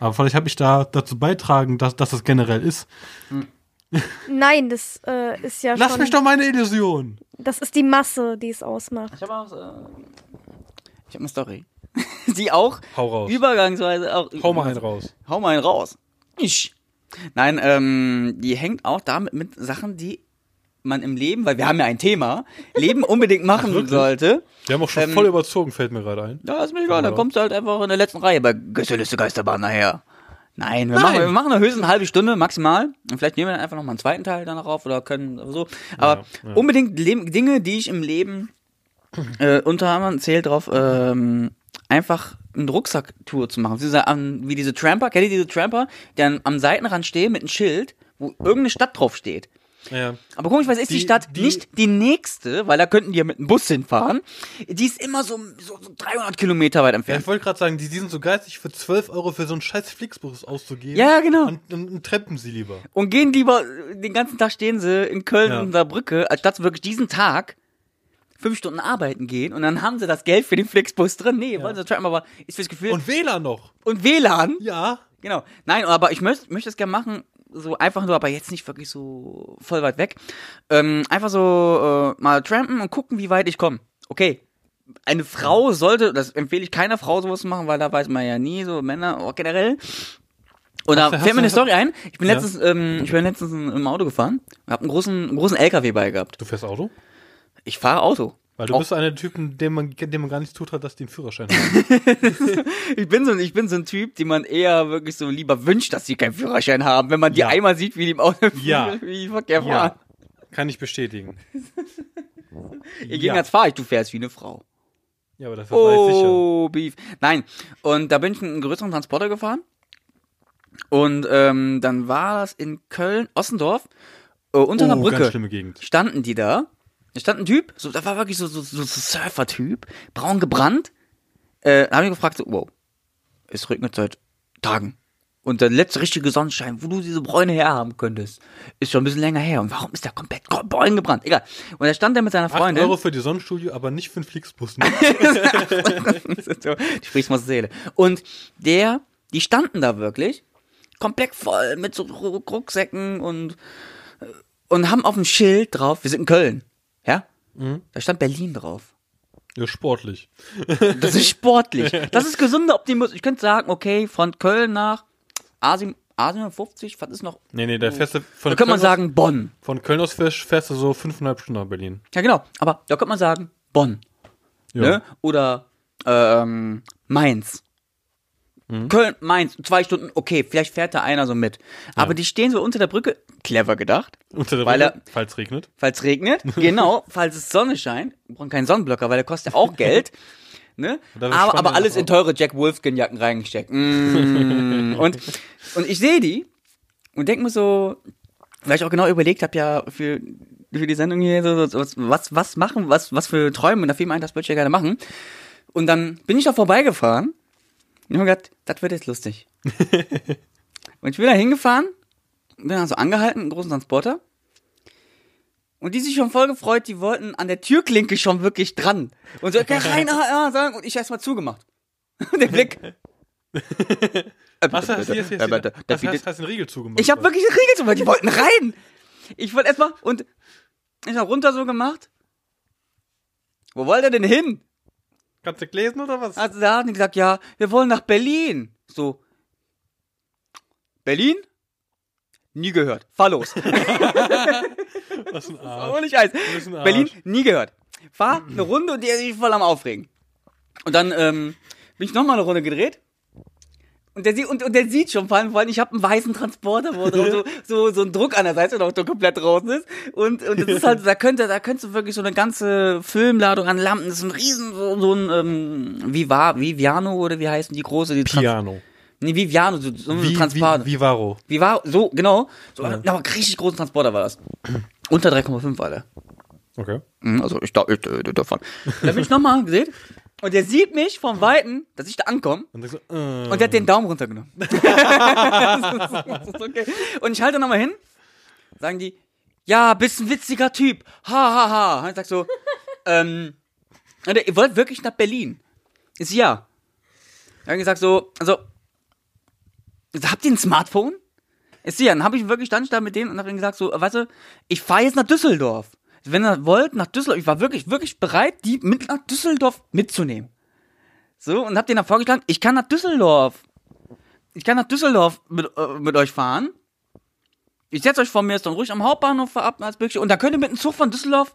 Aber vielleicht habe ich da dazu beitragen, dass, dass das generell ist. *laughs* Nein, das äh, ist ja Lass schon. mich doch meine Illusion. Das ist die Masse, die es ausmacht. Ich habe auch, äh, ich habe eine Story. *laughs* Die auch Hau raus. übergangsweise auch. Hau mal einen raus. Hau mal einen raus. Ich. Nein, ähm, die hängt auch damit mit Sachen, die man im Leben, weil wir haben ja ein Thema, Leben *laughs* unbedingt machen wirklich? sollte. Wir haben auch schon Ähm, voll überzogen, fällt mir gerade ein. Ja, ist mir egal, dann Ja. kommst du halt einfach in der letzten Reihe bei Gästeliste Geisterbahn nachher. Nein, wir, Nein. Machen, wir machen da höchstens eine halbe Stunde maximal. Und vielleicht nehmen wir dann einfach noch mal einen zweiten Teil danach auf oder können oder so. Aber Ja, ja. unbedingt Dinge, die ich im Leben äh, unter anderem zählt drauf, ähm, einfach eine Rucksacktour zu machen. Diese, ähm, wie diese Tramper, kennt ihr diese Tramper, die dann am Seitenrand stehen mit einem Schild, wo irgendeine Stadt drauf steht. Ja. Aber komischerweise ist die, Die- Stadt die- nicht die nächste, weil da könnten die ja mit dem Bus hinfahren. Die ist immer so, so, so 300 Kilometer weit Ja, entfernt. ich wollte gerade sagen, die, die sind so geizig, für 12 Euro für so einen scheiß Flixbus auszugeben. Ja, genau. Und, und, und treppen sie lieber. Und gehen lieber, den ganzen Tag stehen sie in Köln Ja. und der Brücke, als statt wirklich diesen Tag fünf Stunden arbeiten gehen und dann haben sie das Geld für den Flixbus drin. Nee, wollen sie trappen, aber ist fürs Gefühl. Und, Und WLAN noch. WLAN. Ja. Genau. Nein, aber ich möchte möchte es gerne machen, so einfach nur, aber jetzt nicht wirklich so voll weit weg. Ähm, einfach so äh, mal trampen und gucken, wie weit ich komme. Okay. Eine Frau sollte, das empfehle ich keiner Frau sowas zu machen, weil da weiß man ja nie, so Männer auch generell. Und da fällt mir eine Story ein. Ich bin Ja. letztens, ähm, ich bin letztens im Auto gefahren, hab einen großen, einen großen LKW bei gehabt. Du fährst Auto? Ich fahre Auto. Weil du Auch- bist einer der Typen, dem man, dem man gar nicht zutraut, dass die einen Führerschein haben. *laughs* Ich bin so, ein- ich bin so ein Typ, den man eher wirklich so lieber wünscht, dass sie keinen Führerschein haben, wenn man die Ja. einmal sieht, wie die im Auto Ja. *laughs* wie die Verkehr fahren. ja. Kann ich bestätigen. Im Gegensatz fahr ich, du fährst wie eine Frau. Ja, aber dafür war ich sicher. Oh, Beef. Nein. Und da bin ich mit einem größeren Transporter gefahren. Und ähm, dann war das in Köln, Ossendorf, äh, unter einer Oh, Brücke. ganz schlimme Gegend. Standen die da. Da stand ein Typ, so, da war wirklich so, so, so, so Surfer-Typ, braun gebrannt. Äh, da hab ich gefragt, so, wow, es regnet seit Tagen. Und der letzte richtige Sonnenschein, wo du diese Bräune herhaben könntest, ist schon ein bisschen länger her. Und warum ist der komplett braun gebrannt? Egal. Und da stand er mit seiner 8 Freundin. Euro für die Sonnenstudio, aber nicht für den Flixbus. Ne? *laughs* so, die sprichst mal der Seele. Und der, die standen da wirklich komplett voll mit so Ru- Rucksäcken und und haben auf dem Schild drauf, wir sind in Köln, ja? Da stand Berlin drauf. ja, sportlich. Das ist sportlich. *laughs* Das ist gesunder Optimismus. Ich könnte sagen, okay, von Köln nach A7, A57, was ist noch? Nee, nee, da fährst du von Da könnte man sagen Bonn. Von Köln aus fährst, fährst du so fünfeinhalb Stunden nach Berlin. Ja, genau. Aber da könnte man sagen Bonn. Ja. Ne? Oder ähm, Mainz. Köln, Mainz, zwei Stunden, okay, vielleicht fährt da einer so mit. Aber die stehen so unter der Brücke, clever gedacht, Unter der Brücke, falls regnet. falls regnet, *laughs* genau, falls es Sonne scheint, wir brauchen keinen Sonnenblocker, weil der kostet ja auch *laughs* Geld. Ne? Aber, aber alles in teure Jack Wolfskin-Jacken reingesteckt. Mm. *laughs* und, und ich sehe die und denke mir so, weil ich auch genau überlegt habe, ja, für, für die Sendung hier, so, so, so, was, was machen, was, was für Träume, und da fiel mir ein, das würde ich ja gerne machen. Und dann bin ich da vorbeigefahren und habe gedacht, das wird jetzt lustig. *laughs* und ich bin da hingefahren, bin dann so angehalten, einen großen Transporter. Und die sich schon voll gefreut, die wollten an der Türklinke schon wirklich dran. Und so, okay, rein, ah, ja, sagen, und ich erstmal zugemacht. Und *laughs* der Blick. *laughs* Was hast du jetzt? hast den Riegel zugemacht? ich habe wirklich eine Riegel zugemacht, die wollten rein. Ich wollte erstmal, und ich habe runter so gemacht. Wo wollt ihr denn hin? Kannst du lesen oder was? Also da haben die gesagt, ja, wir wollen nach Berlin. So. Berlin? nie gehört. Fahr los. *laughs* Was ein Arsch. Ohne Scheiß. ist ein Arsch. Berlin, nie gehört. Fahr eine Runde und der ist voll am Aufregen. Und dann ähm, bin ich nochmal eine Runde gedreht. Und der, sieht, und, und der sieht schon, vor allem, vor allem ich habe einen weißen Transporter, wo so, *laughs* so, so ein Druck an der Seite noch so komplett draußen ist. Und, und das ist halt, da könnte, da könntest du wirklich so eine ganze Filmladung an Lampen, das ist ein riesen, so, so ein, ähm, Viva, Viviano oder wie heißen die große, die Trans Piano. Nee, Viviano, so, so ein Wie, Transporter. wie, wie Varo. Wie war, so, genau. So, aber richtig großen Transporter war das. Unter 3,5 war der. Okay. Mhm, Also ich glaube, ich, äh, davon. Da bin ich nochmal gesehen. Und der sieht mich vom Weiten, dass ich da ankomme. Und du, äh, Und der hat den Daumen runtergenommen. das, *laughs* ist, das ist okay. Und ich halte nochmal hin. Sagen die, ja, bist ein witziger Typ. Ha, ha, ha. Und ich sag so, ähm, ihr wollt wirklich nach Berlin? Ist ja. Dann hab ich gesagt so, also, habt ihr ein Smartphone? Ist ja, dann habe ich wirklich, stand ich da mit denen und habe ihnen gesagt so, weißt du, ich fahre jetzt nach Düsseldorf. Wenn ihr wollt, nach Düsseldorf, ich war wirklich, wirklich bereit, die mit nach Düsseldorf mitzunehmen. So, und hab denen dann vorgeschlagen, ich kann nach Düsseldorf. Ich kann nach Düsseldorf mit, äh, mit euch fahren. Ich setze euch von mir jetzt dann ruhig am Hauptbahnhof ab, als möglich, und dann könnt ihr mit dem Zug von Düsseldorf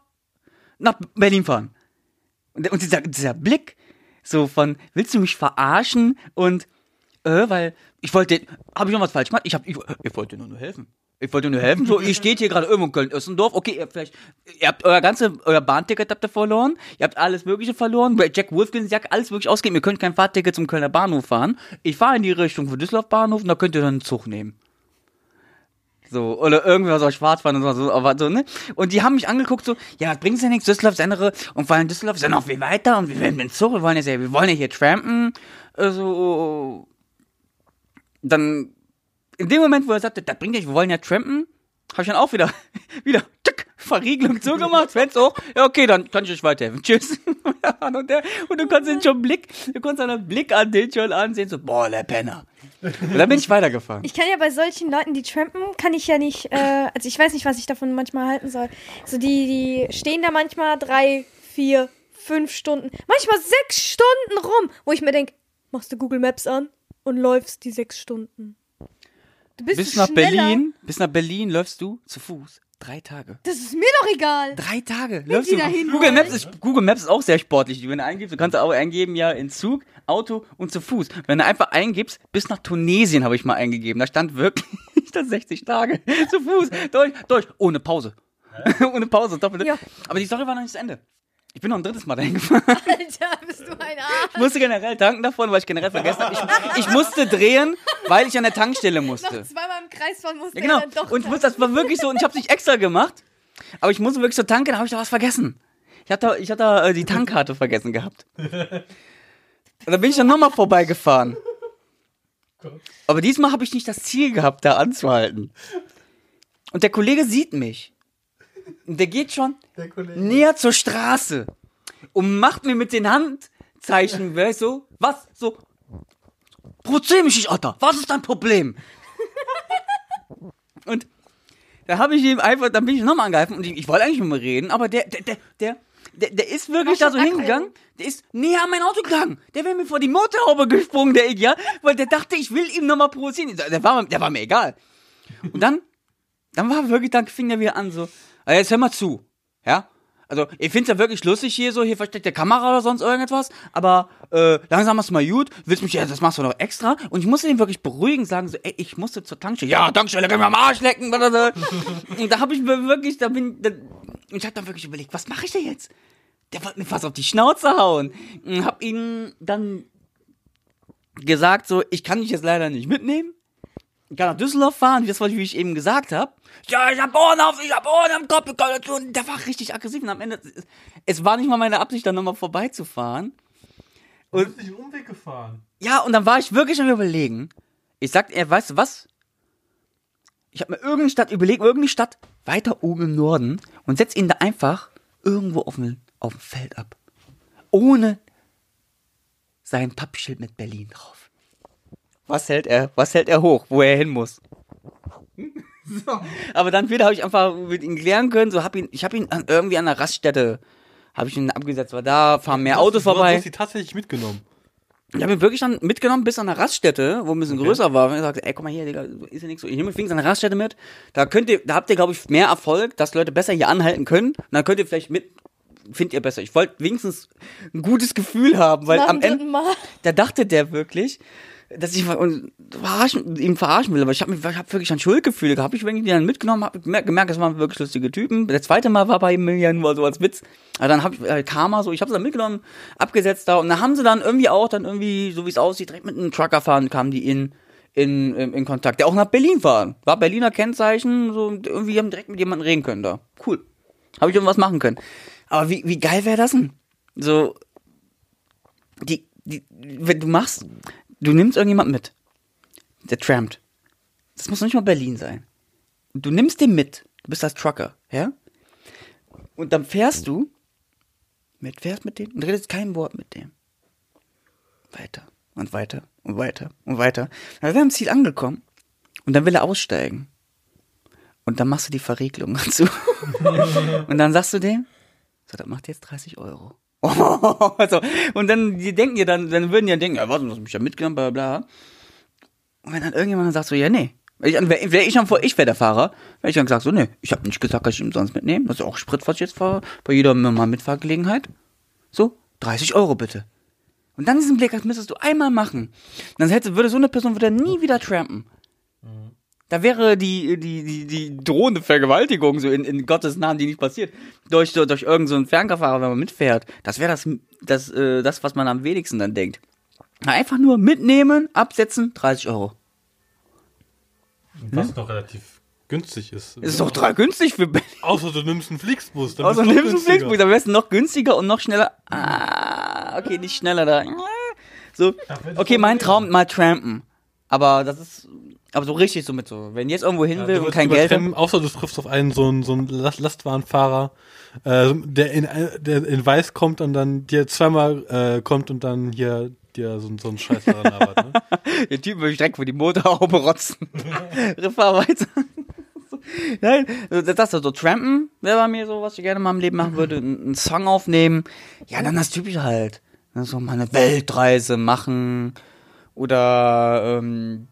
nach Berlin fahren. Und, und dieser, dieser Blick, so von, willst du mich verarschen? Und, äh, weil, ich wollte, habe ich noch was falsch gemacht? Ich hab, ich, ich wollte nur, nur helfen. Ich wollte nur helfen. So, ihr steht hier gerade irgendwo in Köln-Össendorf. Okay, ihr, vielleicht, ihr habt euer ganze, euer Bahnticket habt ihr verloren. Ihr habt alles Mögliche verloren. Bei Jack Wolfgang sagt alles wirklich ausgeben. Ihr könnt kein Fahrticket zum Kölner Bahnhof fahren. Ich fahre in die Richtung von Düsseldorf Bahnhof und da könnt ihr dann einen Zug nehmen. So, oder irgendwas aus Schwarzfahren und so, aber so, ne? Und die haben mich angeguckt, so, ja, das bringt's ja nichts, Düsseldorf ist andere, und vor allem Düsseldorf ist ja noch viel weiter, und wir werden dem Zug, wir wollen ja, wir wollen ja hier trampen, also, dann, in dem Moment, wo er sagte, das bringt nicht, wir wollen ja trampen, habe ich dann auch wieder, *laughs* wieder, tück, Verriegelung zugemacht, Fenster hoch, ja, okay, dann kann ich euch weiterhelfen, *laughs* tschüss. und, der, und du konntest den schon Blick, du konntest einen Blick an den schon ansehen, so, boah, der Penner. Und dann bin ich weitergefahren. Ich kann ja bei solchen Leuten, die trampen, kann ich ja nicht, äh, also ich weiß nicht, was ich davon manchmal halten soll. So die, die stehen da manchmal drei, vier, fünf Stunden, manchmal sechs Stunden rum, wo ich mir denke, machst du Google Maps an und läufst die sechs Stunden. Du bist bis nach schneller. Berlin, bis nach Berlin läufst du zu Fuß. Drei Tage. Das ist mir doch egal. Drei Tage. läufst du. dahin Google. Maps ist, Google Maps ist auch sehr sportlich. Wenn du eingibst, du kannst auch eingeben, ja, in Zug, Auto und zu Fuß. Wenn du einfach eingibst, bis nach Tunesien habe ich mal eingegeben. Da stand wirklich, *laughs* da 60 Tage zu Fuß, durch, durch, ohne Pause. *laughs* ohne Pause, doppelt. Ja. Aber die Story war noch nicht zu Ende. Ich bin noch ein drittes Mal dahin gefahren. *laughs* Alter, bist du ein Arsch. Ich musste generell tanken davon, weil ich generell vergessen habe. Ich, ich musste drehen, weil ich an der Tankstelle musste. Noch zweimal im Kreis fahren musste Ja, genau. dann doch. Und ich muss, das war wirklich so, und ich habe nicht extra gemacht, aber ich musste wirklich so tanken, da habe ich da was vergessen. Ich hatte, ich hatte äh, die Tankkarte vergessen gehabt. Und da bin ich dann nochmal vorbeigefahren. Aber diesmal habe ich nicht das Ziel gehabt, da anzuhalten. Und der Kollege sieht mich. Und der geht schon näher zur Straße und macht mir mit den Handzeichen, *laughs* weißt du, was, so, provozier mich nicht, Alter, was ist dein Problem? *laughs* Und da habe ich ihm einfach, dann bin ich nochmal angegriffen und ich, ich wollte eigentlich ihm reden, aber der, der, der, der, der, der ist wirklich da so hingegangen, der ist näher an mein Auto gegangen. Der wäre mir vor die Motorhaube gesprungen, der Idiot, weil der dachte, ich will ihm nochmal provozieren. Der war, der war mir egal. Und dann, dann war wirklich, dann fing er wieder an so, "Ah, jetzt hör mal zu, ja? Also, ich find's ja wirklich lustig hier so, hier versteckte Kamera oder sonst irgendetwas, aber äh, langsam machst du mal gut, willst mich, ja, das machst du noch extra. Und ich musste ihn wirklich beruhigen, sagen so, ey, ich musste zur Tankstelle. Ja, Tankstelle, kann mir am Arsch lecken. *laughs* Und da habe ich mir wirklich, da bin, da, ich habe dann wirklich überlegt, was mache ich denn jetzt? Der wollte mir fast auf die Schnauze hauen. Und hab ihm dann gesagt so, ich kann dich jetzt leider nicht mitnehmen. Ich kann nach Düsseldorf fahren, das was ich eben gesagt habe. Ja, ich hab Ohren auf, ich hab Ohren im Kopf. Und der war richtig aggressiv und am Ende, es war nicht mal meine Absicht, da nochmal vorbeizufahren. Du bist nicht einen Umweg gefahren. Ja, und dann war ich wirklich am überlegen. Ich sagte, er, weißt du was? Ich habe mir irgendeine Stadt überlegt, irgendeine Stadt weiter oben im Norden und setz ihn da einfach irgendwo auf dem, auf dem Feld ab. Ohne sein Pappschild mit Berlin drauf. Was hält er, was hält er hoch, wo er hin muss? *laughs* Aber dann wieder habe ich einfach mit ihm klären können, so hab ihn, ich habe ihn an, irgendwie an der Raststätte, habe ich ihn abgesetzt, war da, fahren mehr Autos Du vorbei. hast sie tatsächlich mitgenommen. Ich habe ihn wirklich dann mitgenommen bis an eine Raststätte, wo ein bisschen größer war. Und ich sagte, ey, guck mal hier, Digga, ist ja nichts so. Ich nehme fing an eine Raststätte mit. Da könnt ihr, da habt ihr, glaube ich, mehr Erfolg, dass Leute besser hier anhalten können. Und dann könnt ihr vielleicht mit, findet ihr besser. Ich wollte wenigstens ein gutes Gefühl haben, weil Nach am Ende, da dachte der wirklich, dass ich verarschen, ihm verarschen will, aber ich habe hab wirklich ein Schuldgefühl gehabt. Ich die dann mitgenommen, habe gemerkt, das waren wirklich lustige Typen. Das zweite Mal war bei ihm ja nur so als Witz. Aber dann habe ich äh, Karma so, ich habe sie dann mitgenommen, abgesetzt da und dann haben sie dann irgendwie auch dann irgendwie, so wie es aussieht, direkt mit einem Trucker fahren, kamen die in in, in, in Kontakt, der auch nach Berlin fahren. War Berliner Kennzeichen, so und irgendwie haben direkt mit jemandem reden können da. Cool. Habe ich irgendwas machen können. Aber wie, wie geil wäre das denn? So, die, die, wenn du machst, du nimmst irgendjemand mit, der trampt. Das muss noch nicht mal Berlin sein. Du nimmst den mit. Du bist als Trucker, ja? Und dann fährst du mit, fährst mit dem und redest kein Wort mit dem. Weiter und weiter und weiter und weiter. Dann wäre am Ziel angekommen und dann will er aussteigen. Und dann machst du die Verriegelung *laughs* dazu. *laughs* und dann sagst du dem, so, das macht jetzt 30 Euro. *laughs* also, und dann, die denken ja dann, dann würden die ja denken, ja, warte, du hast mich ja mitgenommen, bla, bla. Und wenn dann irgendjemand dann sagt so, ja, nee. Ich, wäre wär ich dann vor, ich wäre der Fahrer, wäre ich dann gesagt so, nee, ich habe nicht gesagt, dass ich ihn sonst mitnehme. Das ist auch Sprit, was ich jetzt fahre, bei jeder mal Mitfahrgelegenheit. So, 30 Euro bitte. Und dann diesen Blick, das müsstest du einmal machen. Dann hätte, würde so eine Person würde nie wieder trampen. Da wäre die, die, die, die drohende Vergewaltigung, so in, in Gottes Namen, die nicht passiert, durch, durch, irgendeinen so Fernkaufahrer, wenn man mitfährt. Das wäre das, das, äh, das, was man am wenigsten dann denkt. Einfach nur mitnehmen, absetzen, 30 Euro. Was noch relativ günstig ist. Ist doch total günstig für Berlin. Außer du nimmst einen Flixbus. Dann Außer du nimmst einen. Flixbus, dann wärst du noch günstiger und noch schneller. Ah, okay, nicht schneller da. So, okay, mein Traum, mal trampen. Aber das ist, aber so richtig so mit so, wenn jetzt irgendwo hin will und kein Geld übertreffen, Außer du triffst auf einen so einen, so einen Last Lastwagenfahrer, äh, der, in, der in Weiß kommt und dann dir zweimal äh, kommt und dann hier dir so, so einen Scheiß daran labert. Ne? *laughs* Der Typ würde ich direkt vor die Motorhaube *laughs* rotzen. *laughs* Fahr weiter. Nein, das ist so Trampen wäre bei mir so, was ich gerne mal im Leben machen würde. Ein- Einen Song aufnehmen. Ja, dann das Typische halt. Ne, So mal eine Weltreise machen. Oder ähm,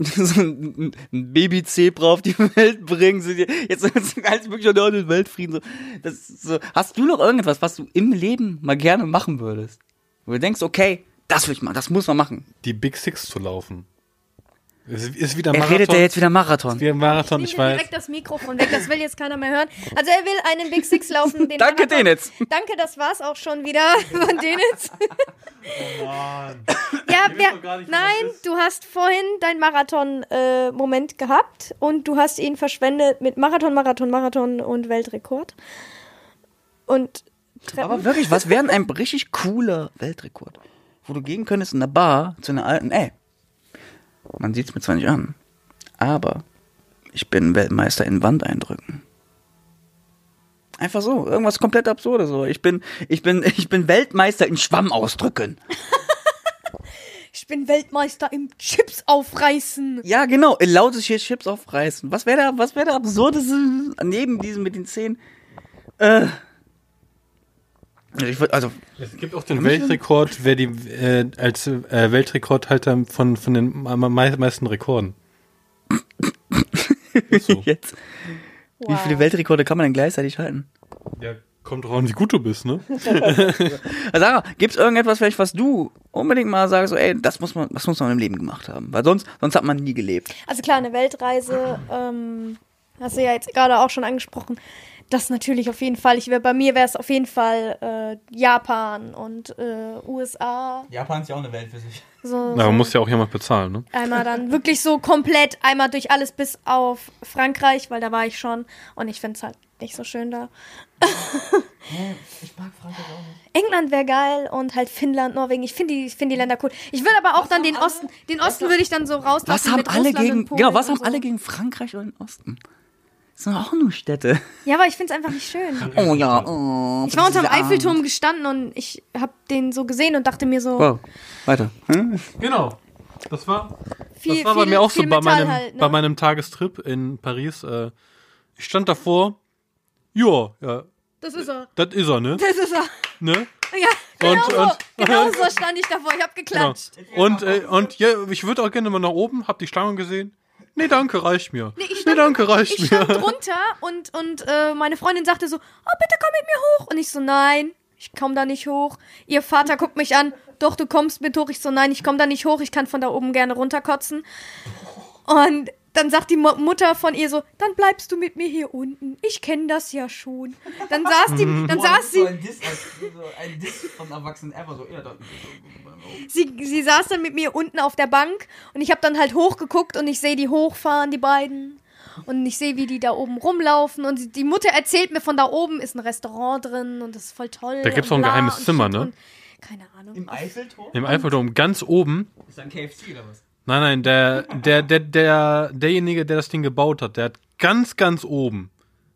*laughs* so ein, ein Babyzebra auf die Welt bringen. So, jetzt alles wirklich noch den Weltfrieden. So. Das so. Hast du noch irgendetwas, was du im Leben mal gerne machen würdest? Wo du denkst, okay, das will ich mal, das muss man machen. Die Big Six zu laufen. Ist, ist wieder Er Marathon. redet ja jetzt wieder Marathon. Wie Marathon, Ich ich weiß. direkt das Mikrofon weg, das will jetzt keiner mehr hören. Also er will einen Big Six laufen. Den Danke, Marathon. Denitz. Danke, das war's auch schon wieder von Denitz. *laughs* ja, wer, doch gar nicht, was nein, du hast vorhin deinen Marathon-Moment gehabt und du hast ihn verschwendet mit Marathon, Marathon, Marathon und Weltrekord. Und Treppen. Aber wirklich, was wäre denn ein richtig cooler Weltrekord? Wo du gehen könntest in der Bar zu einer alten, ey, man sieht's mir zwar nicht an, aber ich bin Weltmeister in Wand eindrücken. Einfach so, irgendwas komplett absurdes so. Ich bin, ich bin, *laughs* ich bin Weltmeister in Schwamm ausdrücken. *laughs* ich bin Weltmeister im Chips aufreißen. Ja, genau, in lautes hier Chips aufreißen. Was wäre da, was wäre da absurdeste neben diesem mit den Zähnen? Äh. Ich würd, also, Es gibt auch den Weltrekord, wer die äh, als äh, Weltrekordhalter von, von den meisten Rekorden. *laughs* So. jetzt. Wie viele Weltrekorde kann man denn gleichzeitig halten? Ja, kommt drauf an, wie gut du bist, ne? Also *laughs* Sarah, gibt's irgendetwas vielleicht, was du unbedingt mal sagst, so, ey, das muss man, das muss man im Leben gemacht haben, weil sonst, sonst hat man nie gelebt. Also klar, eine Weltreise, ähm, hast du ja jetzt gerade auch schon angesprochen. Das natürlich auf jeden Fall. Ich wär, bei mir wäre es auf jeden Fall äh, Japan und äh, USA. Japan ist ja auch eine Welt für sich. So, Na, man muss ja auch jemand bezahlen, ne? einmal dann wirklich so komplett, einmal durch alles bis auf Frankreich, weil da war ich schon und ich finde es halt nicht so schön da. Ich mag Frankreich auch nicht. England wäre geil und halt Finnland, Norwegen. Ich finde die, ich find die Länder cool. Ich würde aber auch dann den Osten, den Osten würde ich dann so rauslassen. Was haben mit alle Russland gegen, und Polen genau, was und haben so. alle gegen Frankreich oder den Osten? Das sind auch nur Städte. Ja, aber ich finde es einfach nicht schön. *laughs* Oh ja, oh. Ich war unterm. Eiffelturm gestanden und ich habe den so gesehen und dachte mir so, Wow, weiter. Hm? Genau. Das war, viel, das war bei viel, mir auch so bei meinem, halt, ne? bei meinem Tagestrip in Paris. Äh, ich stand davor. Ja, ja, Das ist er. das ist er, ne? Das ist er. ne? Ja, genau Und- so. und- genau so stand ich davor. Ich hab Genau. geklatscht. Und, äh, und ja, ich würde auch gerne mal nach oben, hab die Schlange gesehen. Nee, danke, reicht mir. Nee, ich stand- danke, reicht Ich mir. stand drunter und, und äh, meine Freundin sagte so, oh, bitte komm mit mir hoch. Und ich so, nein, ich komm da nicht hoch. Ihr Vater guckt mich an, doch, du kommst mit hoch. Ich so, nein, ich komm da nicht hoch, ich kann von da oben gerne runterkotzen. Und dann sagt die Mu Mutter von ihr so, dann bleibst du mit mir hier unten. Ich kenne das ja schon. Dann saß die, dann Boah, saß das ist so sie, ein Diss, so ein Diss von Erwachsenen ever. So, ja, da, sie, sie saß dann mit mir unten auf der Bank und ich habe dann halt hochgeguckt und ich sehe die hochfahren, die beiden. Und ich sehe, wie die da oben rumlaufen. Und die- Mutter erzählt mir, von da oben ist ein Restaurant drin und das ist voll toll. Da gibt's und auch ein geheimes Zimmer, ne? Keine Ahnung. Im Eiffelturm? Im Eiffelturm ganz oben. Ist ein KFC oder was? Nein, nein, der, der, der, der, derjenige, der das Ding gebaut hat, der hat ganz, ganz oben,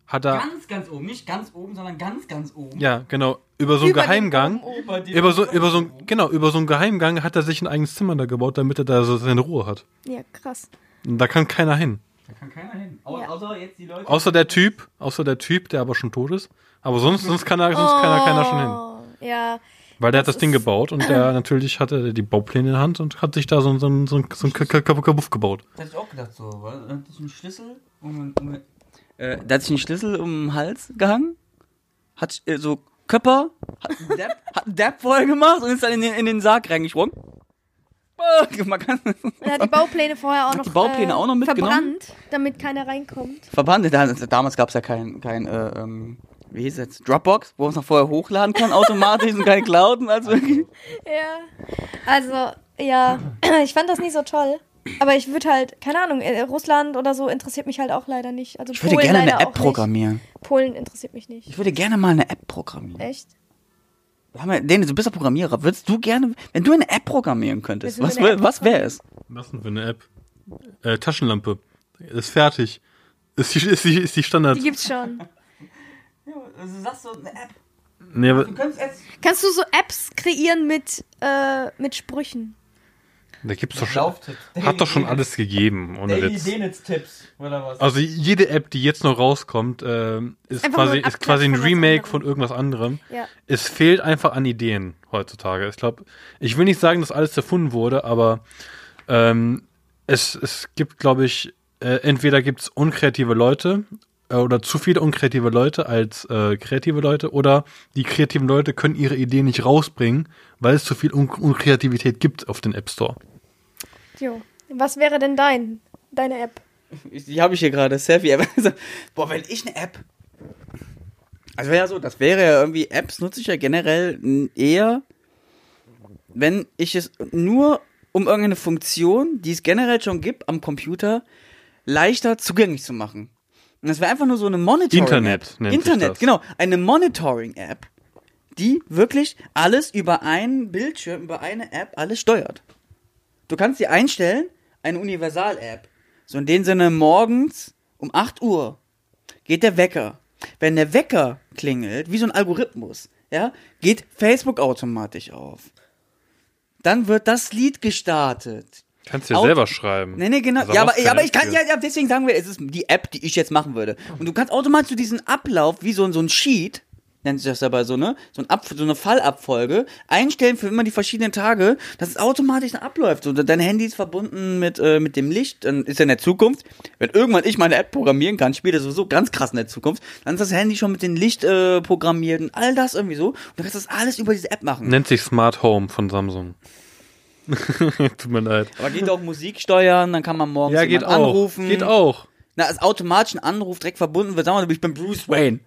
hat er, Ganz, ganz oben. Nicht ganz oben, sondern ganz, ganz oben. ja, genau, über so einen Über Geheimgang, oben, oben. Über, so, über so, ein, genau, über so einen Geheimgang hat er sich ein eigenes Zimmer da gebaut, damit er da so seine Ruhe hat. Ja, krass. Und da kann keiner hin. Da kann keiner hin. Au Ja. Außer jetzt die Leute. Außer der Typ, außer der Typ, der aber schon tot ist. Aber sonst, sonst kann er, sonst kann er keiner schon hin. Oh, Ja, Weil der hat das Das Ding gebaut und der *clears throat* natürlich hatte die Baupläne in der Hand und hat sich da so, so, so, so, so ein K- Kabuff gebaut. Da hätte ich auch gedacht, so, weil da hat sich einen Schlüssel um, um äh, da hat sich einen Schlüssel um den Hals gehangen, hat äh, so Köpper, hat einen Depp, *laughs* hat einen Depp vorher gemacht und ist dann in den, in den Sarg reingesprungen. Äh, *laughs* Man kann er hat die Baupläne vorher auch Hat noch, die Baupläne äh, auch noch mitgenommen? verbrannt, damit keiner reinkommt. Verbannt, da, damals gab es ja kein, kein äh, ähm, wie hieß es jetzt, Dropbox, wo man es noch vorher hochladen kann automatisch und keine Clouden, also wirklich. Ja. Also, ja, ich fand das nicht so toll. Aber ich würde halt, keine Ahnung, äh, Russland oder so interessiert mich halt auch leider nicht. Also Ich würde Polen gerne eine App auch nicht. programmieren. Polen interessiert mich nicht. Ich würde gerne mal eine App programmieren. Echt? Ja- Dene, du bist ja Programmierer. Würdest du gerne, wenn du eine App programmieren könntest, was, wär- App was wäre es? Was denn für eine App? Äh, Taschenlampe. Ist fertig. Ist die, ist die, ist die Standard. Die gibt's schon. Ja, also sagst du eine App. Nee, aber, jetzt Kannst du so Apps kreieren mit, äh, mit Sprüchen? da gibt's doch schon, hat doch schon alles gegeben, ohne Witz. Denitz-Tipps oder was? Also jede App, die jetzt noch rauskommt, ähm, ist, Einfach quasi, ein ist quasi ein Remake von irgendwas anderem. Ja. Es fehlt einfach an Ideen heutzutage. Ich glaube, ich will nicht sagen, dass alles erfunden wurde, aber ähm, es, es gibt, glaube ich, äh, entweder gibt's unkreative Leute äh, oder zu viele unkreative Leute als äh, kreative Leute oder die kreativen Leute können ihre Ideen nicht rausbringen, weil es zu viel Un Unkreativität gibt auf den App Store. Jo. Was wäre denn dein, deine App? Die habe ich hier gerade, Selfie-App. *laughs* Boah, wenn ich eine App. Also wäre ja so, das wäre ja irgendwie, Apps nutze ich ja generell eher, wenn ich es nur um irgendeine Funktion, die es generell schon gibt am Computer, leichter zugänglich zu machen. Und das wäre einfach nur so eine Monitoring-App. Internet nennt Internet, genau. Eine Monitoring-App, die wirklich alles über einen Bildschirm, über eine App, alles steuert. Du kannst sie einstellen, eine Universal-App. So in dem Sinne, morgens um 8 Uhr geht der Wecker. Wenn der Wecker klingelt, wie so ein Algorithmus, ja, geht Facebook automatisch auf. Dann wird das Lied gestartet. Kannst du ja selber schreiben. Nee, nee, genau. Also ja, aber, ja, aber ich kann, ja, deswegen sagen wir, es ist die App, die ich jetzt machen würde. Und du kannst automatisch so diesen Ablauf, wie so, ein- so ein Sheet, nennt sich das dabei so, ne? So, ein Ab, so eine Fallabfolge, einstellen für immer die verschiedenen Tage, dass es automatisch abläuft. So, dein Handy ist verbunden mit, äh, mit dem Licht, dann ist ja in der Zukunft, wenn irgendwann ich meine App programmieren kann, spielt das sowieso ganz krass in der Zukunft, dann ist das Handy schon mit dem Licht äh, programmiert und all das irgendwie so. Und du kannst das alles über diese App machen. Nennt sich Smart Home von Samsung. *laughs* Tut mir leid. Aber geht auch Musik steuern, dann kann man morgens Ja, geht auch. anrufen. Geht auch. Na, als automatisch ein Anruf direkt verbunden wird. Wir mal, ich bin Bruce Wayne.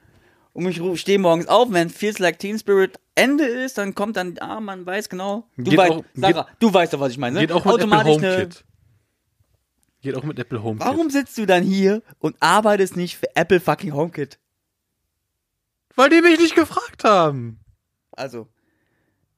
Und ich stehe morgens auf, wenn Feels Like Teen Spirit Ende ist, dann kommt dann, ah, man weiß genau. Du, Geht weißt, auch- Sarah, du weißt doch, was ich meine. ne? Geht auch mit Apple automatisch HomeKit. Geht auch mit Apple HomeKit. Warum sitzt du dann hier und arbeitest nicht für Apple fucking HomeKit? Weil die mich nicht gefragt haben. Also,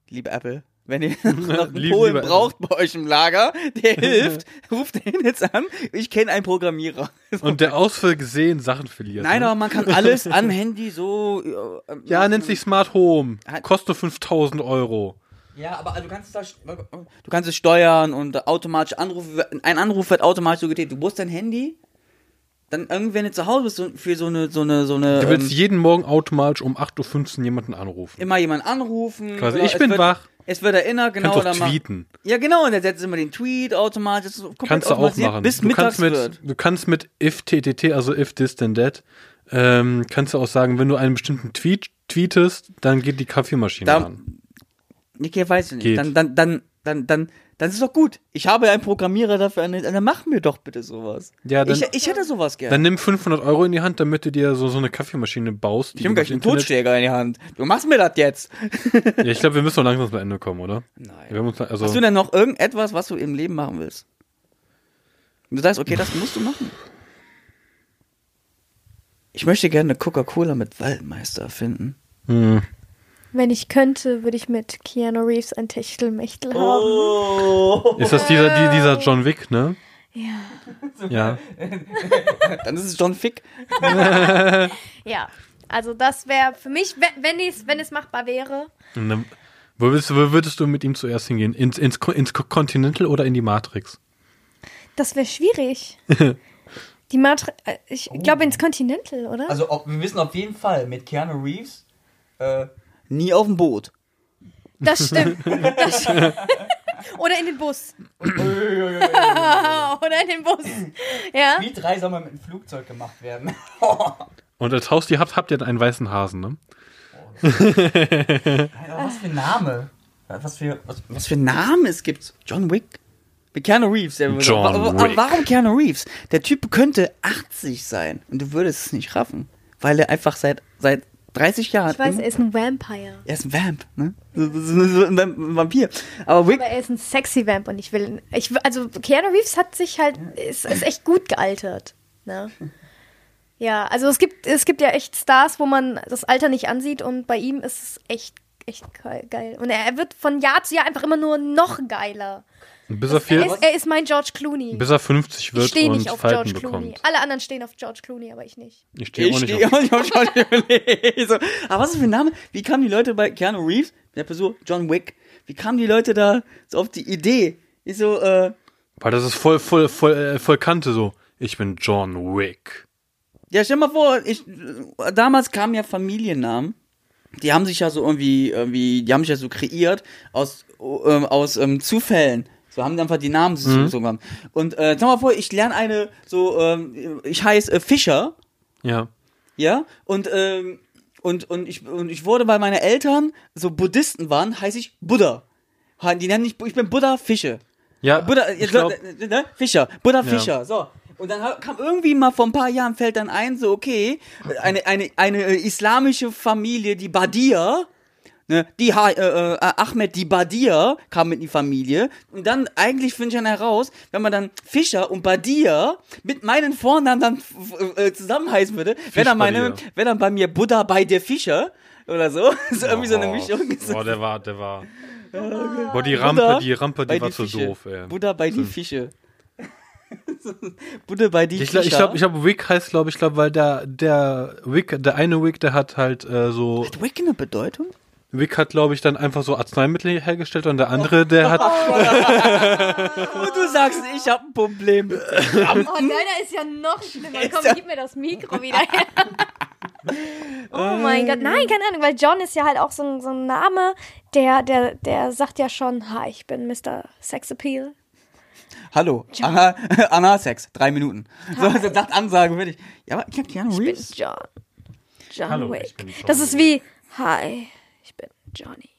liebe Apple, wenn ihr *laughs* *laughs* noch einen Polen lieber braucht bei euch im Lager, der *laughs* hilft, ruft den jetzt an. Ich kenne einen Programmierer. Und der aus Versehen Sachen verliert. Nein, ne? aber man kann alles am Handy so. äh, Ja, nennt sich Smart Home. Kostet 5000 Euro. Ja, aber du kannst es da, du kannst es steuern und automatisch Anrufe, ein Anruf wird automatisch so getätigt. Du musst dein Handy dann irgendwann nicht zu Hause bist für so eine, so eine, so eine. Du willst ähm, jeden Morgen automatisch um 8.15 Uhr jemanden anrufen. immer jemanden anrufen. Quasi, oder ich bin wird, wach. Es wird erinnert, genau. Kannst oder mal- tweeten. Ja, genau, und der setzt immer den Tweet automatisch. Kannst du auch machen. Bis du, mittags kannst mit, wird. du kannst mit if ttt, also if this then that, ähm, kannst du auch sagen, wenn du einen bestimmten Tweet tweetest, dann geht die Kaffeemaschine Da- an. Okay, weiß ich nicht. Geht. Dann, dann, dann, dann, dann, dann ist doch gut. Ich habe einen Programmierer dafür, dann mach mir doch bitte sowas. Ja, dann- ich, ich hätte sowas gerne. Dann nimm 500 Euro in die Hand, damit du dir so, so eine Kaffeemaschine baust. ich nehme gleich einen Totschläger in die Hand. Du machst mir das jetzt. *laughs* Ja, ich glaube, wir müssen doch langsam zum Ende kommen, oder? Nein. Uns, also, Hast du denn noch irgendetwas, was du im Leben machen willst? Und du sagst, okay, das musst du machen. Ich möchte gerne eine Coca-Cola mit Waldmeister erfinden. hm. Wenn ich könnte, würde ich mit Keanu Reeves ein Techtelmechtel haben. Oh. *laughs* Ist das dieser, die, dieser John Wick, ne? Ja. *laughs* Ja. *laughs* Dann ist es John Fick. Ja. Also das wäre für mich, wenn, es, wenn es machbar wäre. Dann, wo, willst, wo würdest du mit ihm zuerst hingehen? Ins, ins, ins Continental oder in die Matrix? Das wäre schwierig. Die Matra äh, ich glaube ins Continental, oder? Also ob, wir wissen auf jeden Fall, mit Keanu Reeves äh, nie auf dem Boot. Das stimmt. Das stimmt. *laughs* Oder in den Bus. *laughs* Oder in den Bus. Ja. Wie drei soll man mit dem Flugzeug gemacht werden? *laughs* Und als Haustier habt, habt ihr einen weißen Hasen, ne? was für ein Name? Was für, was, was für Namen es gibt? John Wick? Mit Keanu Reeves. John aber, aber Wick. warum Keanu Reeves? Der Typ könnte 80 sein und du würdest es nicht raffen. Weil er einfach seit, seit 30 Jahren. Ich weiß, immer- er ist ein Vampire. er ist ein Vamp, ne? So ein Vamp- ein Vampir. Aber Wick, Aber er ist ein sexy Vamp und ich will. Ich, also Keanu Reeves hat sich halt. Ist, ist echt gut gealtert. Ne? Ja, also es gibt, es gibt ja echt Stars, wo man das Alter nicht ansieht und bei ihm ist es echt, echt ge- geil. Und er, er wird von Jahr zu Jahr einfach immer nur noch geiler. Bis er, Er viel, ist, er ist mein George Clooney. bis er 50 Ich wird stehe und nicht auf Falten George Clooney. bekommt. Alle anderen stehen auf George Clooney, aber ich nicht. Ich stehe auch ich nicht stehe auf. auch nicht auf John Clooney. *laughs* so, aber was ist für ein Name? Wie kamen die Leute bei Keanu Reeves, der Person John Wick, wie kamen die Leute da so auf die Idee? Ich so, äh, Weil das ist voll, voll, voll, äh, voll Kante so. Ich bin John Wick. Ja, stell mal vor, ich, damals kamen ja Familiennamen. Die haben sich ja so irgendwie, irgendwie, die haben sich ja so kreiert aus, ähm, aus ähm, Zufällen. So haben die einfach die Namen so, gemacht. Und äh, sag mal vor, ich lerne eine, so, ähm, ich heiße äh, Fischer, Ja. ja, und, ähm, und, und, ich, und ich wurde, weil meine Eltern so Buddhisten waren, heiße ich Buddha. Die nennen mich, ich bin Buddha Fische. Ja, Buddha, ich glaub, äh, ne? Fischer, Buddha Ja. Fischer, so. Und dann kam irgendwie mal vor ein paar Jahren fällt dann ein, so okay, eine, eine, eine äh, islamische Familie, die Badia, ne, die ha äh, äh, Ahmed die Badia kam mit in die Familie. Und dann eigentlich finde ich dann heraus, wenn man dann Fischer und Badia mit meinen Vornamen dann äh, zusammen heißen würde, wäre dann meine, wäre dann bei mir Buddha bei der Fischer oder so. *laughs* so irgendwie so eine Mischung. Boah, der war, der war. *laughs* Boah, die Rampe, Buddha die Rampe, bei die war zu Fische. doof, ey. Buddha bei die Fische. *laughs* Buddha bei die Ich glaube, ich glaube, ich glaub, Wick heißt, glaube ich, glaube, weil der, der Wick, der eine Wick, der hat halt äh, so, Hat Wick eine Bedeutung? Wick hat, glaube ich, dann einfach so Arzneimittel hergestellt und der andere, der hat, *laughs* Und du sagst, ich habe ein Problem. *laughs* Oh, deiner ist ja noch schlimmer. Komm, gib mir das Mikro wieder her. Oh mein Gott, nein, keine Ahnung, weil John ist ja halt auch so ein, so ein Name, der, der, der sagt ja schon, hi, ich bin Mr. Sexappeal. Hallo, Anna, *laughs* Anna Sex, drei Minuten. So, so sagt Ansage fertig. Ja, aber ja, Keanu Ich bin Reeves. John. John Hallo, Wick. ich bin John das ist wie, hi, ich bin Johnny.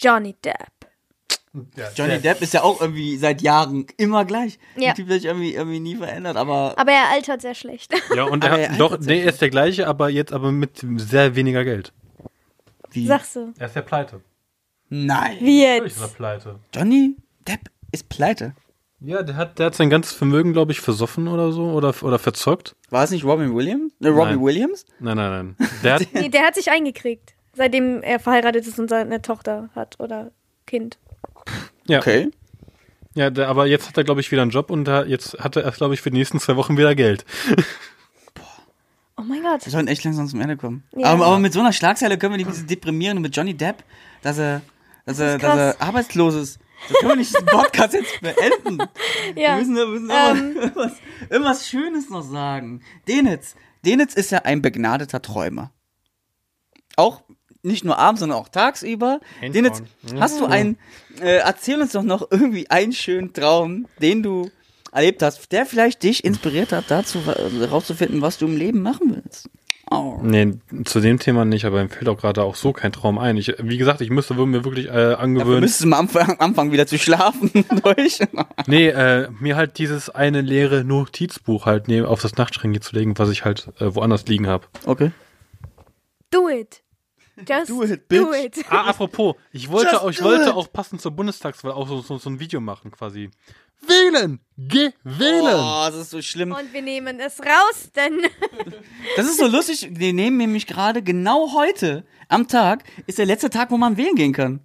Johnny Depp. Johnny Depp ist ja auch irgendwie seit Jahren immer gleich. Ja. Der Typ hat sich irgendwie, irgendwie nie verändert, aber Aber er altert sehr schlecht. *laughs* ja, und er er doch, nee, er ist der gleiche, aber jetzt aber mit sehr weniger Geld. wie? Sagst du. Er ist der Pleite. Nein. Wie jetzt? pleite. Johnny Depp ist pleite. Ja, der hat, der hat sein ganzes Vermögen, glaube ich, versoffen oder so, oder, oder verzockt. War es nicht Robin Williams? Ne, Robbie Nein. Williams? Nein, nein, nein. Der hat, *laughs* Nee, der hat sich eingekriegt, seitdem er verheiratet ist und seine Tochter hat oder Kind. ja, Okay. ja der, aber jetzt hat er, glaube ich, wieder einen Job und da, jetzt hat er, glaube ich, für die nächsten zwei Wochen wieder Geld. *laughs* Oh mein Gott. Wir sollten echt langsam zum Ende kommen. Ja. Aber, aber mit so einer Schlagzeile können wir nicht ein bisschen deprimieren und mit Johnny Depp, dass er, dass er, ist dass er arbeitslos ist. So können wir nicht diesen Podcast jetzt beenden. Ja. Wir müssen, wir müssen Ähm. *laughs* irgendwas, irgendwas, Schönes noch sagen. Denitz. Denitz ist ja ein begnadeter Träumer. Auch nicht nur abends, sondern auch tagsüber. Hands Denitz, on. hast du einen, äh, erzähl uns doch noch irgendwie einen schönen Traum, den du erlebt hast, der vielleicht dich inspiriert hat, dazu äh, rauszufinden, was du im Leben machen willst. Oh. Nee, zu dem Thema nicht, aber mir fällt auch gerade auch so kein Traum ein. Ich, wie gesagt, ich müsste mir wirklich äh, Dafür angewöhnen. müsstest du mal anfangen, anfangen wieder zu schlafen *laughs* durch. Nee, äh, mir halt dieses eine leere Notizbuch halt neben auf das Nachtschränkchen zu legen, was ich halt äh, woanders liegen habe. Okay. Do it. Just Do it, do bitch. it. Ah, apropos, ich wollte, Just auch, ich do wollte it. auch passend zur Bundestagswahl auch so, so, so ein Video machen quasi. Wählen! Geh wählen! Oh, das ist so schlimm. Und wir nehmen es raus, denn *laughs* Das ist so lustig. Wir nehmen nämlich gerade genau heute am Tag ist der letzte Tag, wo man wählen gehen kann.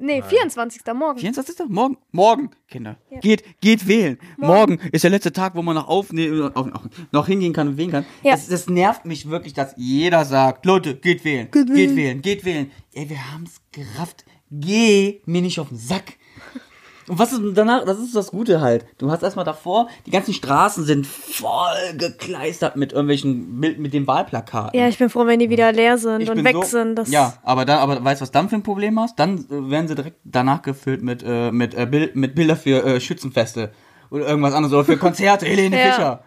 Nee, 24. morgen. 24. Morgen. Morgen, Kinder. Geht, geht wählen. Morgen. ist der letzte Tag, wo man noch aufnehmen, auf, auf, noch hingehen kann und wählen kann. Ja. Das, das nervt mich wirklich, dass jeder sagt, Leute, geht wählen. Geht wählen. Geht wählen. Ey, wir haben's gerafft. Geh mir nicht auf den Sack. Und was ist danach, das ist das Gute halt. Du hast erstmal davor, die ganzen Straßen sind voll gekleistert mit irgendwelchen, mit, mit den Wahlplakaten. Ja, ich bin froh, wenn die wieder leer sind Ich und weg so, sind. Das Ja, aber dann, aber weißt du, was dann für ein Problem hast? Dann äh, werden sie direkt danach gefüllt mit, äh, mit, äh, Bild, mit Bilder für äh, Schützenfeste oder irgendwas anderes oder für *laughs* Konzerte, Helene Ja. Fischer.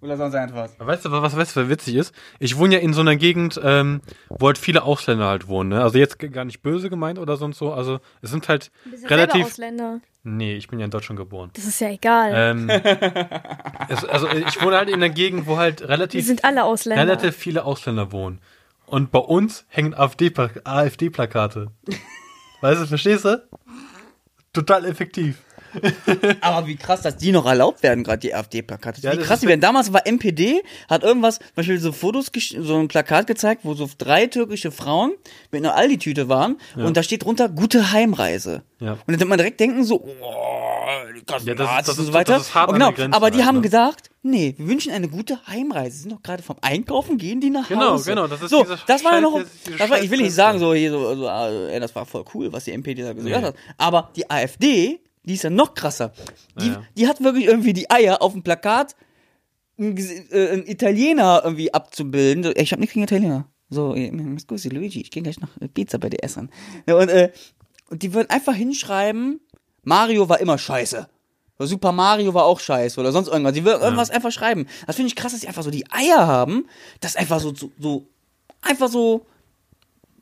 Oder sonst etwas. Weißt du, was, weißt du, was witzig ist? Ich wohne ja in so einer Gegend, ähm, wo halt viele Ausländer halt wohnen. Ne? Also jetzt gar nicht böse gemeint oder sonst so. Also es sind halt relativ. Ausländer. Nee, ich bin ja in Deutschland geboren. Das ist ja egal. Ähm, *laughs* es, also ich wohne halt in einer Gegend, wo halt wir relativ, sind alle Ausländer. relativ viele Ausländer wohnen. Und bei uns hängen AfD-Pla- AfD-Plakate. *laughs* weißt du, verstehst du? Total effektiv. *laughs* Aber wie krass, dass die noch erlaubt werden, gerade die AfD-Plakate. Ja, wie krass ist die werden. Damals war MPD, hat irgendwas, zum Beispiel so Fotos, so ein Plakat gezeigt, wo so drei türkische Frauen mit einer Aldi-Tüte waren und da steht drunter gute Heimreise. Ja. Und dann wird man direkt denken so, oh, die krassen Ja, das ist- Nazis das und ist- so weiter. das ist hart genau, der Grenze aber die halt, haben ne? gesagt, nee, wir wünschen eine gute Heimreise. Sie sind doch gerade vom Einkaufen, gehen die nach Genau, Hause. genau, das ist so, das war ja noch, das war, ich will nicht sagen so, hier so, so ah, ey, das war voll cool, was die MPD da gesagt Nee. hat. Aber die AfD, die ist ja noch krasser. Die, Ja. die hat wirklich irgendwie die Eier auf dem Plakat, einen, äh, einen Italiener irgendwie abzubilden. So, ich hab nichts gegen Italiener. So, eh, scusi Luigi, ich gehe gleich noch Pizza bei dir essen. Ja, und, äh, und die würden einfach hinschreiben, Mario war immer scheiße. Oder Super Mario war auch scheiße oder sonst irgendwas. Die würden irgendwas einfach schreiben. Das finde ich krass, dass die einfach so die Eier haben, das einfach so, so, so einfach so,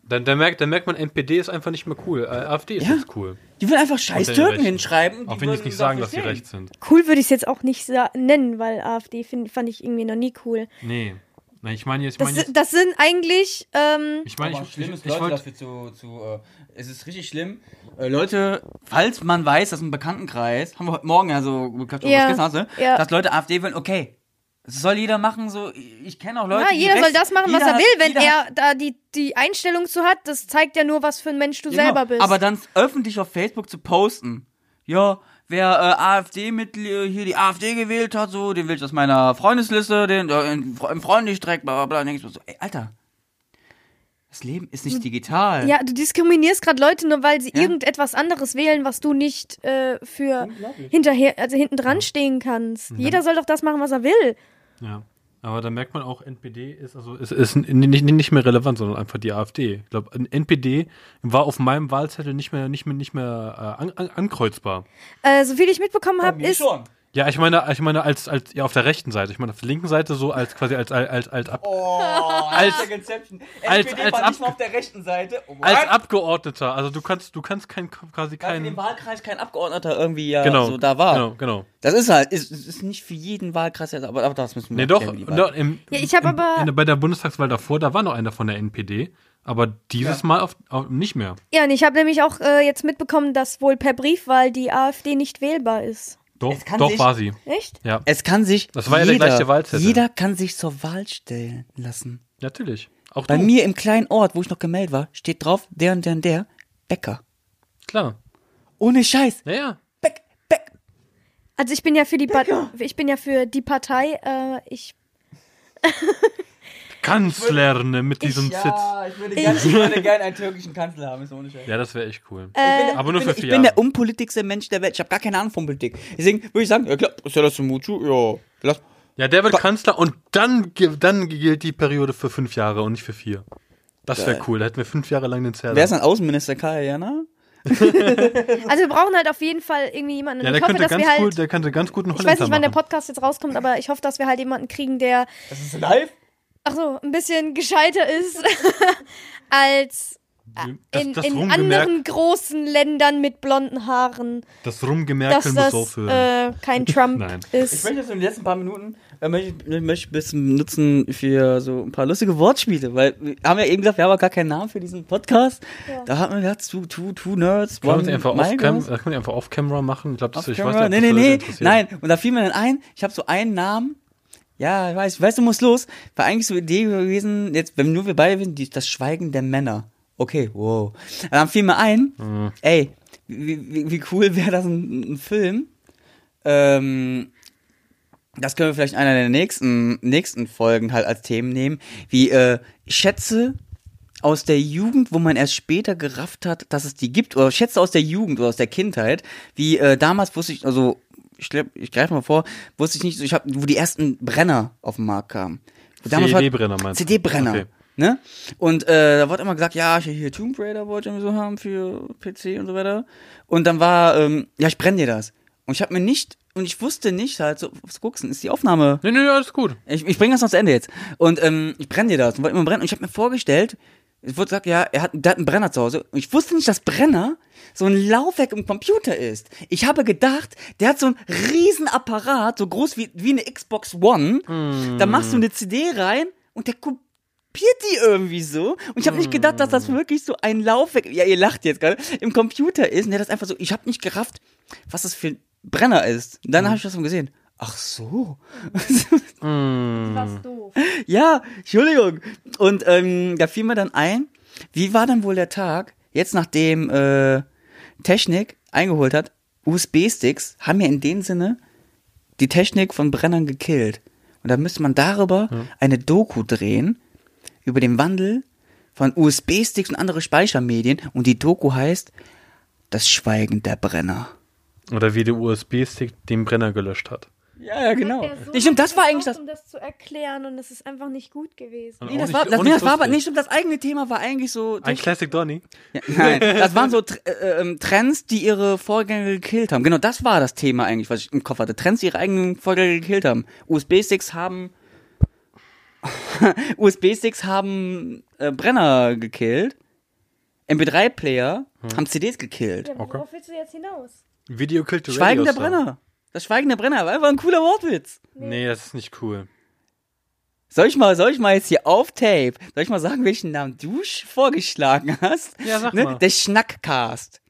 Dann, dann, merkt, dann merkt man, NPD ist einfach nicht mehr cool. Äh, AfD ist Ja. jetzt cool. die würden einfach scheiß Türken hinschreiben. die Auch wenn die es nicht sagen, dafür dass sie rechts sind. Cool würde ich es jetzt auch nicht nennen, weil AfD find, fand ich irgendwie noch nie cool. Nee. Nein, ich meine jetzt, ich Das, meine si- jetzt, das sind eigentlich, ähm, ich meine, ich, schlimm ich, ist, ich, Leute, wir zu, zu äh, es ist richtig schlimm. Äh, Leute, falls man weiß, dass im Bekanntenkreis, haben wir heute Morgen ja so geklappt, Ja, was gestern hast, ne? ja. dass Leute AfD wollen, okay. Das soll jeder machen, so, ich kenne auch Leute, ja, die jeder soll rechts- das machen, was er will. hat- Wenn er da die, die Einstellung zu hat, das zeigt ja nur, was für ein Mensch du Genau, selber bist. Aber dann öffentlich auf Facebook zu posten, ja, wer äh, AfD-Mitglied hier die AfD gewählt hat, so, den will ich aus meiner Freundesliste, den äh, im im Freundlich direkt, bla bla bla, dann denk ich mir so, ey, Alter, das Leben ist nicht digital. ja, du diskriminierst gerade Leute nur, weil sie Ja. irgendetwas anderes wählen, was du nicht äh, für hinterher, also hinten dran stehen kannst. Jeder soll doch das machen, was er will. Ja. Aber da merkt man auch, NPD ist also ist, ist nicht, nicht mehr relevant, sondern einfach die AfD. Ich glaube, NPD war auf meinem Wahlzettel nicht mehr, nicht mehr, nicht mehr äh, an, an, ankreuzbar. Äh, so viel ich mitbekommen habe, ist schon. Ja, ich meine, ich meine als als ja auf der rechten Seite, ich meine auf der linken Seite so als quasi als als als, als, Ab, Oh, *laughs* Als- Alter, Conception. als- SPD als war nicht Ab- mal auf der rechten Seite. Oh, als? Abgeordneter. Also du kannst du kannst kein quasi Weil in dem kein Wahlkreis kein Abgeordneter irgendwie ja genau so da war. Genau, genau. Das ist halt, ist, ist nicht für jeden Wahlkreis, jetzt, aber, aber das müssen wir Nee, doch, no, Wahl- im, Ja, ich hab im, aber- in, bei der Bundestagswahl davor, da war noch einer von der NPD, aber dieses Mal auf, auf, nicht mehr. Ja, und ich habe nämlich auch äh, jetzt mitbekommen, dass wohl per Briefwahl die AfD nicht wählbar ist. Doch, doch sich- war sie. Echt? Ja, Es kann sich. Das war ja der jeder, gleiche Wahlzettel. Jeder kann sich zur Wahl stellen lassen. natürlich. Auch Bei du. mir im kleinen Ort, wo ich noch gemeldet war, steht drauf, der und der und der, Bäcker. Klar. Ohne Scheiß. Ja, ja. Bäck, Bäck. Also ich bin ja für die, pa ich bin ja für die Partei. Äh, ich *laughs* Kanzlern mit diesem Sitz. ich würde gerne, ich würde gerne einen türkischen Kanzler haben, ist ohne Scheiß. Ja, das wäre echt cool. Äh, Aber nur ich für bin, vier ich bin der unpolitikste Mensch der Welt. Ich habe gar keine Ahnung von Politik. Deswegen würde ich sagen, ja klar, ist ja das Mutu, ja. Lass. Ja, der wird Kanzler und dann, dann gilt die Periode für fünf Jahre und nicht für vier. Das wäre cool. Da hätten wir fünf Jahre lang den Zerr. Wer ist ein Außenminister? Kaya Jana? *laughs* also wir brauchen halt auf jeden Fall irgendwie jemanden. Ja, der ich hoffe, könnte dass ganz wir halt. gut, der könnte ganz gut einen ich weiß Holländer nicht, wann der. Podcast jetzt rauskommt, aber ich hoffe, dass wir halt jemanden kriegen, der Das ist live? Ach so, ein bisschen gescheiter ist *laughs* als Das, in, das, in anderen großen Ländern mit blonden Haaren, das Rumgemerkel dass muss das aufhören. äh, kein *laughs* Trump Nein. Ich ist. möchte jetzt in den letzten paar Minuten äh, möchte, ich- möchte ein bisschen nutzen für so ein paar lustige Wortspiele, weil wir haben ja eben gesagt, wir haben aber gar keinen Namen für diesen Podcast. Ja. Da hat man gesagt, two, two, two Nerds, one uns einfach my off Cam, guys. das können wir einfach off Camera machen. Ich glaube, das Off ich weiß Nee, nee, nee. Nein. Und da fiel mir dann ein, ich habe so einen Namen. Ja, ich weiß, weißt du, muss los. War eigentlich so eine Idee gewesen, jetzt, wenn nur wir beide sind, die, das Schweigen der Männer. Okay, wow. Und dann fiel mir ein, Mhm. ey, wie, wie, wie cool wäre das ein, ein Film? Ähm, das können wir vielleicht in einer der nächsten, nächsten Folgen halt als Themen nehmen, wie äh, Schätze aus der Jugend, wo man erst später gerafft hat, dass es die gibt, oder Schätze aus der Jugend oder aus der Kindheit, wie äh, damals wusste ich, also ich, ich greife mal vor, wusste ich nicht, ich hab, wo die ersten Brenner auf den Markt kamen. CD-Brenner meinst du? CD-Brenner. Okay. Ne? Und äh, da wurde immer gesagt, ja, ich hier Tomb Raider wollte ich irgendwie so haben für PC und so weiter. Und dann war, ähm, ja, ich brenne dir das. Und ich habe mir nicht, und ich wusste nicht halt, so, was guckst du, ist die Aufnahme Nee, nee, alles gut. ich, ich bringe das noch zu Ende jetzt. Und ähm, ich brenne dir das und wollte immer brennen. Und ich habe mir vorgestellt, es wurde gesagt, ja, er hat, der hat einen Brenner zu Hause. Und ich wusste nicht, dass Brenner so ein Laufwerk im Computer ist. Ich habe gedacht, der hat so einen riesen Apparat, so groß wie, wie eine Xbox One. Da machst du eine CD rein und der kopiert die irgendwie so. Und ich habe nicht gedacht, dass das wirklich so ein Laufwerk, ja, ihr lacht jetzt gerade, im Computer ist. Und der das einfach so, ich habe nicht gerafft, was das für ein Brenner ist. Und dann habe ich das so gesehen. Ach so. Was doof. Ja, Entschuldigung. Und ähm, da fiel mir dann ein, wie war dann wohl der Tag, jetzt nachdem äh, Technik eingeholt hat, USB-Sticks haben ja in dem Sinne die Technik von Brennern gekillt. Und da müsste man darüber eine Doku drehen, über den Wandel von USB-Sticks und andere Speichermedien. Und die Doku heißt Das Schweigen der Brenner. Oder wie der USB-Stick den Brenner gelöscht hat. Ja, ja, genau. So Nee, stimmt, das war eigentlich das. Um das zu erklären und es ist einfach nicht gut gewesen. Nee, das nicht- war, das, nee, das war aber nicht, stimmt, das eigene Thema war eigentlich so. Ein Classic Donny. Ja, nein, *laughs* das waren so Tr- äh, ähm, Trends, die ihre Vorgänger gekillt haben. Genau, das war das Thema eigentlich, was ich im Kopf hatte. Trends, die ihre eigenen Vorgänger gekillt haben. USB-Sticks haben *laughs* USB-Sticks haben äh, Brenner gekillt. MP3-Player Hm. haben CDs gekillt. Ja, worauf willst du jetzt hinaus? Video Killed the Schweigen der. Brenner. Das Schweigen der Brenner war einfach ein cooler Wortwitz. Nee, das ist nicht cool. Soll ich mal, soll ich mal jetzt hier auf Tape, soll ich mal sagen, welchen Namen du sch- vorgeschlagen hast? Ja, sag ne? mal. Der Schnackcast.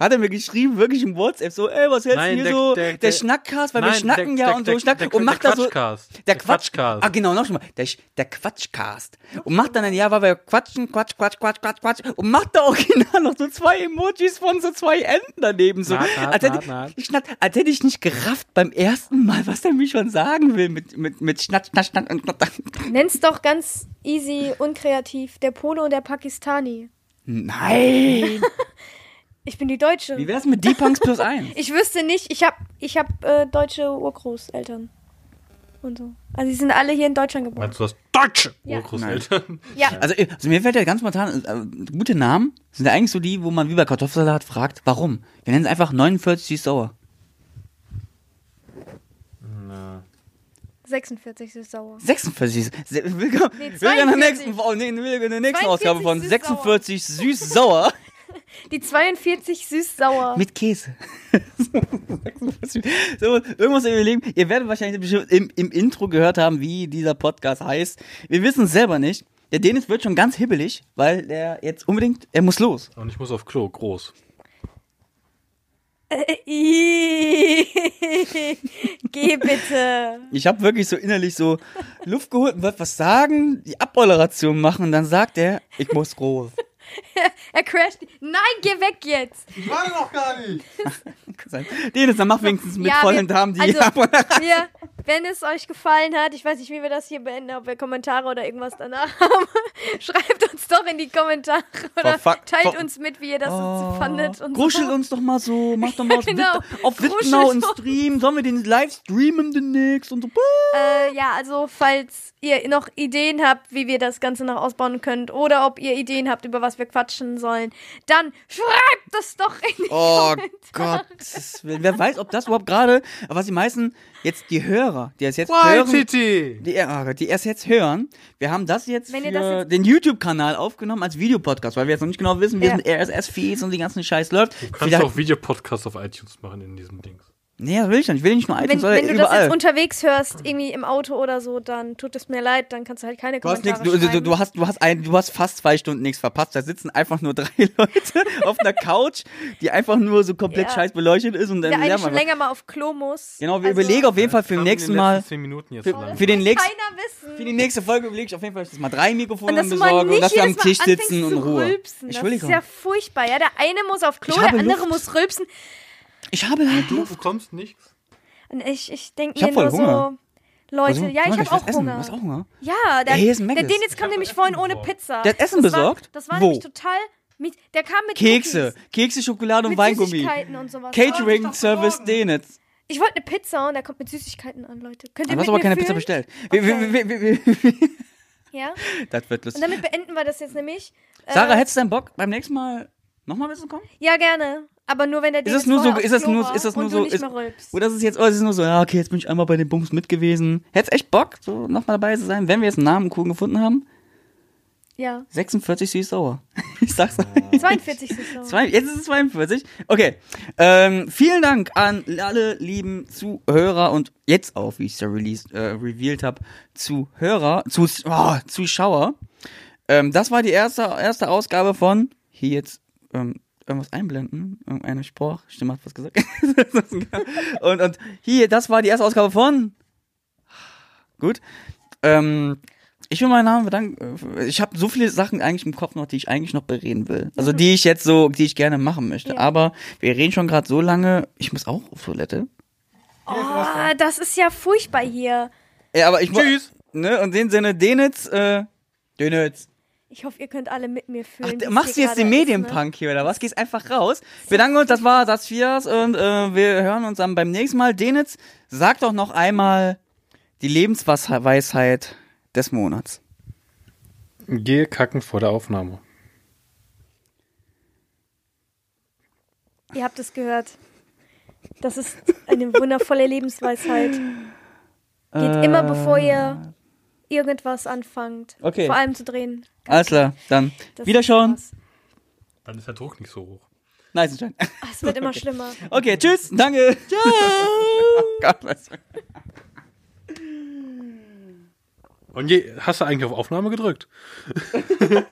Hat er mir geschrieben, wirklich im WhatsApp, so, ey, was hältst du hier der- so? der- Der, der- Schnackcast, weil wir Nein, schnacken der- ja der- und so der- schnacken der- und macht der da so. Quatschcast. Der Der Quatsch. Quatschcast. Ah, genau, noch schon mal. Der, der Quatschcast. Und macht dann ein Jahr, weil wir quatschen, quatsch, quatsch, quatsch, quatsch, quatsch. Und macht da original noch so zwei Emojis von so zwei Enten daneben. So. Naht, naht, als, hätte, naht. ich schnack, als hätte ich nicht gerafft beim ersten Mal, was der mich schon sagen will mit, mit, mit Schnack, Schnack, Schnack und Schnack. Nenn's doch ganz easy, unkreativ. Der Polo und der Pakistani. Nein! *laughs* Ich bin die Deutsche. Wie wär's mit D-Punks plus eins? *laughs* Ich wüsste nicht, ich hab, ich hab äh, deutsche Urgroßeltern. Und so. Also die sind alle hier in Deutschland geboren. Meinst du das deutsche Ja. Urgroßeltern? Ja. Also, äh, also mir fällt ja ganz spontan, äh, gute Namen sind ja eigentlich so die, wo man wie bei Kartoffelsalat fragt, warum? Wir nennen es einfach 49 süß sauer. 46 ist sauer. 46 süß. Se- Willkommen, Nee, willkommen in der 42. nächsten, oh, nee, willkommen in der nächsten 42 Ausgabe von süß 46 süß sauer *laughs* *laughs* Die 42 süß-sauer. mit Käse. 46. *laughs* so, irgendwas überlegen. Ihr werdet wahrscheinlich bestimmt im, im Intro gehört haben, wie dieser Podcast heißt. Wir wissen es selber nicht. Der Dennis wird schon ganz hibbelig, weil der jetzt unbedingt, er muss los. Und ich muss auf Klo, groß. *laughs* Geh bitte. Ich habe wirklich so innerlich so Luft geholt und wollte was sagen, die Abmoderation machen und dann sagt er, ich muss groß. Er crasht. Nein, geh weg jetzt. Ich war doch gar nicht. Dennis, dann mach wenigstens mit Ja, vollen Damen die also. Wir, wenn es euch gefallen hat, ich weiß nicht, wie wir das hier beenden, ob wir Kommentare oder irgendwas danach *laughs* haben, schreibt uns doch in die Kommentare oder Verfuck- teilt ver- uns mit, wie ihr das Oh, so fandet. Und Gruschel so. uns doch mal so, mach doch mal *laughs* genau. Auf Wittenau einen. Stream, sollen wir den live streamen demnächst und so. Äh, ja, also falls ihr noch Ideen habt, wie wir das Ganze noch ausbauen könnt oder ob ihr Ideen habt, über was wir quatschen sollen, dann schreibt es doch in die Oh Kommentare. Gott, wer weiß, ob das überhaupt gerade, aber was die meisten, jetzt die Hörer, die es jetzt White hören, City! die, oh Gott, die erst jetzt hören, wir haben das jetzt Wenn für ihr das jetzt- den YouTube-Kanal aufgenommen als Videopodcast, weil wir jetzt noch nicht genau wissen, wie Ja. RSS-Feeds und die ganzen Scheiß läuft. Du kannst Vielleicht- auch Videopodcasts auf iTunes machen in diesem Ding. Nee, das will ich nicht. Ich will nicht nur iTunes, Wenn, wenn du das überall. jetzt unterwegs hörst, irgendwie im Auto oder so, dann tut es mir leid, dann kannst du halt keine Du hast, Kommentare nix, du, du, du, hast, du, hast ein, du hast fast zwei Stunden nichts verpasst. Da sitzen einfach nur *laughs* drei Leute auf einer Couch, die einfach nur so komplett Ja. scheiß beleuchtet ist. Und dann der eine schon länger mal auf Klo muss. Genau, wir Also- überlegen auf jeden Fall für den nächsten Mal. zehn Minuten jetzt Für- lang. für den nächsten- keiner wissen. Für die nächste Folge überlege ich auf jeden Fall, dass ich mal drei Mikrofone und dass du mal besorge und dass wir am Tisch sitzen und Ruhe. Rülpsen. Das ist ja furchtbar, ja. Der eine muss auf Klo, der andere muss rülpsen. Ich habe halt Du Luft. bekommst nichts. Und ich, ich denke mir nur Hunger. so, Leute, Also, ja, ich habe auch essen. Hunger. Du hast auch Hunger? Ja, der, Ey, hier ist ein der Mc's. Denitz kam nämlich vorhin ohne. Pizza. Der hat Essen das besorgt? War, das war Wo? nämlich total, mit, der kam mit Kekse. Cookies, Kekse, Schokolade und mit Weingummi. Süßigkeiten und sowas. Catering Service Denitz. Ich wollte eine Pizza und der kommt mit Süßigkeiten an, Leute. Könnt ihr Du hast aber keine fühlen? Pizza bestellt. Okay. wir, wir, wir, wir, wir. Ja. *laughs* Das wird Und lustig. damit beenden wir das jetzt nämlich. Sarah, äh, hättest du denn Bock, beim nächsten Mal nochmal wissen kommen? Ja, gerne. Aber nur wenn der Ist es nur so, ist das nur, ist das nur so, ist, oder ist es jetzt, oder ist es nur so, ja, okay, jetzt bin ich einmal bei den Bums mit gewesen. Hättest echt Bock, so nochmal dabei zu sein, wenn wir jetzt einen Namen cool gefunden haben? Ja. 46 süß sauer. *laughs* Ich sag's euch. 42 ist so. Zwei, jetzt ist es 42. Okay. Ähm, vielen Dank an alle lieben Zuhörer und jetzt auch, wie ich es ja released, äh, revealed habe, Zuhörer, zu, oh, Zuschauer. Ähm, das war die erste, erste Ausgabe von hier jetzt ähm, irgendwas einblenden. Irgendeine Sprachstimme hat was gesagt. *laughs* und, und hier, das war die erste Ausgabe von. Gut. Ähm, ich will meinen Namen bedanken. Ich habe so viele Sachen eigentlich im Kopf noch, die ich eigentlich noch bereden will. Also die ich jetzt so, die ich gerne machen möchte. Ja. Aber wir reden schon gerade so lange. Ich muss auch auf Toilette. Oh, das ist ja furchtbar hier. Ja, aber ich Tschüss. Ne, und in dem Sinne, Denitz, äh, Denitz. Ich hoffe, ihr könnt alle mit mir Ach, fühlen. wie's machst du jetzt den ne? Medienpunk hier oder was? Gehst einfach raus. Wir danken uns, das war das Fias und äh, wir hören uns dann beim nächsten Mal. Denitz, sag doch noch einmal die Lebensweisheit des Monats. Gehe kacken vor der Aufnahme. Ihr habt es gehört. Das ist eine wundervolle *laughs* Lebensweisheit. Geht immer, bevor ihr irgendwas anfangt. Okay. Vor allem zu drehen. Alles klar, dann Das Wiederschauen. Dann ist der Druck nicht so hoch. Nice Schein. Es wird immer *laughs* schlimmer. Okay, tschüss, danke. *laughs* Ciao. oh Gott, was. Und je, hast du eigentlich auf Aufnahme gedrückt? *laughs*